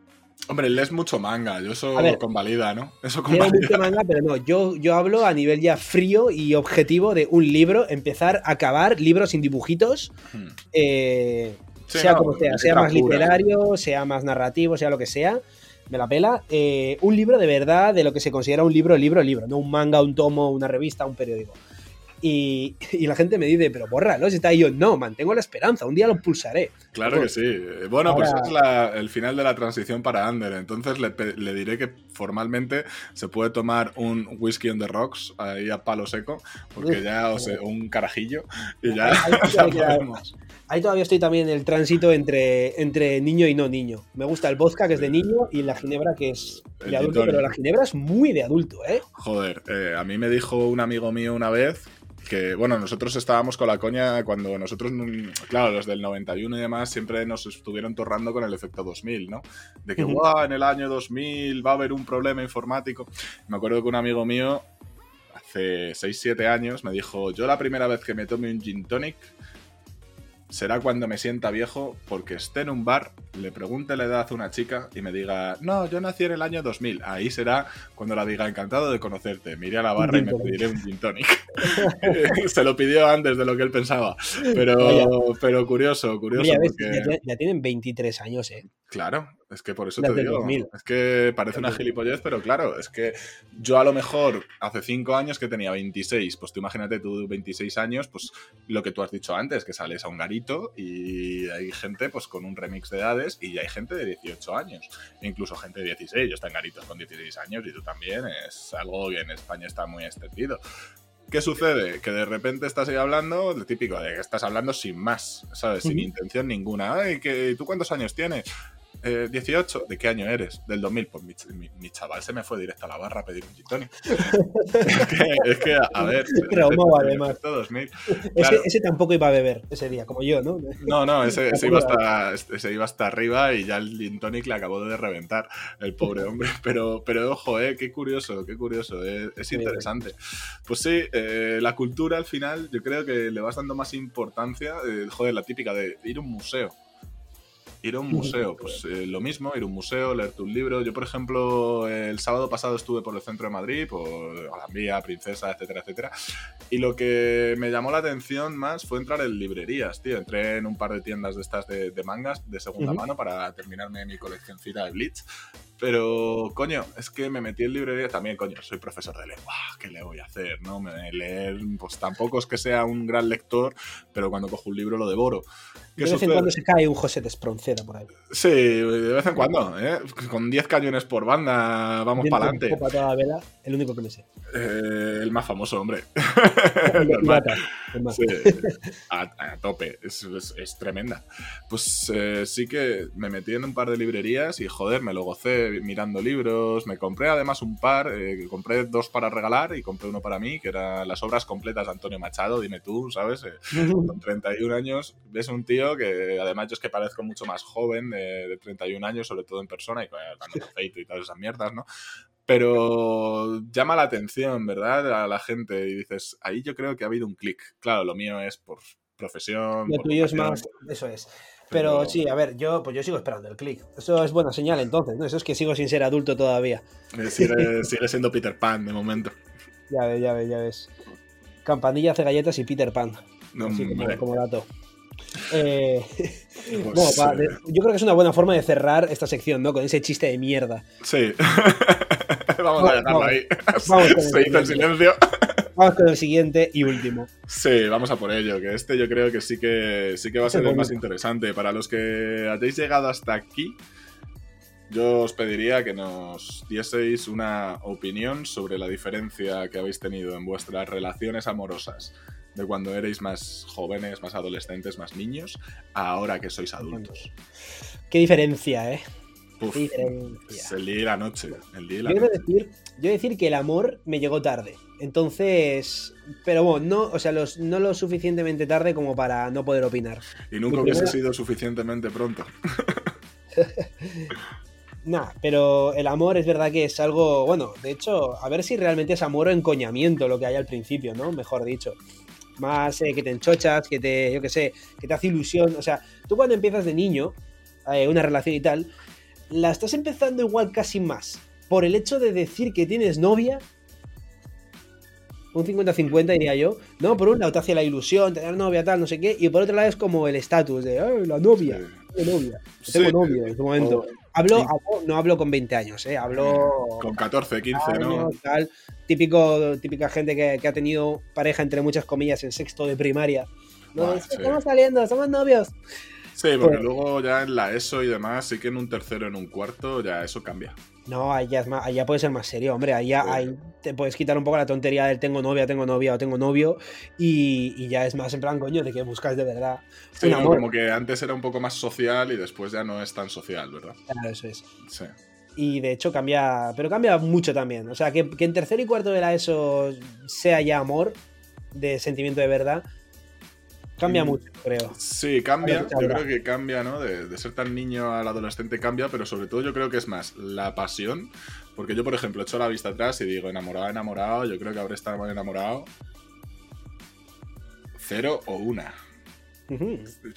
Hombre, lees mucho manga, yo eso convalida, ¿no? Eso convalida. Leo mucho manga, pero no, yo, yo hablo a nivel ya frío y objetivo de un libro, empezar a acabar libros sin dibujitos, hmm. eh, sea como sea, sea más literario, sea más narrativo, sea lo que sea me la pela. Eh, un libro de verdad, de lo que se considera un libro, libro, libro, no un manga, un tomo, una revista, un periódico. Y, la gente me dice, pero bórralo, si está ahí yo, no, mantengo la esperanza, un día lo pulsaré. Claro que sí. Bueno, pues es el final de la transición para Ander. Entonces le, diré que formalmente se puede tomar un whisky on the rocks ahí a palo seco, porque ya, o sea, un carajillo, y ya, ahí todavía estoy también en el tránsito entre, entre niño y no niño. Me gusta el vodka, que es de niño, y la ginebra, que es de adulto, pero la ginebra es muy de adulto, ¿eh? Joder, eh, a mí me dijo un amigo mío una vez que, bueno, nosotros estábamos con la coña cuando nosotros, claro, los del 91 y demás siempre nos estuvieron torrando con el efecto 2000, ¿no? De que, guau, en el año 2000 va a haber un problema informático. Me acuerdo que un amigo mío, hace 6-7 años, me dijo, yo la primera vez que me tomé un gin tonic será cuando me sienta viejo porque esté en un bar, le pregunte la edad a una chica y me diga, no, yo nací en el año 2000. Ahí será cuando la diga, encantado de conocerte. Me iré a la barra y me pediré un gin tonic. Se lo pidió antes de lo que él pensaba. Pero, pero curioso, curioso. ya, tienen 23 años, ¿eh? Claro, es que por eso te digo. Es que parece una gilipollez, pero claro, es que yo a lo mejor hace 5 años que tenía 26, pues tú imagínate tú 26 años, pues lo que tú has dicho antes, que sales a un garito y hay gente pues con un remix de edades y hay gente de 18 años, incluso gente de 16, yo estoy en garitos con 16 años y tú también, es algo que en España está muy extendido. ¿Qué sucede? Que de repente estás ahí hablando, lo típico de que estás hablando sin más, ¿sabes? Sin intención ninguna. Ay, ¿que, ¿tú cuántos años tienes? 18, eh, ¿de qué año eres? Del 2000. Pues mi, chaval se me fue directo a la barra a pedir un gin es, que, a ver. además. Ese, tampoco iba a beber ese día, como yo, ¿no? No, no, ese, iba, hasta, ese iba hasta arriba y ya el gin tonic le acabó de reventar, el pobre hombre. Pero, pero ojo, eh, qué curioso, qué curioso. Eh, es interesante. Pues sí, eh, la cultura al final yo creo que le vas dando más importancia, joder, la típica de ir a un museo Ir a un museo, pues eh, lo mismo, ir a un museo, leerte un libro. Yo, por ejemplo, el sábado pasado estuve por el centro de Madrid, por Alhambra, Princesa, etcétera, etcétera. Y lo que me llamó la atención más fue entrar en librerías, tío. Entré en un par de tiendas de estas de, mangas de segunda mano para terminarme mi coleccioncita de Blitz. Pero, coño, es que me metí en librería también, coño, soy profesor de lengua, ¿qué le voy a hacer? ¿No? Me, leer, pues tampoco es que sea un gran lector, pero cuando cojo un libro lo devoro. De vez en cuando se cae un José de Espronceda por ahí. Sí, de vez en cuando, ¿eh? Con 10 cañones por banda, vamos para adelante. el único que me sé. Eh, el más famoso, hombre. sí, a, tope, es, es, tremenda. Pues eh, sí que me metí en un par de librerías y joder, me lo gocé mirando libros. Me compré además un par, eh, compré dos para regalar y compré uno para mí, que eran las obras completas de Antonio Machado, dime tú, ¿sabes? Eh, con 31 años, ves un tío que además yo es que parezco mucho más joven, de, 31 años, sobre todo en persona, y con el aceite y todas esas mierdas, ¿no? pero llama la atención, ¿verdad? A la gente y dices, ahí yo creo que ha habido un clic. Claro, lo mío es por profesión. Lo tuyo es más, eso es. Pero, sí, a ver, yo pues yo sigo esperando el clic. Eso es buena señal entonces, ¿no? Eso es que sigo sin ser adulto todavía. Eh, sigue, siendo Peter Pan de momento. Ya ves, ya ves, ya ves. Campanilla hace galletas y Peter Pan. No, Así como, dato. Eh, pues, eh, yo creo que es una buena forma de cerrar esta sección, ¿no? Con ese chiste de mierda. Sí. vamos a dejarlo ahí. Vamos Se hizo el silencio. Vamos con el siguiente y último. Sí, vamos a por ello, que este yo creo que sí que sí que va a ser el más interesante. Para los que hayáis llegado hasta aquí, yo os pediría que nos dieseis una opinión sobre la diferencia que habéis tenido en vuestras relaciones amorosas de cuando erais más jóvenes, más adolescentes, más niños, a ahora que sois adultos. Qué diferencia, ¿eh? Uf, Es el día y la noche. El día y la yo, Decir, yo decir que el amor me llegó tarde. Entonces, pero bueno, no, o sea, los, no lo suficientemente tarde como para no poder opinar. Y nunca hubiese sido suficientemente pronto. nah, pero el amor es verdad que es algo, bueno, de hecho, a ver si realmente es amor o encoñamiento lo que hay al principio, ¿no? Mejor dicho. Más eh, que te enchochas, que te, yo qué sé, que te hace ilusión. O sea, tú cuando empiezas de niño, eh, una relación y tal, la estás empezando igual casi más por el hecho de decir que tienes novia. Un 50-50 diría yo. No, por un lado te hace la ilusión, tener novia, tal, no sé qué. Y por otro lado es como el estatus de, la novia! Tengo novia. Tengo novia en este momento. Hablo, no hablo con 20 años, ¿eh? Hablo. Con 14, 15, ¿no? Tal, típico, típica gente que, ha tenido pareja, entre muchas comillas, en sexto de primaria. No, estamos saliendo, somos novios. Sí, porque pues luego ya en la ESO y demás, sí que en un tercero, en un cuarto, ya eso cambia. No, ahí ya, puede ser más serio, hombre. Ahí, ya, te puedes quitar un poco la tontería del tengo novia, tengo novia o tengo novio. Y, ya es más en plan, coño, de que buscas de verdad. Sí, como que antes era un poco más social y después ya no es tan social, ¿verdad? Claro, eso es. Sí. Y de hecho cambia, pero cambia mucho también. O sea, que, que en tercero y cuarto de la ESO sea ya amor, de sentimiento de verdad, Cambia mucho, creo. Sí, cambia. Yo creo que cambia, ¿no? De, ser tan niño al adolescente cambia, pero sobre todo yo creo que es más la pasión. Porque yo, por ejemplo, echo la vista atrás y digo, enamorado, enamorado, yo creo que habré estado enamorado cero o una.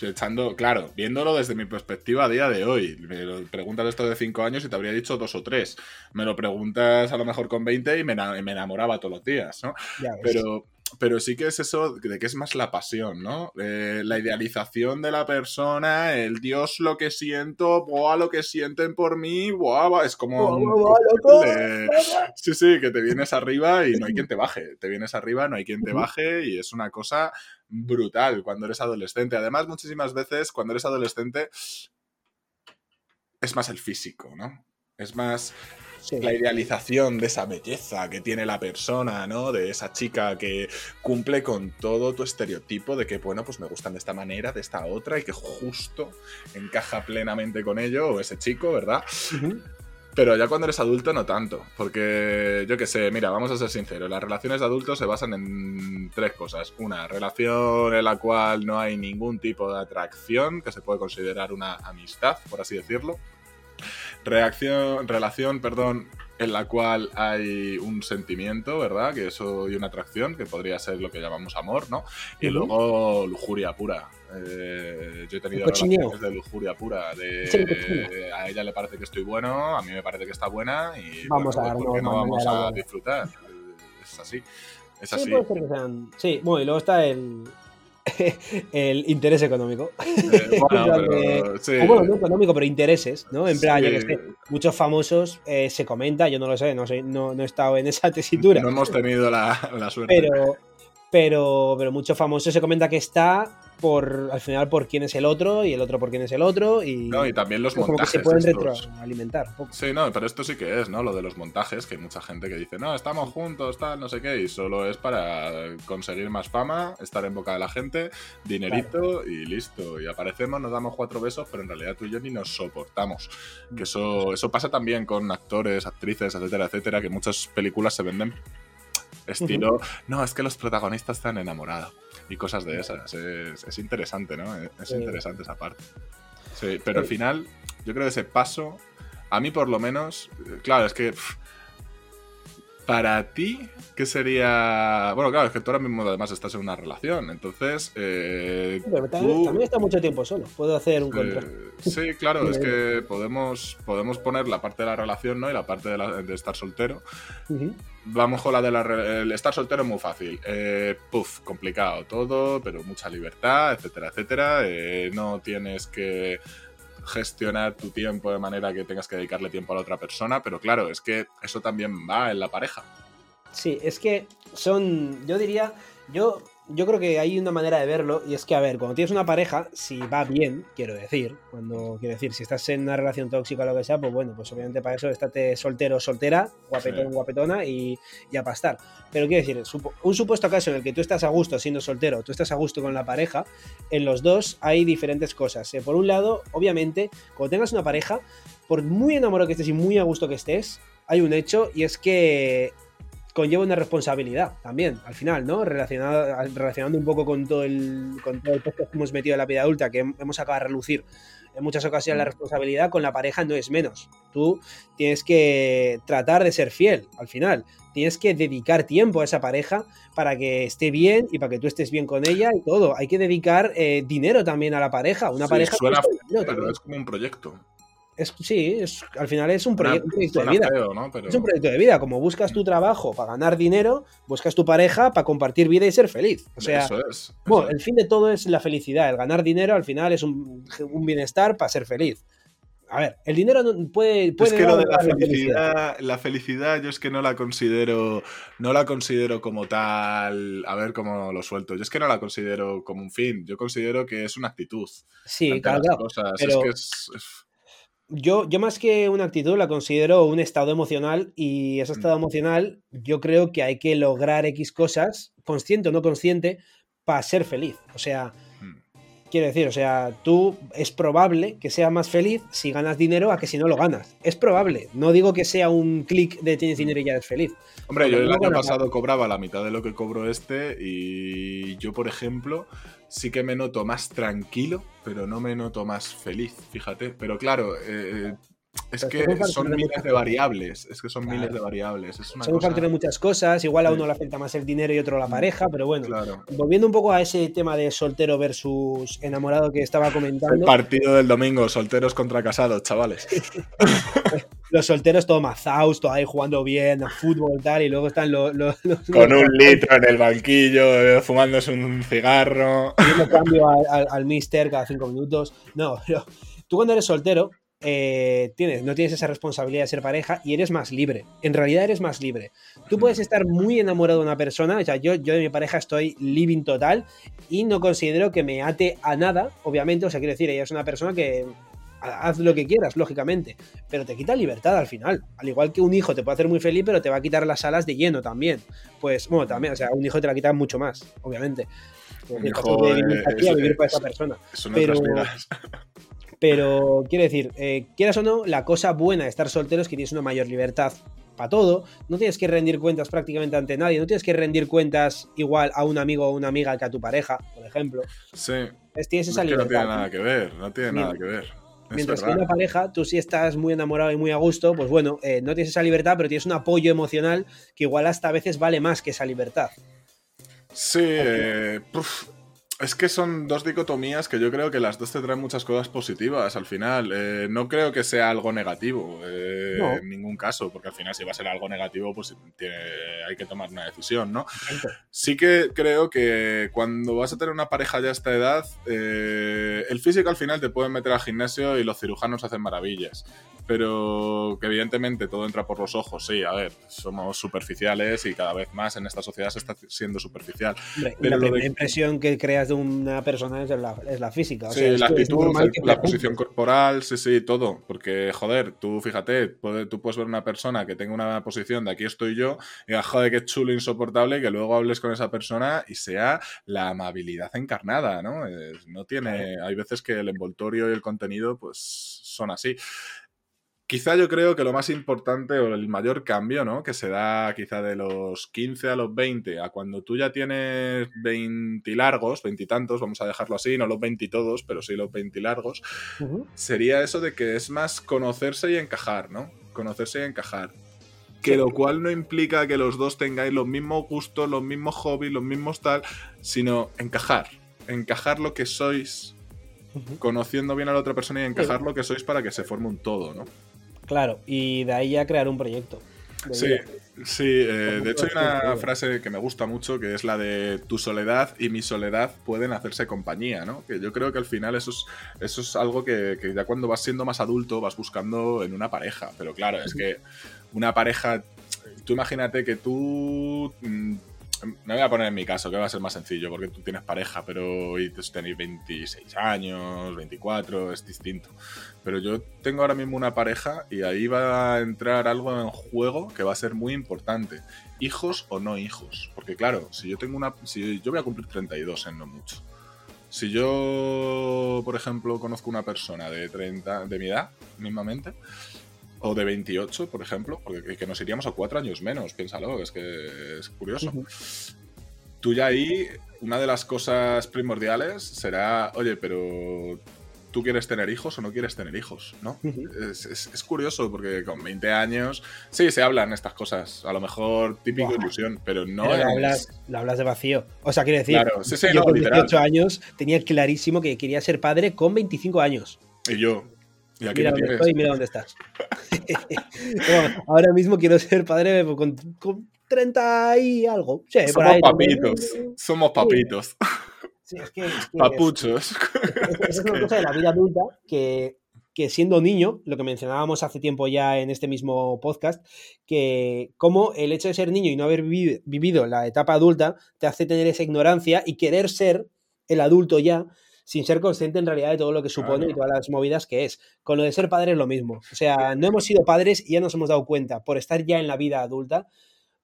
Echando, claro, viéndolo desde mi perspectiva a día de hoy. Me lo preguntas esto de 5 años y te habría dicho dos o tres. Me lo preguntas a lo mejor con 20 y me, enamoraba todos los días, ¿no? Pero, pero sí que es eso de que es más la pasión, ¿no? Eh, la idealización de la persona, el Dios lo que siento, boa lo que sienten por mí, boa, es como Sí, sí, que te vienes arriba y no hay quien te baje. Te vienes arriba, no hay quien te baje y es una cosa brutal cuando eres adolescente. Además, muchísimas veces cuando eres adolescente es más el físico, ¿no? Es más la idealización de esa belleza que tiene la persona, ¿no? De esa chica que cumple con todo tu estereotipo de que, bueno, pues me gustan de esta manera, de esta otra, y que justo encaja plenamente con ello, o ese chico, ¿verdad? Pero ya cuando eres adulto no tanto, porque yo qué sé, mira, vamos a ser sinceros, las relaciones de adultos se basan en tres cosas. Una, relación en la cual no hay ningún tipo de atracción, que se puede considerar una amistad, por así decirlo reacción, relación, perdón, en la cual hay un sentimiento, ¿verdad? Que eso y una atracción, que podría ser lo que llamamos amor, ¿no? Y luego lujuria pura. Eh, yo he tenido relaciones de lujuria pura. De, a ella le parece que estoy bueno, a mí me parece que está buena y vamos a pues, no vamos a disfrutar? Es así. Es así. Sí, bueno, y luego está el, el interés económico. Eh, bueno, no económico, pero intereses, ¿no? En plan, que muchos famosos eh, se comenta, yo no lo sé, no, sé no, no, he estado en esa tesitura. No hemos tenido la, la suerte. Pero, pero, pero muchos famosos se comenta que está por al final por quién es el otro y el otro por quién es el otro y no y también los montajes se pueden retroalimentar sí no pero esto sí que es no lo de los montajes que hay mucha gente que dice no estamos juntos tal no sé qué y solo es para conseguir más fama estar en boca de la gente dinerito y listo. Y aparecemos nos damos cuatro besos pero en realidad tú y yo ni nos soportamos. Que eso eso pasa también con actores actrices etcétera etcétera que muchas películas se venden estilo no es que los protagonistas están enamorados y cosas de esas. Es, interesante, ¿no? Es, interesante esa parte. Sí, pero al final, yo creo que ese paso, a mí por lo menos, claro, es que para ti, ¿qué sería...? Bueno, claro, es que tú ahora mismo además estás en una relación, entonces... Eh, también, está mucho tiempo solo, puedo hacer un contrato. Sí, claro, es que podemos, podemos poner la parte de la relación ¿no? y la parte de, estar soltero. Vamos con la de la... El estar soltero es muy fácil. Eh, puf, complicado todo, pero mucha libertad, etcétera, etcétera. Eh, no tienes que gestionar tu tiempo de manera que tengas que dedicarle tiempo a la otra persona, pero claro, es que eso también va en la pareja. Sí, es que son, yo diría, yo yo creo que hay una manera de verlo y es que, a ver, cuando tienes una pareja, si va bien, quiero decir, cuando quiero decir, si estás en una relación tóxica o lo que sea, pues bueno, pues obviamente para eso estate soltero, soltera, guapetón, guapetona y, y, a pastar. Pero quiero decir, un supuesto caso en el que tú estás a gusto siendo soltero, tú estás a gusto con la pareja, en los dos hay diferentes cosas. Eh, por un lado, obviamente, cuando tengas una pareja, por muy enamorado que estés y muy a gusto que estés, hay un hecho y es que conlleva una responsabilidad también, al final, ¿no? Relacionado, relacionando un poco con todo el, con todo el que hemos metido en la vida adulta, que hemos acabado de relucir en muchas ocasiones la mm. responsabilidad con la pareja no es menos. Tú tienes que tratar de ser fiel al final. Tienes que dedicar tiempo a esa pareja para que esté bien y para que tú estés bien con ella y todo. Hay que dedicar eh, dinero también a la pareja. Una pareja. Suena, pero es como un proyecto sí, es, al final es un, proyecto de vida. Es un proyecto de vida. Como buscas tu trabajo para ganar dinero, buscas tu pareja para compartir vida y ser feliz. O sea, bueno, el fin de todo es la felicidad. El ganar dinero al final es un, bienestar para ser feliz. A ver, el dinero puede, puede. es que lo de la felicidad, la felicidad, yo es que no la considero, no la considero como tal. A ver cómo lo suelto. Yo es que no la considero como un fin. Yo considero que es una actitud. Sí, claro. Es que es yo, yo más que una actitud la considero un estado emocional y ese mm. estado emocional yo creo que hay que lograr X cosas, consciente o no consciente, para ser feliz. O sea, mm. quiero decir, o sea, tú es probable que sea más feliz si ganas dinero a que si no lo ganas. Es probable. No digo que sea un clic de tienes dinero y ya eres feliz. Hombre, yo el año pasado cobraba la mitad de lo que cobro este y yo, por ejemplo, sí que me noto más tranquilo, pero no me noto más feliz, fíjate. Pero claro, eh, es que son miles de variables. Es que son miles de variables. Es una son cosa... de muchas cosas. Igual a uno le afecta más el dinero y otro la mm, pareja, pero bueno. Volviendo un poco a ese tema de soltero versus enamorado que estaba comentando. El partido del domingo, solteros contra casados, chavales. los solteros todo mazaos, todo ahí jugando bien, a fútbol tal, y luego están los. Con un litro en el banquillo, eh, fumándose un cigarro. Haciendo cambio al, al mister cada cinco minutos. No, pero tú cuando eres soltero, eh, tienes, no tienes esa responsabilidad de ser pareja y eres más libre. En realidad eres más libre. Tú puedes estar muy enamorado de una persona, o sea, yo, yo de mi pareja estoy living total y no considero que me ate a nada, obviamente, o sea, quiero decir, ella es una persona que haz lo que quieras, lógicamente, pero te quita libertad al final. Al igual que un hijo te puede hacer muy feliz, pero te va a quitar las alas de lleno también. Pues, bueno, también, o sea, un hijo te la quita mucho más, obviamente. Un hijo de vivir para esa persona. pero, pero quiero decir, eh, quieras o no, la cosa buena de estar soltero es que tienes una mayor libertad para todo, no tienes que rendir cuentas prácticamente ante nadie, no tienes que rendir cuentas igual a un amigo o una amiga que a tu pareja, por ejemplo. Sí. tienes esa libertad. no tiene nada que ver, no tiene nada que ver. Mientras que una pareja, tú sí estás muy enamorado y muy a gusto, pues bueno, eh, no tienes esa libertad, pero tienes un apoyo emocional que igual hasta a veces vale más que esa libertad. Sí, eh, es que son dos dicotomías que yo creo que las dos te traen muchas cosas positivas al final. Eh, no creo que sea algo negativo eh, en ningún caso, porque al final si va a ser algo negativo, pues hay que tomar una decisión, ¿no? Sí que creo que cuando vas a tener una pareja ya a esta edad, eh, el físico al final te puede meter al gimnasio y los cirujanos hacen maravillas pero que evidentemente todo entra por los ojos. Sí, a ver, somos superficiales y cada vez más en esta sociedad se está siendo superficial. pero la impresión que creas de una persona es la, es la física. sí, la actitud, la posición corporal, sí, sí, todo. Porque, joder, tú fíjate, tú puedes ver una persona que tenga una posición de aquí estoy yo y digas, joder, qué chulo, insoportable, que luego hables con esa persona y sea la amabilidad encarnada, ¿no? no tiene, hay veces que el envoltorio y el contenido, pues, son así. Quizá yo creo que lo más importante o el mayor cambio, ¿no? Que se da quizá de los 15 a los 20 a cuando tú ya tienes 20 largos, 20 y tantos, vamos a dejarlo así, no los 20 y todos, pero sí los 20 largos, sería eso de que es más conocerse y encajar, ¿no? Conocerse y encajar. Que lo cual no implica que los dos tengáis los mismos gustos, los mismos hobbies, los mismos tal, sino encajar. Encajar lo que sois, conociendo bien a la otra persona y encajar lo que sois para que se forme un todo, ¿no? Claro, y de ahí ya crear un proyecto. Sí, sí. Eh, de hecho hay una frase que me gusta mucho que es la de tu soledad y mi soledad pueden hacerse compañía, ¿no? Que yo creo que al final eso es, eso es algo que, que ya cuando vas siendo más adulto vas buscando en una pareja. Pero claro, es que una pareja, tú imagínate que tú mm, me voy a poner en mi caso, que va a ser más sencillo, porque tú tienes pareja, pero y tenéis 26 años, 24, es distinto. Pero yo tengo ahora mismo una pareja y ahí va a entrar algo en juego que va a ser muy importante. Hijos o no hijos. Porque claro, si yo tengo una... Si yo voy a cumplir 32 en no mucho. Si yo, por ejemplo, conozco una persona de 30, de mi edad, mismamente, o de 28, por ejemplo, porque que nos iríamos a cuatro años menos, piénsalo, es que es curioso. Tú ya ahí, una de las cosas primordiales será, oye, pero tú quieres tener hijos o no quieres tener hijos, ¿no? es, curioso porque con 20 años, sí, se hablan estas cosas, a lo mejor típico ilusión, pero no pero hablas, hablas, de vacío. O sea, quiero decir, yo con 18 años tenía clarísimo que quería ser padre con 25 años. Y yo, mira dónde estoy, mira dónde estás. ahora mismo quiero ser padre con, 30 y algo. somos papitos, somos papitos. Papuchos. Es, una cosa de la vida adulta que, que siendo niño, lo que mencionábamos hace tiempo ya en este mismo podcast, que como el hecho de ser niño y no haber vivido la etapa adulta te hace tener esa ignorancia y querer ser el adulto ya sin ser consciente en realidad de todo lo que supone y todas las movidas que es. Con lo de ser padre es lo mismo. O sea, no hemos sido padres y ya nos hemos dado cuenta, por estar ya en la vida adulta,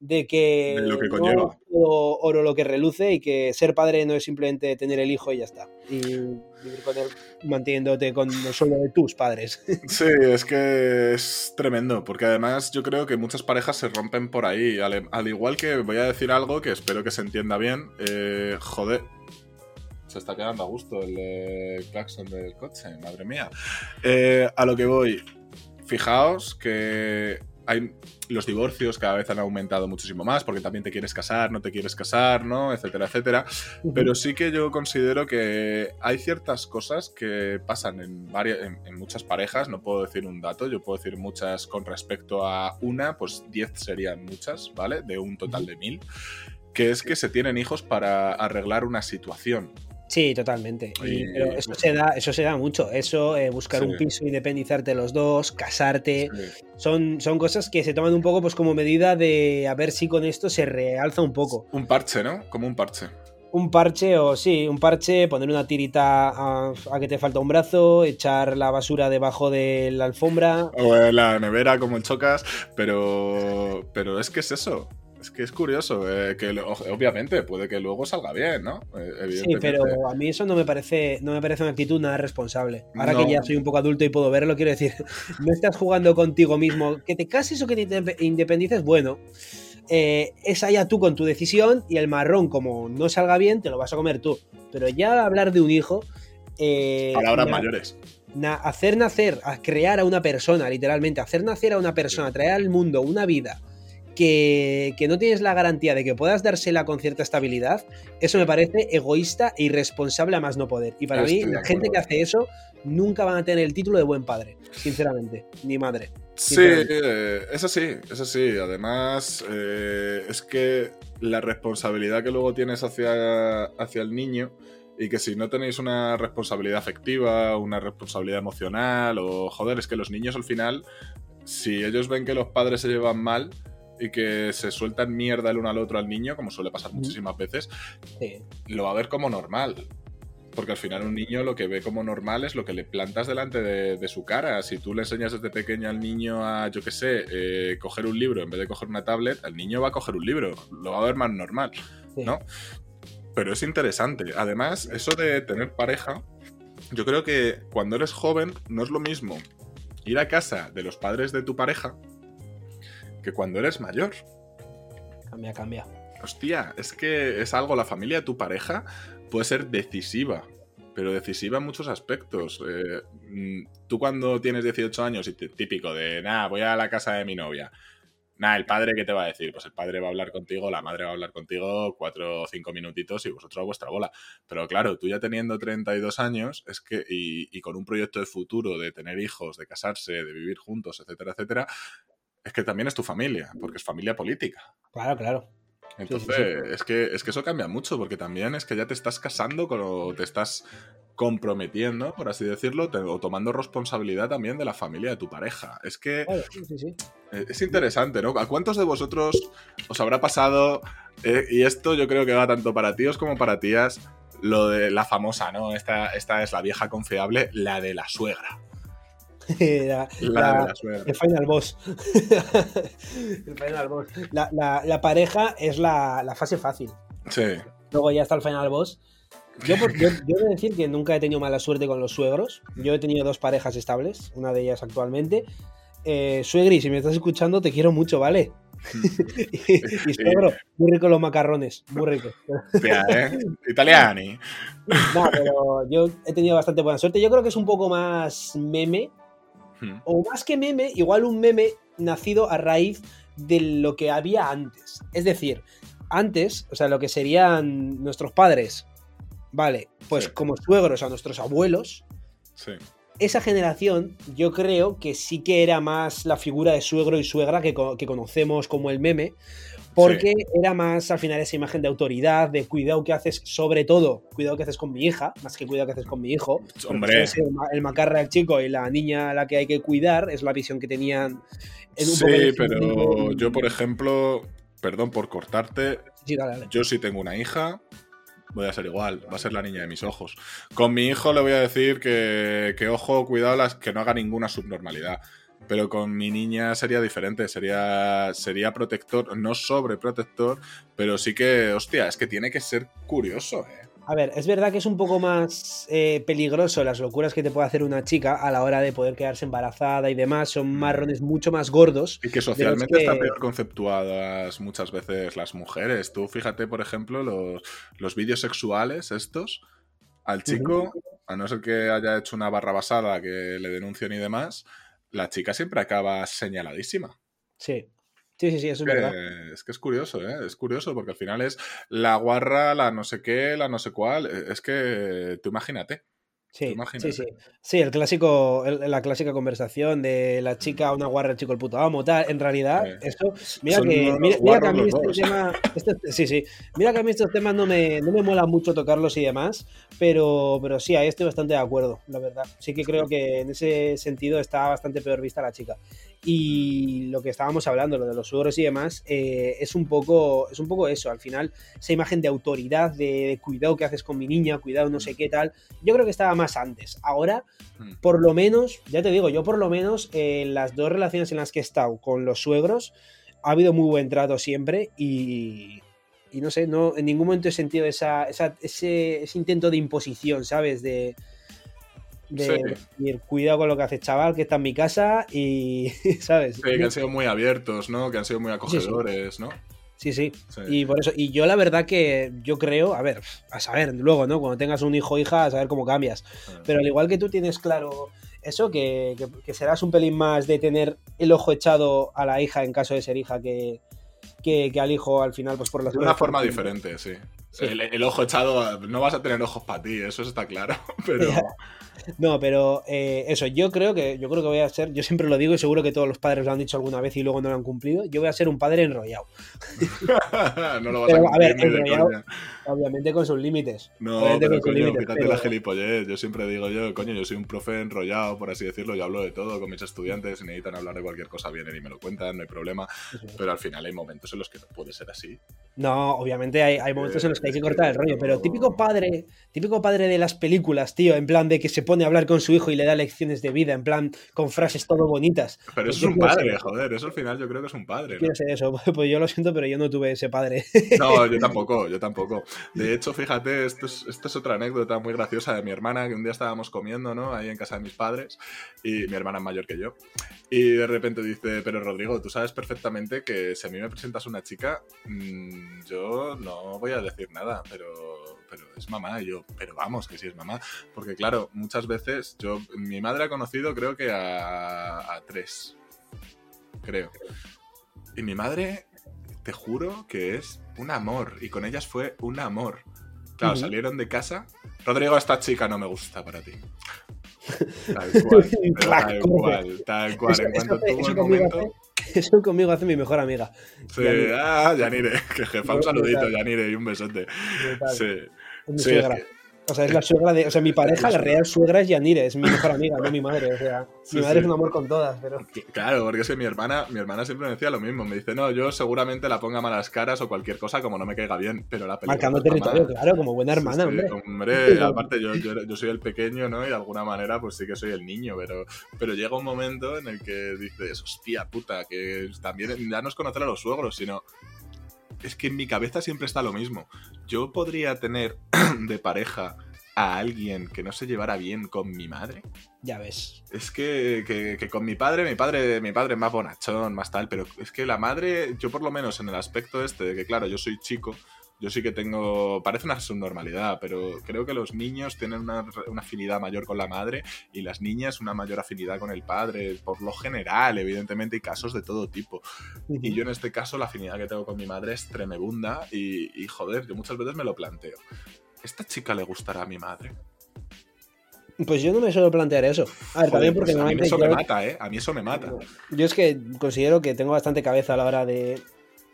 de que, lo que conlleva. oro lo que reluce y que ser padre no es simplemente tener el hijo y ya está. Y vivir con él manteniéndote con el sueldo de tus padres. Sí, es que es tremendo, porque además yo creo que muchas parejas se rompen por ahí. Al, igual que voy a decir algo que espero que se entienda bien. Eh, joder, se está quedando a gusto el claxon del coche, madre mía. Eh, a lo que voy. fijaos que hay los divorcios cada vez han aumentado muchísimo más porque también te quieres casar, no te quieres casar, ¿no? Etcétera, etcétera. Pero sí que yo considero que hay ciertas cosas que pasan en, varias, en, muchas parejas, no puedo decir un dato, yo puedo decir muchas con respecto a una, pues 10 serían muchas, ¿vale? De un total de mil, que es que se tienen hijos para arreglar una situación. Sí, totalmente. pero eso se da, eso se da mucho. Eso, eh, buscar un piso, independizarte los dos, casarte. Son, son cosas que se toman un poco pues como medida de a ver si con esto se realza un poco. Un parche, ¿no? Como un parche. Un parche, o sí, un parche, poner una tirita a, a, que te falta un brazo, echar la basura debajo de la alfombra. O en la nevera, como en chocas, pero. Pero es que es eso. Es que es curioso, eh, que obviamente puede que luego salga bien, ¿no? Eh, sí, pero a mí eso no me parece, no me parece una actitud nada responsable. Ahora que ya soy un poco adulto y puedo verlo, quiero decir, no estás jugando contigo mismo. Que te cases o que te independices, bueno. Eh, es allá tú con tu decisión y el marrón, como no salga bien, te lo vas a comer tú. Pero ya hablar de un hijo. Palabras mayores. hacer nacer, a crear a una persona, literalmente, hacer nacer a una persona, traer al mundo una vida que, no tienes la garantía de que puedas dársela con cierta estabilidad, eso me parece egoísta e irresponsable a más no poder. Y para mí, la gente que hace eso nunca van a tener el título de buen padre, sinceramente, ni madre. Sí, eh, eso sí, eso sí. Además, eh, es que la responsabilidad que luego tienes hacia, hacia el niño y que si no tenéis una responsabilidad afectiva, una responsabilidad emocional o joder, es que los niños al final, si ellos ven que los padres se llevan mal, y que se sueltan mierda el uno al otro al niño, como suele pasar muchísimas veces, lo va a ver como normal. Porque al final un niño lo que ve como normal es lo que le plantas delante de, su cara. Si tú le enseñas desde pequeño al niño a, yo qué sé, eh, coger un libro en vez de coger una tablet, el niño va a coger un libro. Lo va a ver más normal, ¿no? Pero es interesante. Además, eso de tener pareja, yo creo que cuando eres joven no es lo mismo ir a casa de los padres de tu pareja que cuando eres mayor. Cambia, cambia. Hostia, es que es algo, la familia de tu pareja puede ser decisiva, pero decisiva en muchos aspectos. Eh, mm, tú cuando tienes 18 años y típico de, nada, voy a la casa de mi novia. Nada, el padre, ¿qué te va a decir? Pues el padre va a hablar contigo, la madre va a hablar contigo cuatro o cinco minutitos y vosotros a vuestra bola. Pero claro, tú ya teniendo 32 años es que, y, y con un proyecto de futuro, de tener hijos, de casarse, de vivir juntos, etcétera, etcétera, es que también es tu familia, porque es familia política. Claro, claro. Entonces, Es, que, es que eso cambia mucho, porque también es que ya te estás casando con, o te estás comprometiendo, por así decirlo, o tomando responsabilidad también de la familia de tu pareja. Es que e, es interesante, ¿no? ¿A cuántos de vosotros os habrá pasado, eh, y esto yo creo que va tanto para tíos como para tías, lo de la famosa, ¿no? Esta, esta es la vieja confiable, la de la suegra. la, el Final Boss. el Final Boss. La, pareja es la, fase fácil. Sí. Luego ya está el Final Boss. Yo, yo, yo decir que nunca he tenido mala suerte con los suegros. Yo he tenido dos parejas estables, una de ellas actualmente. Eh, suegri, si me estás escuchando, te quiero mucho, ¿vale? y, suegro, muy rico los macarrones, muy rico. ¿eh? Italiani. No, pero yo he tenido bastante buena suerte. Yo creo que es un poco más meme o más que meme, igual un meme nacido a raíz de lo que había antes. Es decir, antes, o sea, lo que serían nuestros padres, vale, pues como suegros a nuestros abuelos, esa generación yo creo que sí que era más la figura de suegro y suegra que, que conocemos como el meme, porque era más al final esa imagen de autoridad, de cuidado que haces, sobre todo, cuidado que haces con mi hija, más que cuidado que haces con mi hijo. Hombre. El, macarra del chico y la niña a la que hay que cuidar es la visión que tenían. En un sí, pero yo, por ejemplo, perdón por cortarte, yo sí tengo una hija, voy a ser igual, va a ser la niña de mis ojos. Con mi hijo le voy a decir que, que ojo, cuidado, las, que no haga ninguna subnormalidad. Pero con mi niña sería diferente, sería, sería protector, no sobreprotector, pero sí que, hostia, es que tiene que ser curioso, ¿eh? A ver, es verdad que es un poco más eh, peligroso las locuras que te puede hacer una chica a la hora de poder quedarse embarazada y demás. Son mm. marrones mucho más gordos. Y que socialmente están peor conceptuadas muchas veces las mujeres. Tú fíjate, por ejemplo, los, los vídeos sexuales estos. Al chico, a no ser que haya hecho una barra basada que le denuncien y demás, la chica siempre acaba señaladísima. Sí. Sí, sí, sí, eso es verdad. Es que es curioso, ¿eh? Es curioso porque al final es la guarra, la no sé qué, la no sé cuál. Es que tú imagínate. Sí, sí, sí. Sí, el clásico, la clásica conversación de la chica, una guarra, el chico, el puto amo, tal. En realidad, esto. Mira que, mira, que a mí este tema. Este, sí, sí. Mira que a mí estos temas no me, no me mola mucho tocarlos y demás. Pero, pero sí, ahí estoy bastante de acuerdo, la verdad. Sí que creo que en ese sentido está bastante peor vista la chica. Y lo que estábamos hablando, lo de los suegros y demás, eh, es, un poco, es un poco eso. Al final, esa imagen de autoridad, de, cuidado que haces con mi niña, cuidado no sé qué tal, yo creo que estaba más antes. Ahora, hmm. por lo menos, ya te digo, yo por lo menos en las dos relaciones en las que he estado con los suegros, ha habido muy buen trato siempre y, y no sé, no, en ningún momento he sentido esa, ese, ese intento de imposición, ¿sabes? De, de cuidado con lo que hace chaval, que está en mi casa y, ¿sabes? Sí, que han sido muy abiertos, ¿no? Que han sido muy acogedores, ¿no? Sí, sí, Y por eso, y yo la verdad que yo creo, a ver, a saber luego, ¿no? Cuando tengas un hijo o hija, a saber cómo cambias. Ah. Pero al igual que tú tienes claro eso, que, serás un pelín más de tener el ojo echado a la hija en caso de ser hija que, que, al hijo al final, pues por las De una forma diferente, sí. El, ojo echado, no vas a tener ojos para ti, eso está claro. Pero. No, pero eh, eso, yo creo que yo creo que voy a ser, yo siempre lo digo y seguro que todos los padres lo han dicho alguna vez y luego no lo han cumplido. Yo voy a ser un padre enrollado. no lo vas a, ver, enrollado, obviamente con sus límites. No, pero coño, fíjate la gilipollez. Yo siempre digo yo, coño, yo soy un profe enrollado, por así decirlo, yo hablo de todo con mis estudiantes, si necesitan hablar de cualquier cosa vienen y me lo cuentan, no hay problema. Pero al final hay momentos en los que no puede ser así. No, obviamente hay, hay momentos en los hay que cortar el rollo, pero típico padre, típico padre de las películas, tío, en plan de que se pone a hablar con su hijo y le da lecciones de vida, en plan con frases todo bonitas. Pero eso es un padre, joder, eso al final yo creo que es un padre. ¿no? eso, pues yo lo siento, pero yo no tuve ese padre. No, yo tampoco, yo tampoco. De hecho, fíjate, esto es, esto es otra anécdota muy graciosa de mi hermana, que un día estábamos comiendo, ¿no? Ahí en casa de mis padres, y mi hermana es mayor que yo. Y de repente dice, pero Rodrigo, tú sabes perfectamente que si a mí me presentas una chica, mm, yo no voy a decir nada, pero pero es mamá. Y yo, pero vamos, que sí es mamá. Porque claro, muchas veces yo, mi madre ha conocido creo que a, tres, creo. Y mi madre, te juro que es un amor. Y con ellas fue un amor. Claro, salieron de casa. Rodrigo, esta chica no me gusta para ti. Tal cual, tal cual, tal cual. En cuanto tuvo el momento. Eso conmigo hace mi mejor amiga. Sí, ah, Yanire, que jefa, un saludito, Yanire, y un besote. Sí. Sí, o sea, es la suegra de. O sea, mi pareja, la real suegra es Yanire, es mi mejor amiga, no mi madre. O sea, mi madre es un amor con todas, pero. Claro, porque es que mi hermana, mi hermana siempre me decía lo mismo. Me dice, no, yo seguramente la ponga malas caras o cualquier cosa como no me caiga bien, pero la película. Marcando territorio, claro, como buena hermana, hombre. Hombre, aparte yo, yo, soy el pequeño, ¿no? Y de alguna manera, pues sí que soy el niño, pero, pero llega un momento en el que dices, hostia puta, que también ya no es conocer a los suegros, sino es que en mi cabeza siempre está lo mismo. Yo podría tener de pareja a alguien que no se llevara bien con mi madre. Ya ves. Es que, que, con mi padre, mi padre, mi padre es más bonachón, más tal, pero es que la madre, yo por lo menos en el aspecto este de que, claro, yo soy chico, yo sí que tengo, parece una subnormalidad, pero creo que los niños tienen una, afinidad mayor con la madre y las niñas una mayor afinidad con el padre, por lo general, evidentemente hay casos de todo tipo. Y yo en este caso la afinidad que tengo con mi madre es tremebunda y, y joder, yo muchas veces me lo planteo. ¿Esta chica le gustará a mi madre? Pues yo no me suelo plantear eso. A ver, también porque pues a mí eso me mata, ¿eh? A mí eso me mata. Yo es que considero que tengo bastante cabeza a la hora de,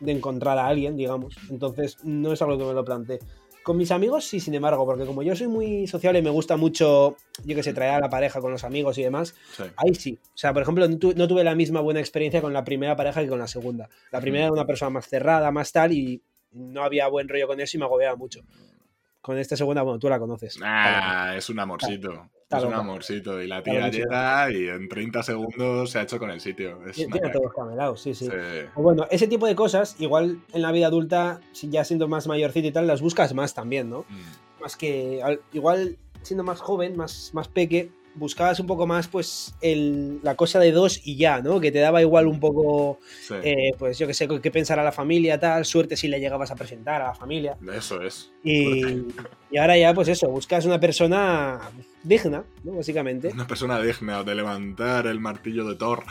de encontrar a alguien, digamos. Entonces, no es algo que me lo plantee. Con mis amigos sí, sin embargo, porque como yo soy muy sociable y me gusta mucho, yo que sé, traer a la pareja con los amigos y demás, ahí sí. O sea, por ejemplo, no, tuve la misma buena experiencia con la primera pareja que con la segunda. La primera era una persona más cerrada, más tal, y no había buen rollo con eso y me agobiaba mucho. Con esta segunda, bueno, tú la conoces. Ah, es un amorcito. es un amorcito. Y la tía llega y en 30 segundos se ha hecho con el sitio. Es Tiene todo camelado, sí, sí. Bueno, ese tipo de cosas, igual en la vida adulta, ya siendo más mayorcito y tal, las buscas más también, ¿no? Mm. Más que. Igual siendo más joven, más, más peque, buscabas un poco más, pues, el, la cosa de dos y ya, ¿no? Que te daba igual un poco, eh, pues, yo qué sé, qué pensar a la familia, tal, suerte si le llegabas a presentar a la familia. Eso es. Y, y ahora ya, pues eso, buscas una persona digna, ¿no? Básicamente. Una persona digna de levantar el martillo de Thor.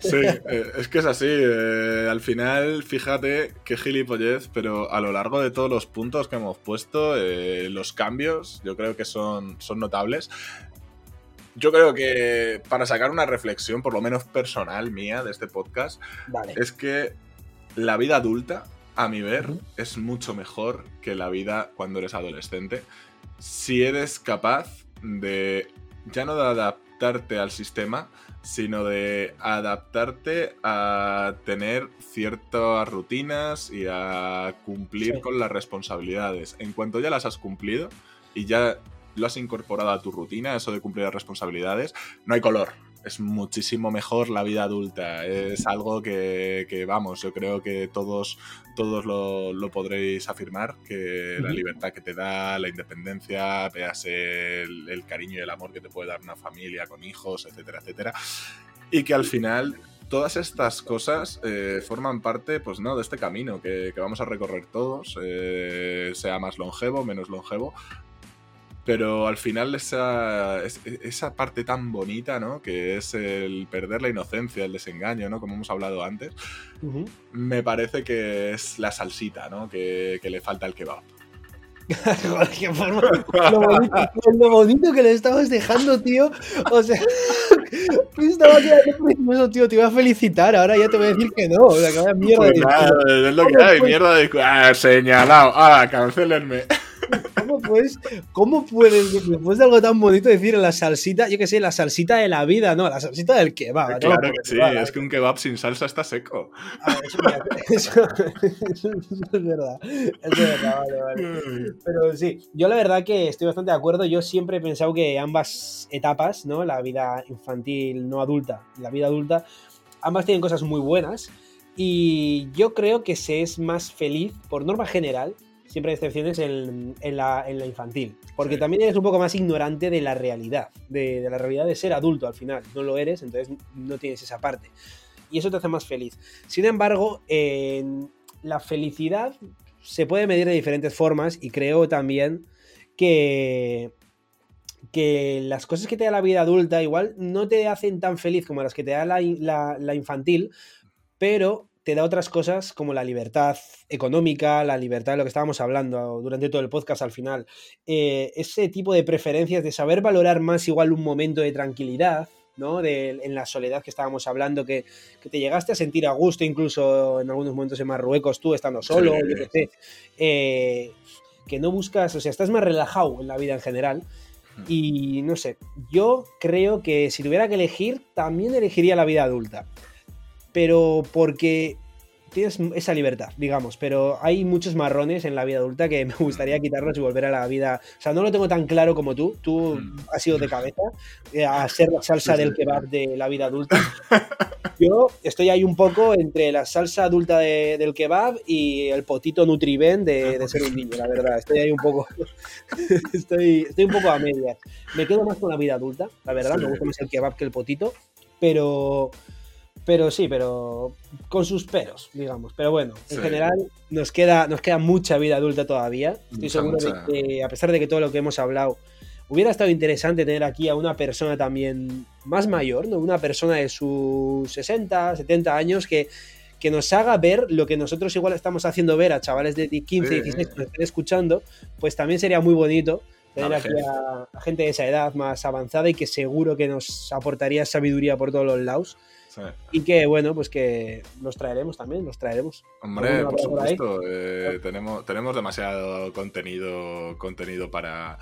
Sí, eh, es que es así. Eh, al final, fíjate qué gilipollez, pero a lo largo de todos los puntos que hemos puesto, eh, los cambios, yo creo que son, son notables. Yo creo que para sacar una reflexión, por lo menos personal mía, de este podcast, es que la vida adulta, a mi ver, es mucho mejor que la vida cuando eres adolescente. Si eres capaz de ya no de adaptarte al sistema, sino de adaptarte a tener ciertas rutinas y a cumplir con las responsabilidades. En cuanto ya las has cumplido y ya lo has incorporado a tu rutina, eso de cumplir las responsabilidades, no hay color. Es muchísimo mejor la vida adulta. Es algo que, vamos, yo creo que todos, todos lo, podréis afirmar, que la libertad que te da, la independencia, veas el, el cariño y el amor que te puede dar una familia con hijos, etcétera, etcétera. Y que al final todas estas cosas eh, forman parte, pues no, de este camino que, vamos a recorrer todos, eh, sea más longevo, menos longevo, pero al final esa, esa parte tan bonita, ¿no? Que es el perder la inocencia, el desengaño, ¿no? Como hemos hablado antes, me parece que es la salsita, ¿no? Que, le falta al kebab. lo, bonito, lo, bonito, que le estabas dejando, tío. O sea, estaba quedando tío. Te iba a felicitar. Ahora ya te voy a decir que no. O sea, que mierda. Pues nada, es lo que hay, mierda de. Ah, señalado. Ah, cancelenme. ¿Cómo puedes, ¿Cómo puedes, después de algo tan bonito, decir la salsita, yo qué sé, la salsita de la vida, no, la salsita del kebab? Claro que sí, es que un kebab sin salsa está seco. Ah, eso, es verdad, es verdad, vale, vale. Pero sí, yo la verdad que estoy bastante de acuerdo, yo siempre he pensado que ambas etapas, ¿no? La vida infantil no adulta y la vida adulta, ambas tienen cosas muy buenas. Y yo creo que se es más feliz, por norma general, siempre hay excepciones en, la, infantil. Porque también eres un poco más ignorante de la realidad, de, la realidad de ser adulto al final. No lo eres, entonces no tienes esa parte. Y eso te hace más feliz. Sin embargo, la felicidad se puede medir de diferentes formas y creo también que, que las cosas que te da la vida adulta igual no te hacen tan feliz como las que te da la, la infantil, pero te da otras cosas como la libertad económica, la libertad de lo que estábamos hablando durante todo el podcast al final. Eh, ese tipo de preferencias de saber valorar más igual un momento de tranquilidad, ¿no? De, en la soledad que estábamos hablando, que, te llegaste a sentir a gusto incluso en algunos momentos en Marruecos tú estando solo, yo sé. Eh, que no buscas, o sea, estás más relajado en la vida en general. Y no sé, yo creo que si tuviera que elegir, también elegiría la vida adulta pero porque tienes esa libertad, digamos, pero hay muchos marrones en la vida adulta que me gustaría quitarlos y volver a la vida. O sea, no lo tengo tan claro como tú. Tú mm. has ido de cabeza eh, a ser la salsa del kebab de la vida adulta. Yo estoy ahí un poco entre la salsa adulta del kebab y el potito nutriben de, de, ser un niño, la verdad. Estoy ahí un poco. estoy, estoy un poco a medias. Me quedo más con la vida adulta, la verdad. Me gusta más el kebab que el potito, pero pero sí, pero con sus peros, digamos. Pero bueno, en general nos queda, nos queda mucha vida adulta todavía. Estoy seguro de que, a pesar de que todo lo que hemos hablado, hubiera estado interesante tener aquí a una persona también más mayor, ¿no? Una persona de sus 60, 70 años que, que nos haga ver lo que nosotros igual estamos haciendo ver a chavales de 15, 16 que nos estén escuchando, pues también sería muy bonito tener aquí a, a, gente de esa edad más avanzada y que seguro que nos aportaría sabiduría por todos los lados. Y que bueno, pues que los traeremos también, los traeremos. Hombre, por supuesto, eh, tenemos, tenemos demasiado contenido, contenido para,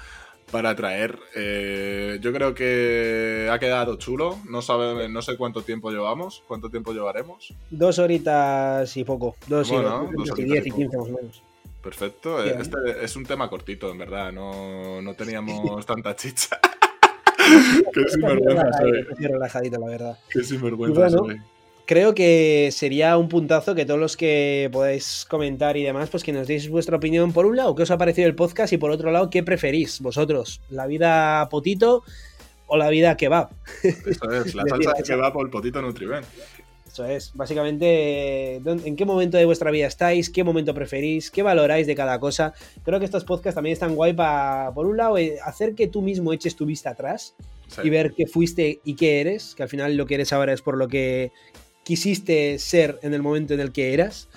para traer. Eh, yo creo que ha quedado chulo. No sabe, no sé cuánto tiempo llevamos, cuánto tiempo llevaremos. Dos horitas y poco. Dos, y, diez y quince más o menos. Perfecto. Este es un tema cortito, en verdad. No, no teníamos tanta chicha. Qué sinvergüenza soy. relajadito, la verdad. Qué sinvergüenza Creo que sería un puntazo que todos los que podáis comentar y demás, pues que nos deis vuestra opinión por un lado, qué os ha parecido el podcast y por otro lado, qué preferís vosotros, la vida potito o la vida kebab. Eso es, la salsa de kebab o el potito Nutriben. Eso es, básicamente, ¿en qué momento de vuestra vida estáis? ¿Qué momento preferís? ¿Qué valoráis de cada cosa? Creo que estos podcasts también están guay para, por un lado, eh, hacer que tú mismo eches tu vista atrás y ver qué fuiste y qué eres, que al final lo que eres ahora es por lo que quisiste ser en el momento en el que eras.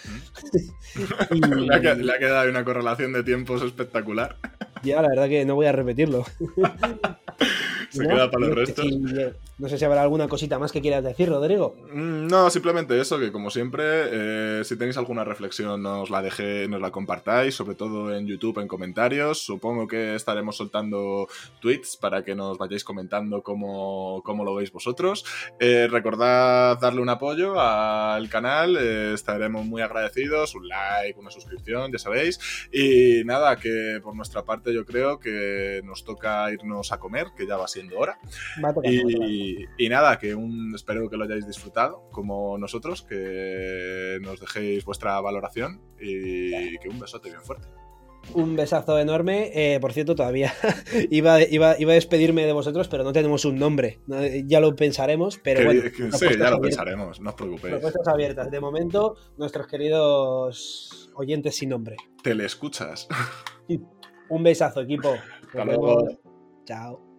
le, ha, le, ha, quedado una correlación de tiempos espectacular. Ya, la verdad que no voy a repetirlo. Se queda para el resto. No sé si habrá alguna cosita más que quieras decir, Rodrigo. Mm, no, simplemente eso, que como siempre, eh, si tenéis alguna reflexión, nos la dejé, nos la compartáis, sobre todo en YouTube, en comentarios. Supongo que estaremos soltando tweets para que nos vayáis comentando cómo, lo veis vosotros. Eh, recordad darle un apoyo al canal, eh, estaremos muy agradecidos, un like, una suscripción, ya sabéis. Y nada, que por nuestra parte yo creo que nos toca irnos a comer, que ya va siendo hora. y, nada, que un, espero que lo hayáis disfrutado como nosotros, que nos dejéis vuestra valoración y que un besote bien fuerte. Un besazo enorme. Eh, por cierto, todavía iba, iba, a despedirme de vosotros, pero no tenemos un nombre. Ya lo pensaremos, pero bueno. sí, ya lo pensaremos, no os preocupéis. Propuestas abiertas. De momento, nuestros queridos oyentes sin nombre. Te le escuchas. Un besazo, equipo. Hasta luego. Chao.